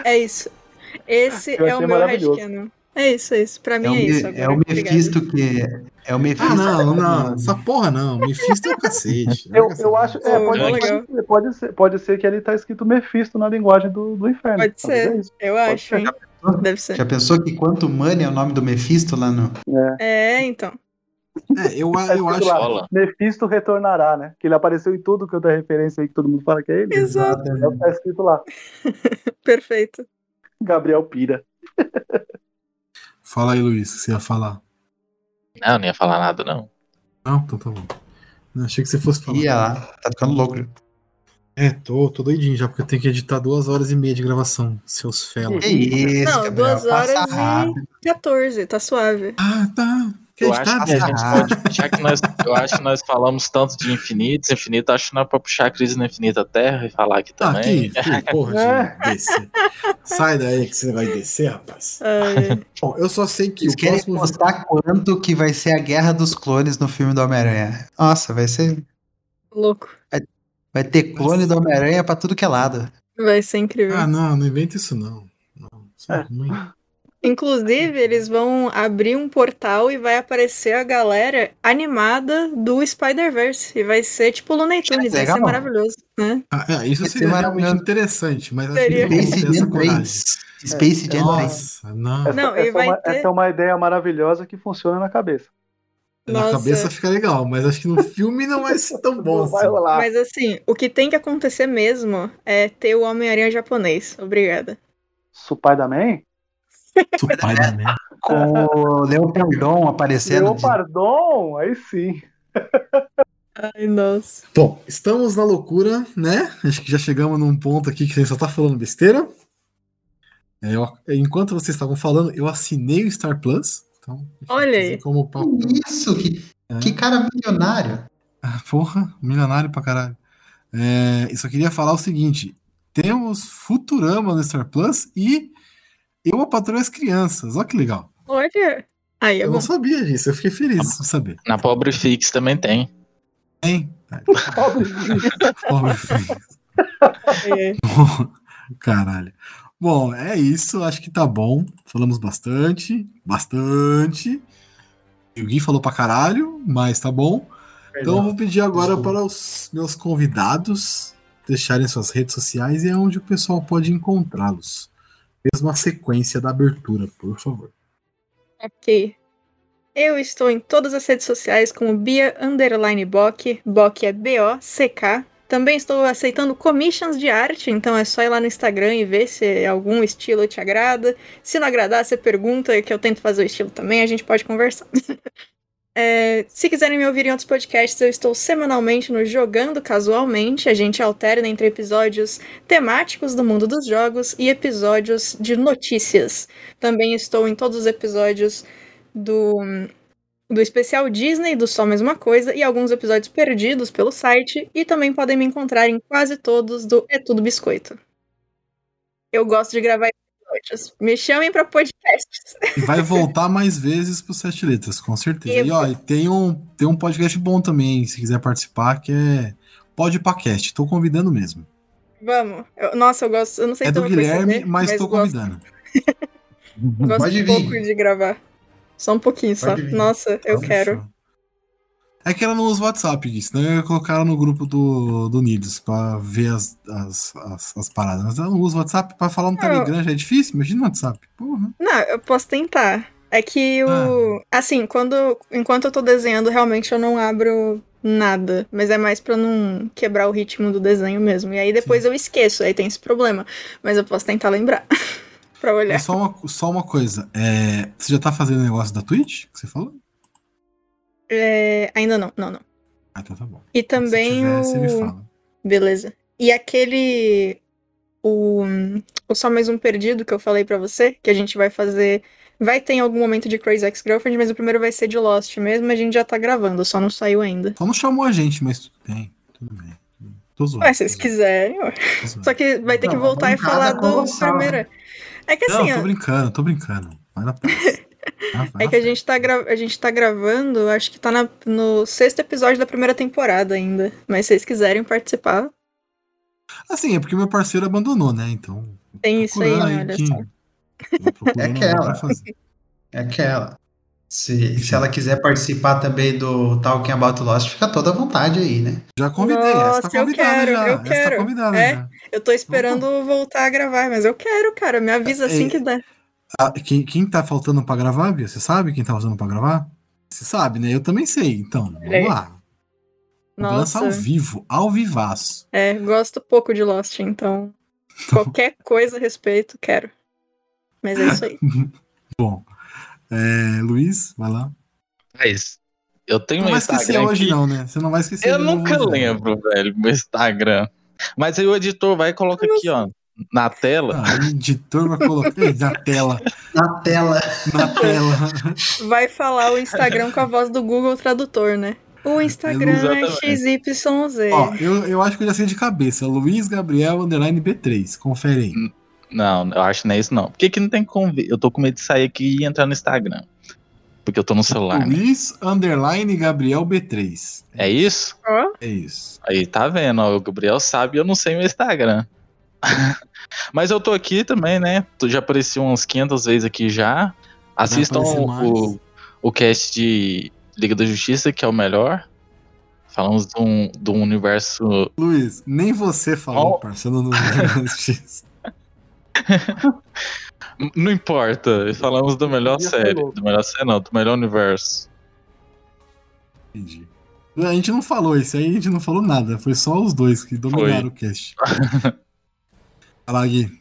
[SPEAKER 3] É isso. Esse
[SPEAKER 5] Eu
[SPEAKER 3] é o meu headcanon. É isso, é isso. Pra mim
[SPEAKER 2] É o,
[SPEAKER 3] é, isso.
[SPEAKER 2] é
[SPEAKER 3] Agora.
[SPEAKER 2] o
[SPEAKER 3] Obrigada.
[SPEAKER 2] Mephisto que. É o Mephisto.
[SPEAKER 1] Ah, não, não. Essa porra não. Mephisto é o cacete.
[SPEAKER 5] Eu,
[SPEAKER 1] Larga essa
[SPEAKER 5] eu acho. É, pode,
[SPEAKER 3] mó
[SPEAKER 5] pode, ser, pode, ser, pode ser que ali tá escrito Mephisto na linguagem do, do inferno.
[SPEAKER 3] Pode ser.
[SPEAKER 5] é isso.
[SPEAKER 3] Eu
[SPEAKER 5] Pode
[SPEAKER 3] acho,
[SPEAKER 5] ser.
[SPEAKER 3] hein? Deve ser.
[SPEAKER 2] Já pensou que quanto money é o nome do Mephisto lá no.
[SPEAKER 3] É, então.
[SPEAKER 1] É, eu, eu acho.
[SPEAKER 5] lá. Mephisto retornará, né? Que ele apareceu em tudo que eu dei referência aí que todo mundo fala que é ele.
[SPEAKER 3] Exato.
[SPEAKER 5] É o que tá escrito lá. <laughs>
[SPEAKER 3] Perfeito.
[SPEAKER 5] Gabriel Pira. <laughs>
[SPEAKER 1] Fala aí, Luiz, que você ia falar.
[SPEAKER 8] Não, não ia falar nada, não.
[SPEAKER 1] Não? Então tá bom. Não, achei que você fosse falar.
[SPEAKER 2] Ia lá, tá ficando louco.
[SPEAKER 1] É, tô, tô doidinho já, porque eu tenho que editar duas horas e meia de gravação, seus felas.
[SPEAKER 2] Que isso,
[SPEAKER 3] Não,
[SPEAKER 2] Gabriel, passa
[SPEAKER 3] horas
[SPEAKER 2] rápido.
[SPEAKER 3] e 14, tá suave.
[SPEAKER 1] Ah, tá.
[SPEAKER 8] Eu
[SPEAKER 1] editar,
[SPEAKER 8] acho que a gente pode. Já que nós, eu acho que nós falamos tanto de infinitos, infinito, acho que não é pra puxar a crise no infinita terra e falar aqui também.
[SPEAKER 1] que, que porra de descer. Sai daí que você vai descer, rapaz.
[SPEAKER 3] Ai,
[SPEAKER 1] Bom, eu só sei que
[SPEAKER 2] Eles
[SPEAKER 1] o
[SPEAKER 2] querem
[SPEAKER 1] próximo.
[SPEAKER 2] mostrar quanto que vai ser a guerra dos clones no filme do Homem-Aranha. Nossa, vai ser.
[SPEAKER 3] louco.
[SPEAKER 2] Vai ter clone do Homem-Aranha pra tudo que é lado.
[SPEAKER 3] Vai ser incrível.
[SPEAKER 1] Ah, não, não inventa isso não. Não, isso é
[SPEAKER 5] É.
[SPEAKER 1] ruim.
[SPEAKER 3] Inclusive, eles vão abrir um portal e vai aparecer a galera animada do Spider-Verse. E vai ser tipo Looney Tunes, vai ser maravilhoso, né?
[SPEAKER 1] Ah, é, isso seria realmente interessante, mas acho
[SPEAKER 3] Seria.
[SPEAKER 1] que não
[SPEAKER 2] Space Jam
[SPEAKER 1] coragem.
[SPEAKER 2] 3. Space Jam 3.
[SPEAKER 1] Nossa, não.
[SPEAKER 5] Essa,
[SPEAKER 3] Não,
[SPEAKER 5] essa,
[SPEAKER 3] vai
[SPEAKER 5] é uma,
[SPEAKER 3] ter-
[SPEAKER 5] essa é uma ideia maravilhosa que funciona na cabeça.
[SPEAKER 1] Na
[SPEAKER 3] Nossa.
[SPEAKER 1] cabeça fica legal, mas acho que no filme não vai ser tão <laughs> bom assim.
[SPEAKER 5] rolar.
[SPEAKER 3] Mas assim, o que tem que acontecer mesmo é ter o Homem-Aranha japonês. Obrigada.
[SPEAKER 2] Com o Leopardon aparecendo. de-
[SPEAKER 5] Leopardon? Aí sim.
[SPEAKER 3] Ai, nossa.
[SPEAKER 1] Bom, estamos na loucura, né? Acho que já chegamos num ponto aqui que a gente só tá falando besteira. É, eu- enquanto vocês estavam falando, eu assinei o Star Plus. Então,
[SPEAKER 3] Olha aí.
[SPEAKER 1] Como papo.
[SPEAKER 2] Isso, que,
[SPEAKER 1] É.
[SPEAKER 2] que cara milionário.
[SPEAKER 1] Ah, Porra, milionário pra caralho. É, eu só queria falar o seguinte: temos Futurama no Star Plus e eu a patroa as crianças. Olha que legal.
[SPEAKER 3] Olha. Aí é
[SPEAKER 1] Eu
[SPEAKER 3] bom.
[SPEAKER 1] não sabia disso, eu fiquei feliz de saber.
[SPEAKER 8] Na Pobre Fix também tem.
[SPEAKER 1] Hein?
[SPEAKER 5] Pobre <laughs>
[SPEAKER 1] Pobre filho.
[SPEAKER 3] É. <laughs>
[SPEAKER 1] Caralho. Bom, é isso. Acho que tá bom. Falamos bastante. Bastante. E o Gui falou pra caralho, mas tá bom. Então eu vou pedir agora
[SPEAKER 2] Desculpa.
[SPEAKER 1] para os meus convidados deixarem suas redes sociais e é onde o pessoal pode encontrá-los. Mesma sequência da abertura, por favor.
[SPEAKER 3] Ok. Eu estou em todas as redes sociais como Bia Underline Bock. Bock é B-O-C-K. Também estou aceitando commissions de arte, então é só ir lá no Instagram e ver se algum estilo te agrada. Se não agradar, você pergunta que eu tento fazer o estilo também, a gente pode conversar. <laughs> É, se quiserem me ouvir em outros podcasts, eu estou semanalmente no Jogando Casualmente. A gente alterna entre episódios temáticos do mundo dos jogos e episódios de notícias. Também estou em todos os episódios do, do especial Disney, do Só Mais Uma Coisa, e alguns episódios perdidos pelo site. E também podem me encontrar em quase todos do É Tudo Biscoito. Eu gosto de gravar episódios. Me chamem para podcasts.
[SPEAKER 1] E vai voltar mais vezes pro Sete Letras, com certeza.
[SPEAKER 3] Eu-
[SPEAKER 1] E ó, e tem um, tem um podcast bom também, se quiser participar, que é Podpacast. Tô convidando mesmo.
[SPEAKER 3] Vamos. Eu- nossa, eu gosto. Eu não sei
[SPEAKER 1] É
[SPEAKER 3] se
[SPEAKER 1] do Guilherme,
[SPEAKER 3] perceber,
[SPEAKER 1] mas tô
[SPEAKER 3] gosto,
[SPEAKER 1] convidando. <laughs>
[SPEAKER 3] gosto
[SPEAKER 2] Pode
[SPEAKER 3] pouco
[SPEAKER 2] vir.
[SPEAKER 3] de gravar. Só um pouquinho só.
[SPEAKER 2] Pode vir.
[SPEAKER 3] Nossa, eu
[SPEAKER 1] Tá
[SPEAKER 3] quero.
[SPEAKER 1] fechado. É que ela não usa o WhatsApp, Gui, senão eu ia colocar ela no grupo do, do Nidos pra ver as, as, as, as paradas. Mas ela não usa o WhatsApp pra falar no
[SPEAKER 3] Não.
[SPEAKER 1] Telegram, já é difícil? Imagina no WhatsApp. Porra.
[SPEAKER 3] Não, eu posso tentar. É que o. Assim, quando. Enquanto eu tô desenhando, realmente eu não abro nada. Mas é mais pra não quebrar o ritmo do desenho mesmo. E aí depois eu esqueço, aí tem esse problema. Mas eu posso tentar lembrar. <laughs> pra olhar.
[SPEAKER 1] Mas só uma, só uma coisa. É, você já tá fazendo negócio da Twitch? Que você falou?
[SPEAKER 3] É, ainda não, não, não.
[SPEAKER 1] Ah, então tá bom.
[SPEAKER 3] E também
[SPEAKER 1] Se tiver,
[SPEAKER 3] o.
[SPEAKER 1] você me fala.
[SPEAKER 3] Beleza. E aquele. O, o Só Mais Um Perdido que eu falei pra você, que a gente vai fazer. Vai ter em algum momento de Crazy Ex-Girlfriend, mas o primeiro vai ser de Lost mesmo, a gente já tá gravando, só não saiu ainda.
[SPEAKER 1] Só não chamou a gente, mas tudo bem. Tudo bem. Tô zoando.
[SPEAKER 3] Ué, se vocês quiserem. Só que vai ter que
[SPEAKER 2] Não,
[SPEAKER 3] voltar e falar do primeiro. É que
[SPEAKER 1] Não,
[SPEAKER 3] assim,
[SPEAKER 1] tô
[SPEAKER 3] ó,
[SPEAKER 1] brincando, tô brincando. Vai na paz. <laughs> Vai
[SPEAKER 3] é que a gente, tá gra... a gente tá gravando, acho que tá na- no sexto episódio da primeira temporada ainda. Mas se vocês quiserem participar,
[SPEAKER 1] Assim, é porque meu parceiro abandonou, né? Então.
[SPEAKER 3] tem isso aí, né? Olha
[SPEAKER 1] quem-
[SPEAKER 3] só.
[SPEAKER 1] procurando
[SPEAKER 2] É aquela. É aquela. Se, se ela quiser participar também do Talking About Lost, fica toda à vontade aí, né?
[SPEAKER 1] Já convidei, essa
[SPEAKER 3] Nossa,
[SPEAKER 1] tá
[SPEAKER 3] eu
[SPEAKER 1] convidada
[SPEAKER 3] quero,
[SPEAKER 1] já.
[SPEAKER 3] eu
[SPEAKER 1] Essa tá
[SPEAKER 3] quero.
[SPEAKER 1] convidada
[SPEAKER 3] É?
[SPEAKER 1] já.
[SPEAKER 3] Eu tô esperando voltar a gravar, mas eu quero, cara. Me avisa assim
[SPEAKER 1] É,
[SPEAKER 3] que der.
[SPEAKER 1] Ah, quem, quem tá faltando pra gravar, Bia? Você sabe quem tá faltando pra gravar? Você sabe, né? Eu também sei. Então, vamos
[SPEAKER 3] É.
[SPEAKER 1] lá. Lança ao
[SPEAKER 3] Nossa,
[SPEAKER 1] vivo, ao vivaço.
[SPEAKER 3] é, gosto pouco de Lost, então qualquer <laughs> coisa a respeito, quero. Mas é isso aí. <laughs>
[SPEAKER 1] Bom. É, Luiz, vai lá.
[SPEAKER 8] Mas eu tenho
[SPEAKER 1] Não
[SPEAKER 8] um
[SPEAKER 1] vai esquecer hoje,
[SPEAKER 8] aqui.
[SPEAKER 1] não, né? Você não vai esquecer
[SPEAKER 8] Eu
[SPEAKER 1] de novo
[SPEAKER 8] nunca
[SPEAKER 1] hoje, não.
[SPEAKER 8] lembro, velho, meu Instagram. Mas aí o editor vai e coloca aqui, ó, na tela.
[SPEAKER 1] Ah, editor vai colocar na tela.
[SPEAKER 2] Na tela.
[SPEAKER 1] Na tela.
[SPEAKER 3] Vai falar o Instagram com a voz do Google Tradutor, né? O Instagram é. XYZ.
[SPEAKER 1] Ó, eu, eu acho que eu já sei de cabeça. Luiz Gabriel Underline B3. Confere aí.
[SPEAKER 8] Não, eu acho que não é isso, não. Por que, que não tem como ver? Eu tô com medo de sair aqui e entrar no Instagram. Porque eu tô no celular, né?
[SPEAKER 1] Luiz Underline Gabriel B3.
[SPEAKER 8] É isso?
[SPEAKER 1] É isso.
[SPEAKER 8] Aí tá vendo, ó, o Gabriel sabe e eu não sei meu Instagram. <laughs> Mas eu tô aqui também, né? Tu já apareci umas 500 vezes aqui já. Assistam o, o cast de Liga da Justiça, que é o melhor. Falamos de um, de um universo.
[SPEAKER 1] Luiz, nem você falou, oh. parceiro, no Liga da <laughs> Justiça.
[SPEAKER 8] Não importa, falamos da melhor série. Do melhor série, não, do melhor universo.
[SPEAKER 1] Entendi. A gente não falou isso aí, a gente não falou nada. Foi só os dois que dominaram Foi. o cast. <laughs> Fala, Gui.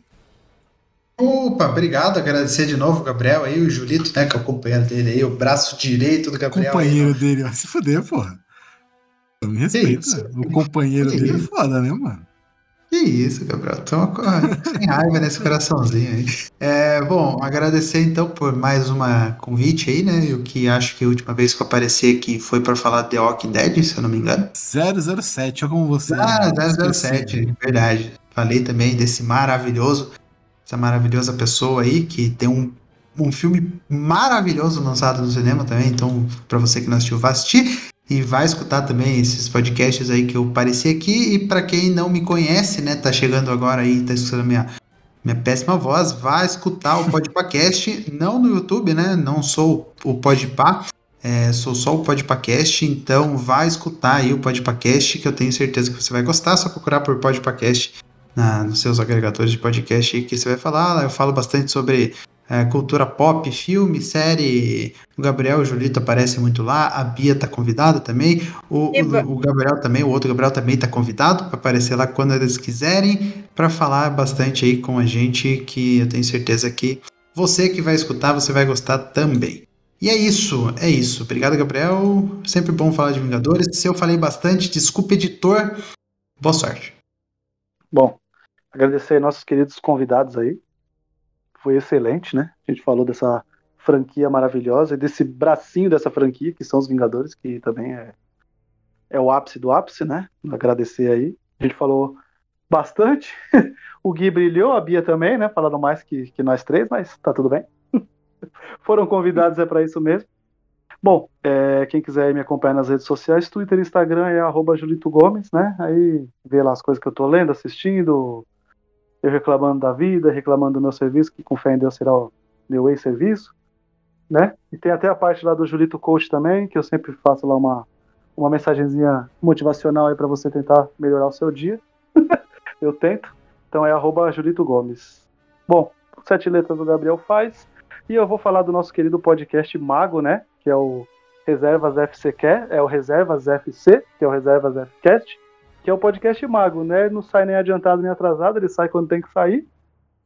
[SPEAKER 2] Opa, obrigado. Agradecer de novo o Gabriel aí, o Julito, né, que é o companheiro dele aí, o braço direito do Gabriel.
[SPEAKER 1] Companheiro
[SPEAKER 2] aí,
[SPEAKER 1] dele, vai se fuder, porra. Me respeita. O companheiro que dele é foda, né, mano?
[SPEAKER 2] Que isso, Gabriel. Tô <laughs> sem raiva nesse coraçãozinho aí. É, bom, agradecer então por mais uma convite aí, né? O que acho que a última vez que eu apareci aqui foi para falar de The Walking Dead, se eu não me engano.
[SPEAKER 1] 007, olha como você.
[SPEAKER 2] Ah, 007, verdade. Falei também desse maravilhoso, essa maravilhosa pessoa aí que tem um, um filme maravilhoso lançado no cinema também. Então, para você que não assistiu, vá assistir e vai escutar também esses podcasts aí que eu apareci aqui. E para quem não me conhece, né, tá chegando agora aí, tá escutando minha, minha péssima voz, vá escutar o Podpacast, <laughs> não no YouTube, né? Não sou o Podpah, é, sou só o Podpacast, então vá escutar aí o Podpacast, que eu tenho certeza que você vai gostar, só procurar por Podpacast na, nos seus agregadores de podcast aí que você vai falar. Eu falo bastante sobre é, cultura pop, filme, série. O Gabriel e o Julito aparecem muito lá. A Bia tá convidada também. O, o, o Gabriel também, o outro Gabriel também tá convidado para aparecer lá quando eles quiserem, para falar bastante aí com a gente, que eu tenho certeza que você que vai escutar, você vai gostar também. E é isso, é isso. Obrigado, Gabriel. Sempre bom falar de Vingadores. Se eu falei bastante, desculpa, editor. Boa sorte.
[SPEAKER 5] Bom, agradecer nossos queridos convidados aí foi excelente, né? A gente falou dessa franquia maravilhosa e desse bracinho dessa franquia, que são os Vingadores, que também é, é o ápice do ápice, né? Agradecer aí. A gente falou bastante. <laughs> o Gui brilhou, a Bia também, né? Falando mais que, que nós três, mas tá tudo bem. <laughs> Foram convidados, é para isso mesmo. Bom, é, quem quiser me acompanhar nas redes sociais, Twitter Instagram é arroba Julito Gomes, né? Aí vê lá as coisas que eu tô lendo, assistindo, eu reclamando da vida, reclamando do meu serviço, que com fé em Deus será o meu ex-serviço, né? E tem até a parte lá do Julito Coach também, que eu sempre faço lá uma, uma mensagenzinha motivacional aí para você tentar melhorar o seu dia. <laughs> eu tento. Então é arroba Julito Gomes. Bom, sete letras do Gabriel faz. E eu vou falar do nosso querido podcast Mago, né? Que é o Reservas FCQ, é o Reservas FC, que é o Reservas FCast que é o podcast Mago, né? Não sai nem adiantado nem atrasado, ele sai quando tem que sair.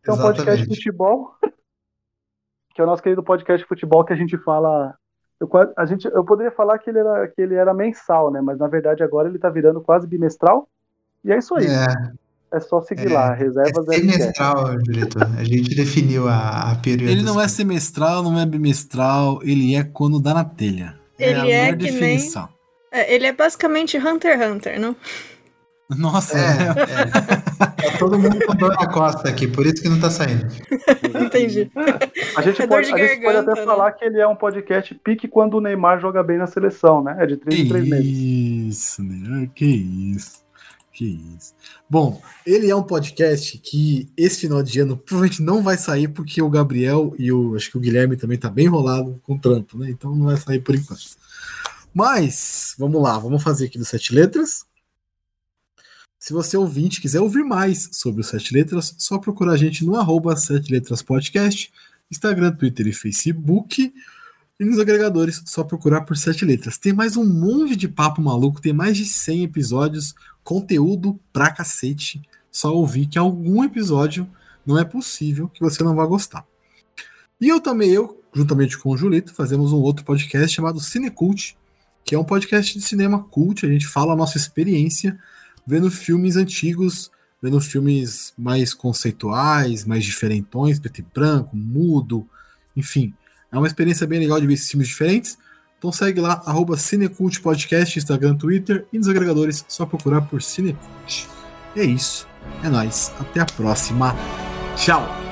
[SPEAKER 5] É um podcast de futebol, <laughs> que é o nosso querido podcast de futebol que a gente fala. Eu, a gente, eu poderia falar que ele, era, que ele era mensal, né? Mas na verdade agora ele tá virando quase bimestral. E é isso aí. É, é só seguir é, lá, reservas
[SPEAKER 2] é semestral, diretor. A gente definiu a, a período.
[SPEAKER 1] Ele não é semestral, não é bimestral, ele é quando dá na telha.
[SPEAKER 3] É ele é, a que definição. Nem... É, ele é basicamente Hunter x Hunter, não?
[SPEAKER 1] Nossa, é, é.
[SPEAKER 2] é. Tá todo mundo com dor na costa aqui, por isso que não tá saindo. <laughs>
[SPEAKER 3] Entendi.
[SPEAKER 5] A gente, é pode, a gente pode até né? falar que ele é um podcast pique quando o Neymar joga bem na seleção, né? É de 3 em 3 meses.
[SPEAKER 1] Isso, né? Que isso. Que isso. Bom, ele é um podcast que esse final de ano provavelmente não vai sair porque o Gabriel e o acho que o Guilherme também tá bem enrolado com o trampo, né? Então não vai sair por enquanto. Mas, vamos lá, vamos fazer aqui do sete letras. Se você ouvinte quiser ouvir mais sobre o Sete Letras, só procura a gente no arroba Sete Letras Podcast, Instagram, Twitter e Facebook. E nos agregadores, só procurar por Sete Letras. Tem mais um monte de papo maluco, tem mais de 100 episódios, conteúdo pra cacete. Só ouvir que algum episódio não é possível que você não vá gostar. E eu também, eu, juntamente com o Julito, fazemos um outro podcast chamado Cinecult, que é um podcast de cinema cult. A gente fala a nossa experiência vendo filmes antigos, vendo filmes mais conceituais, mais diferentões, preto e branco, mudo, enfim. É uma experiência bem legal de ver esses filmes diferentes. Então segue lá, arroba Cinecult Podcast, Instagram, Twitter e nos agregadores, só procurar por Cinecult. É isso. É nóis. Até a próxima. Tchau!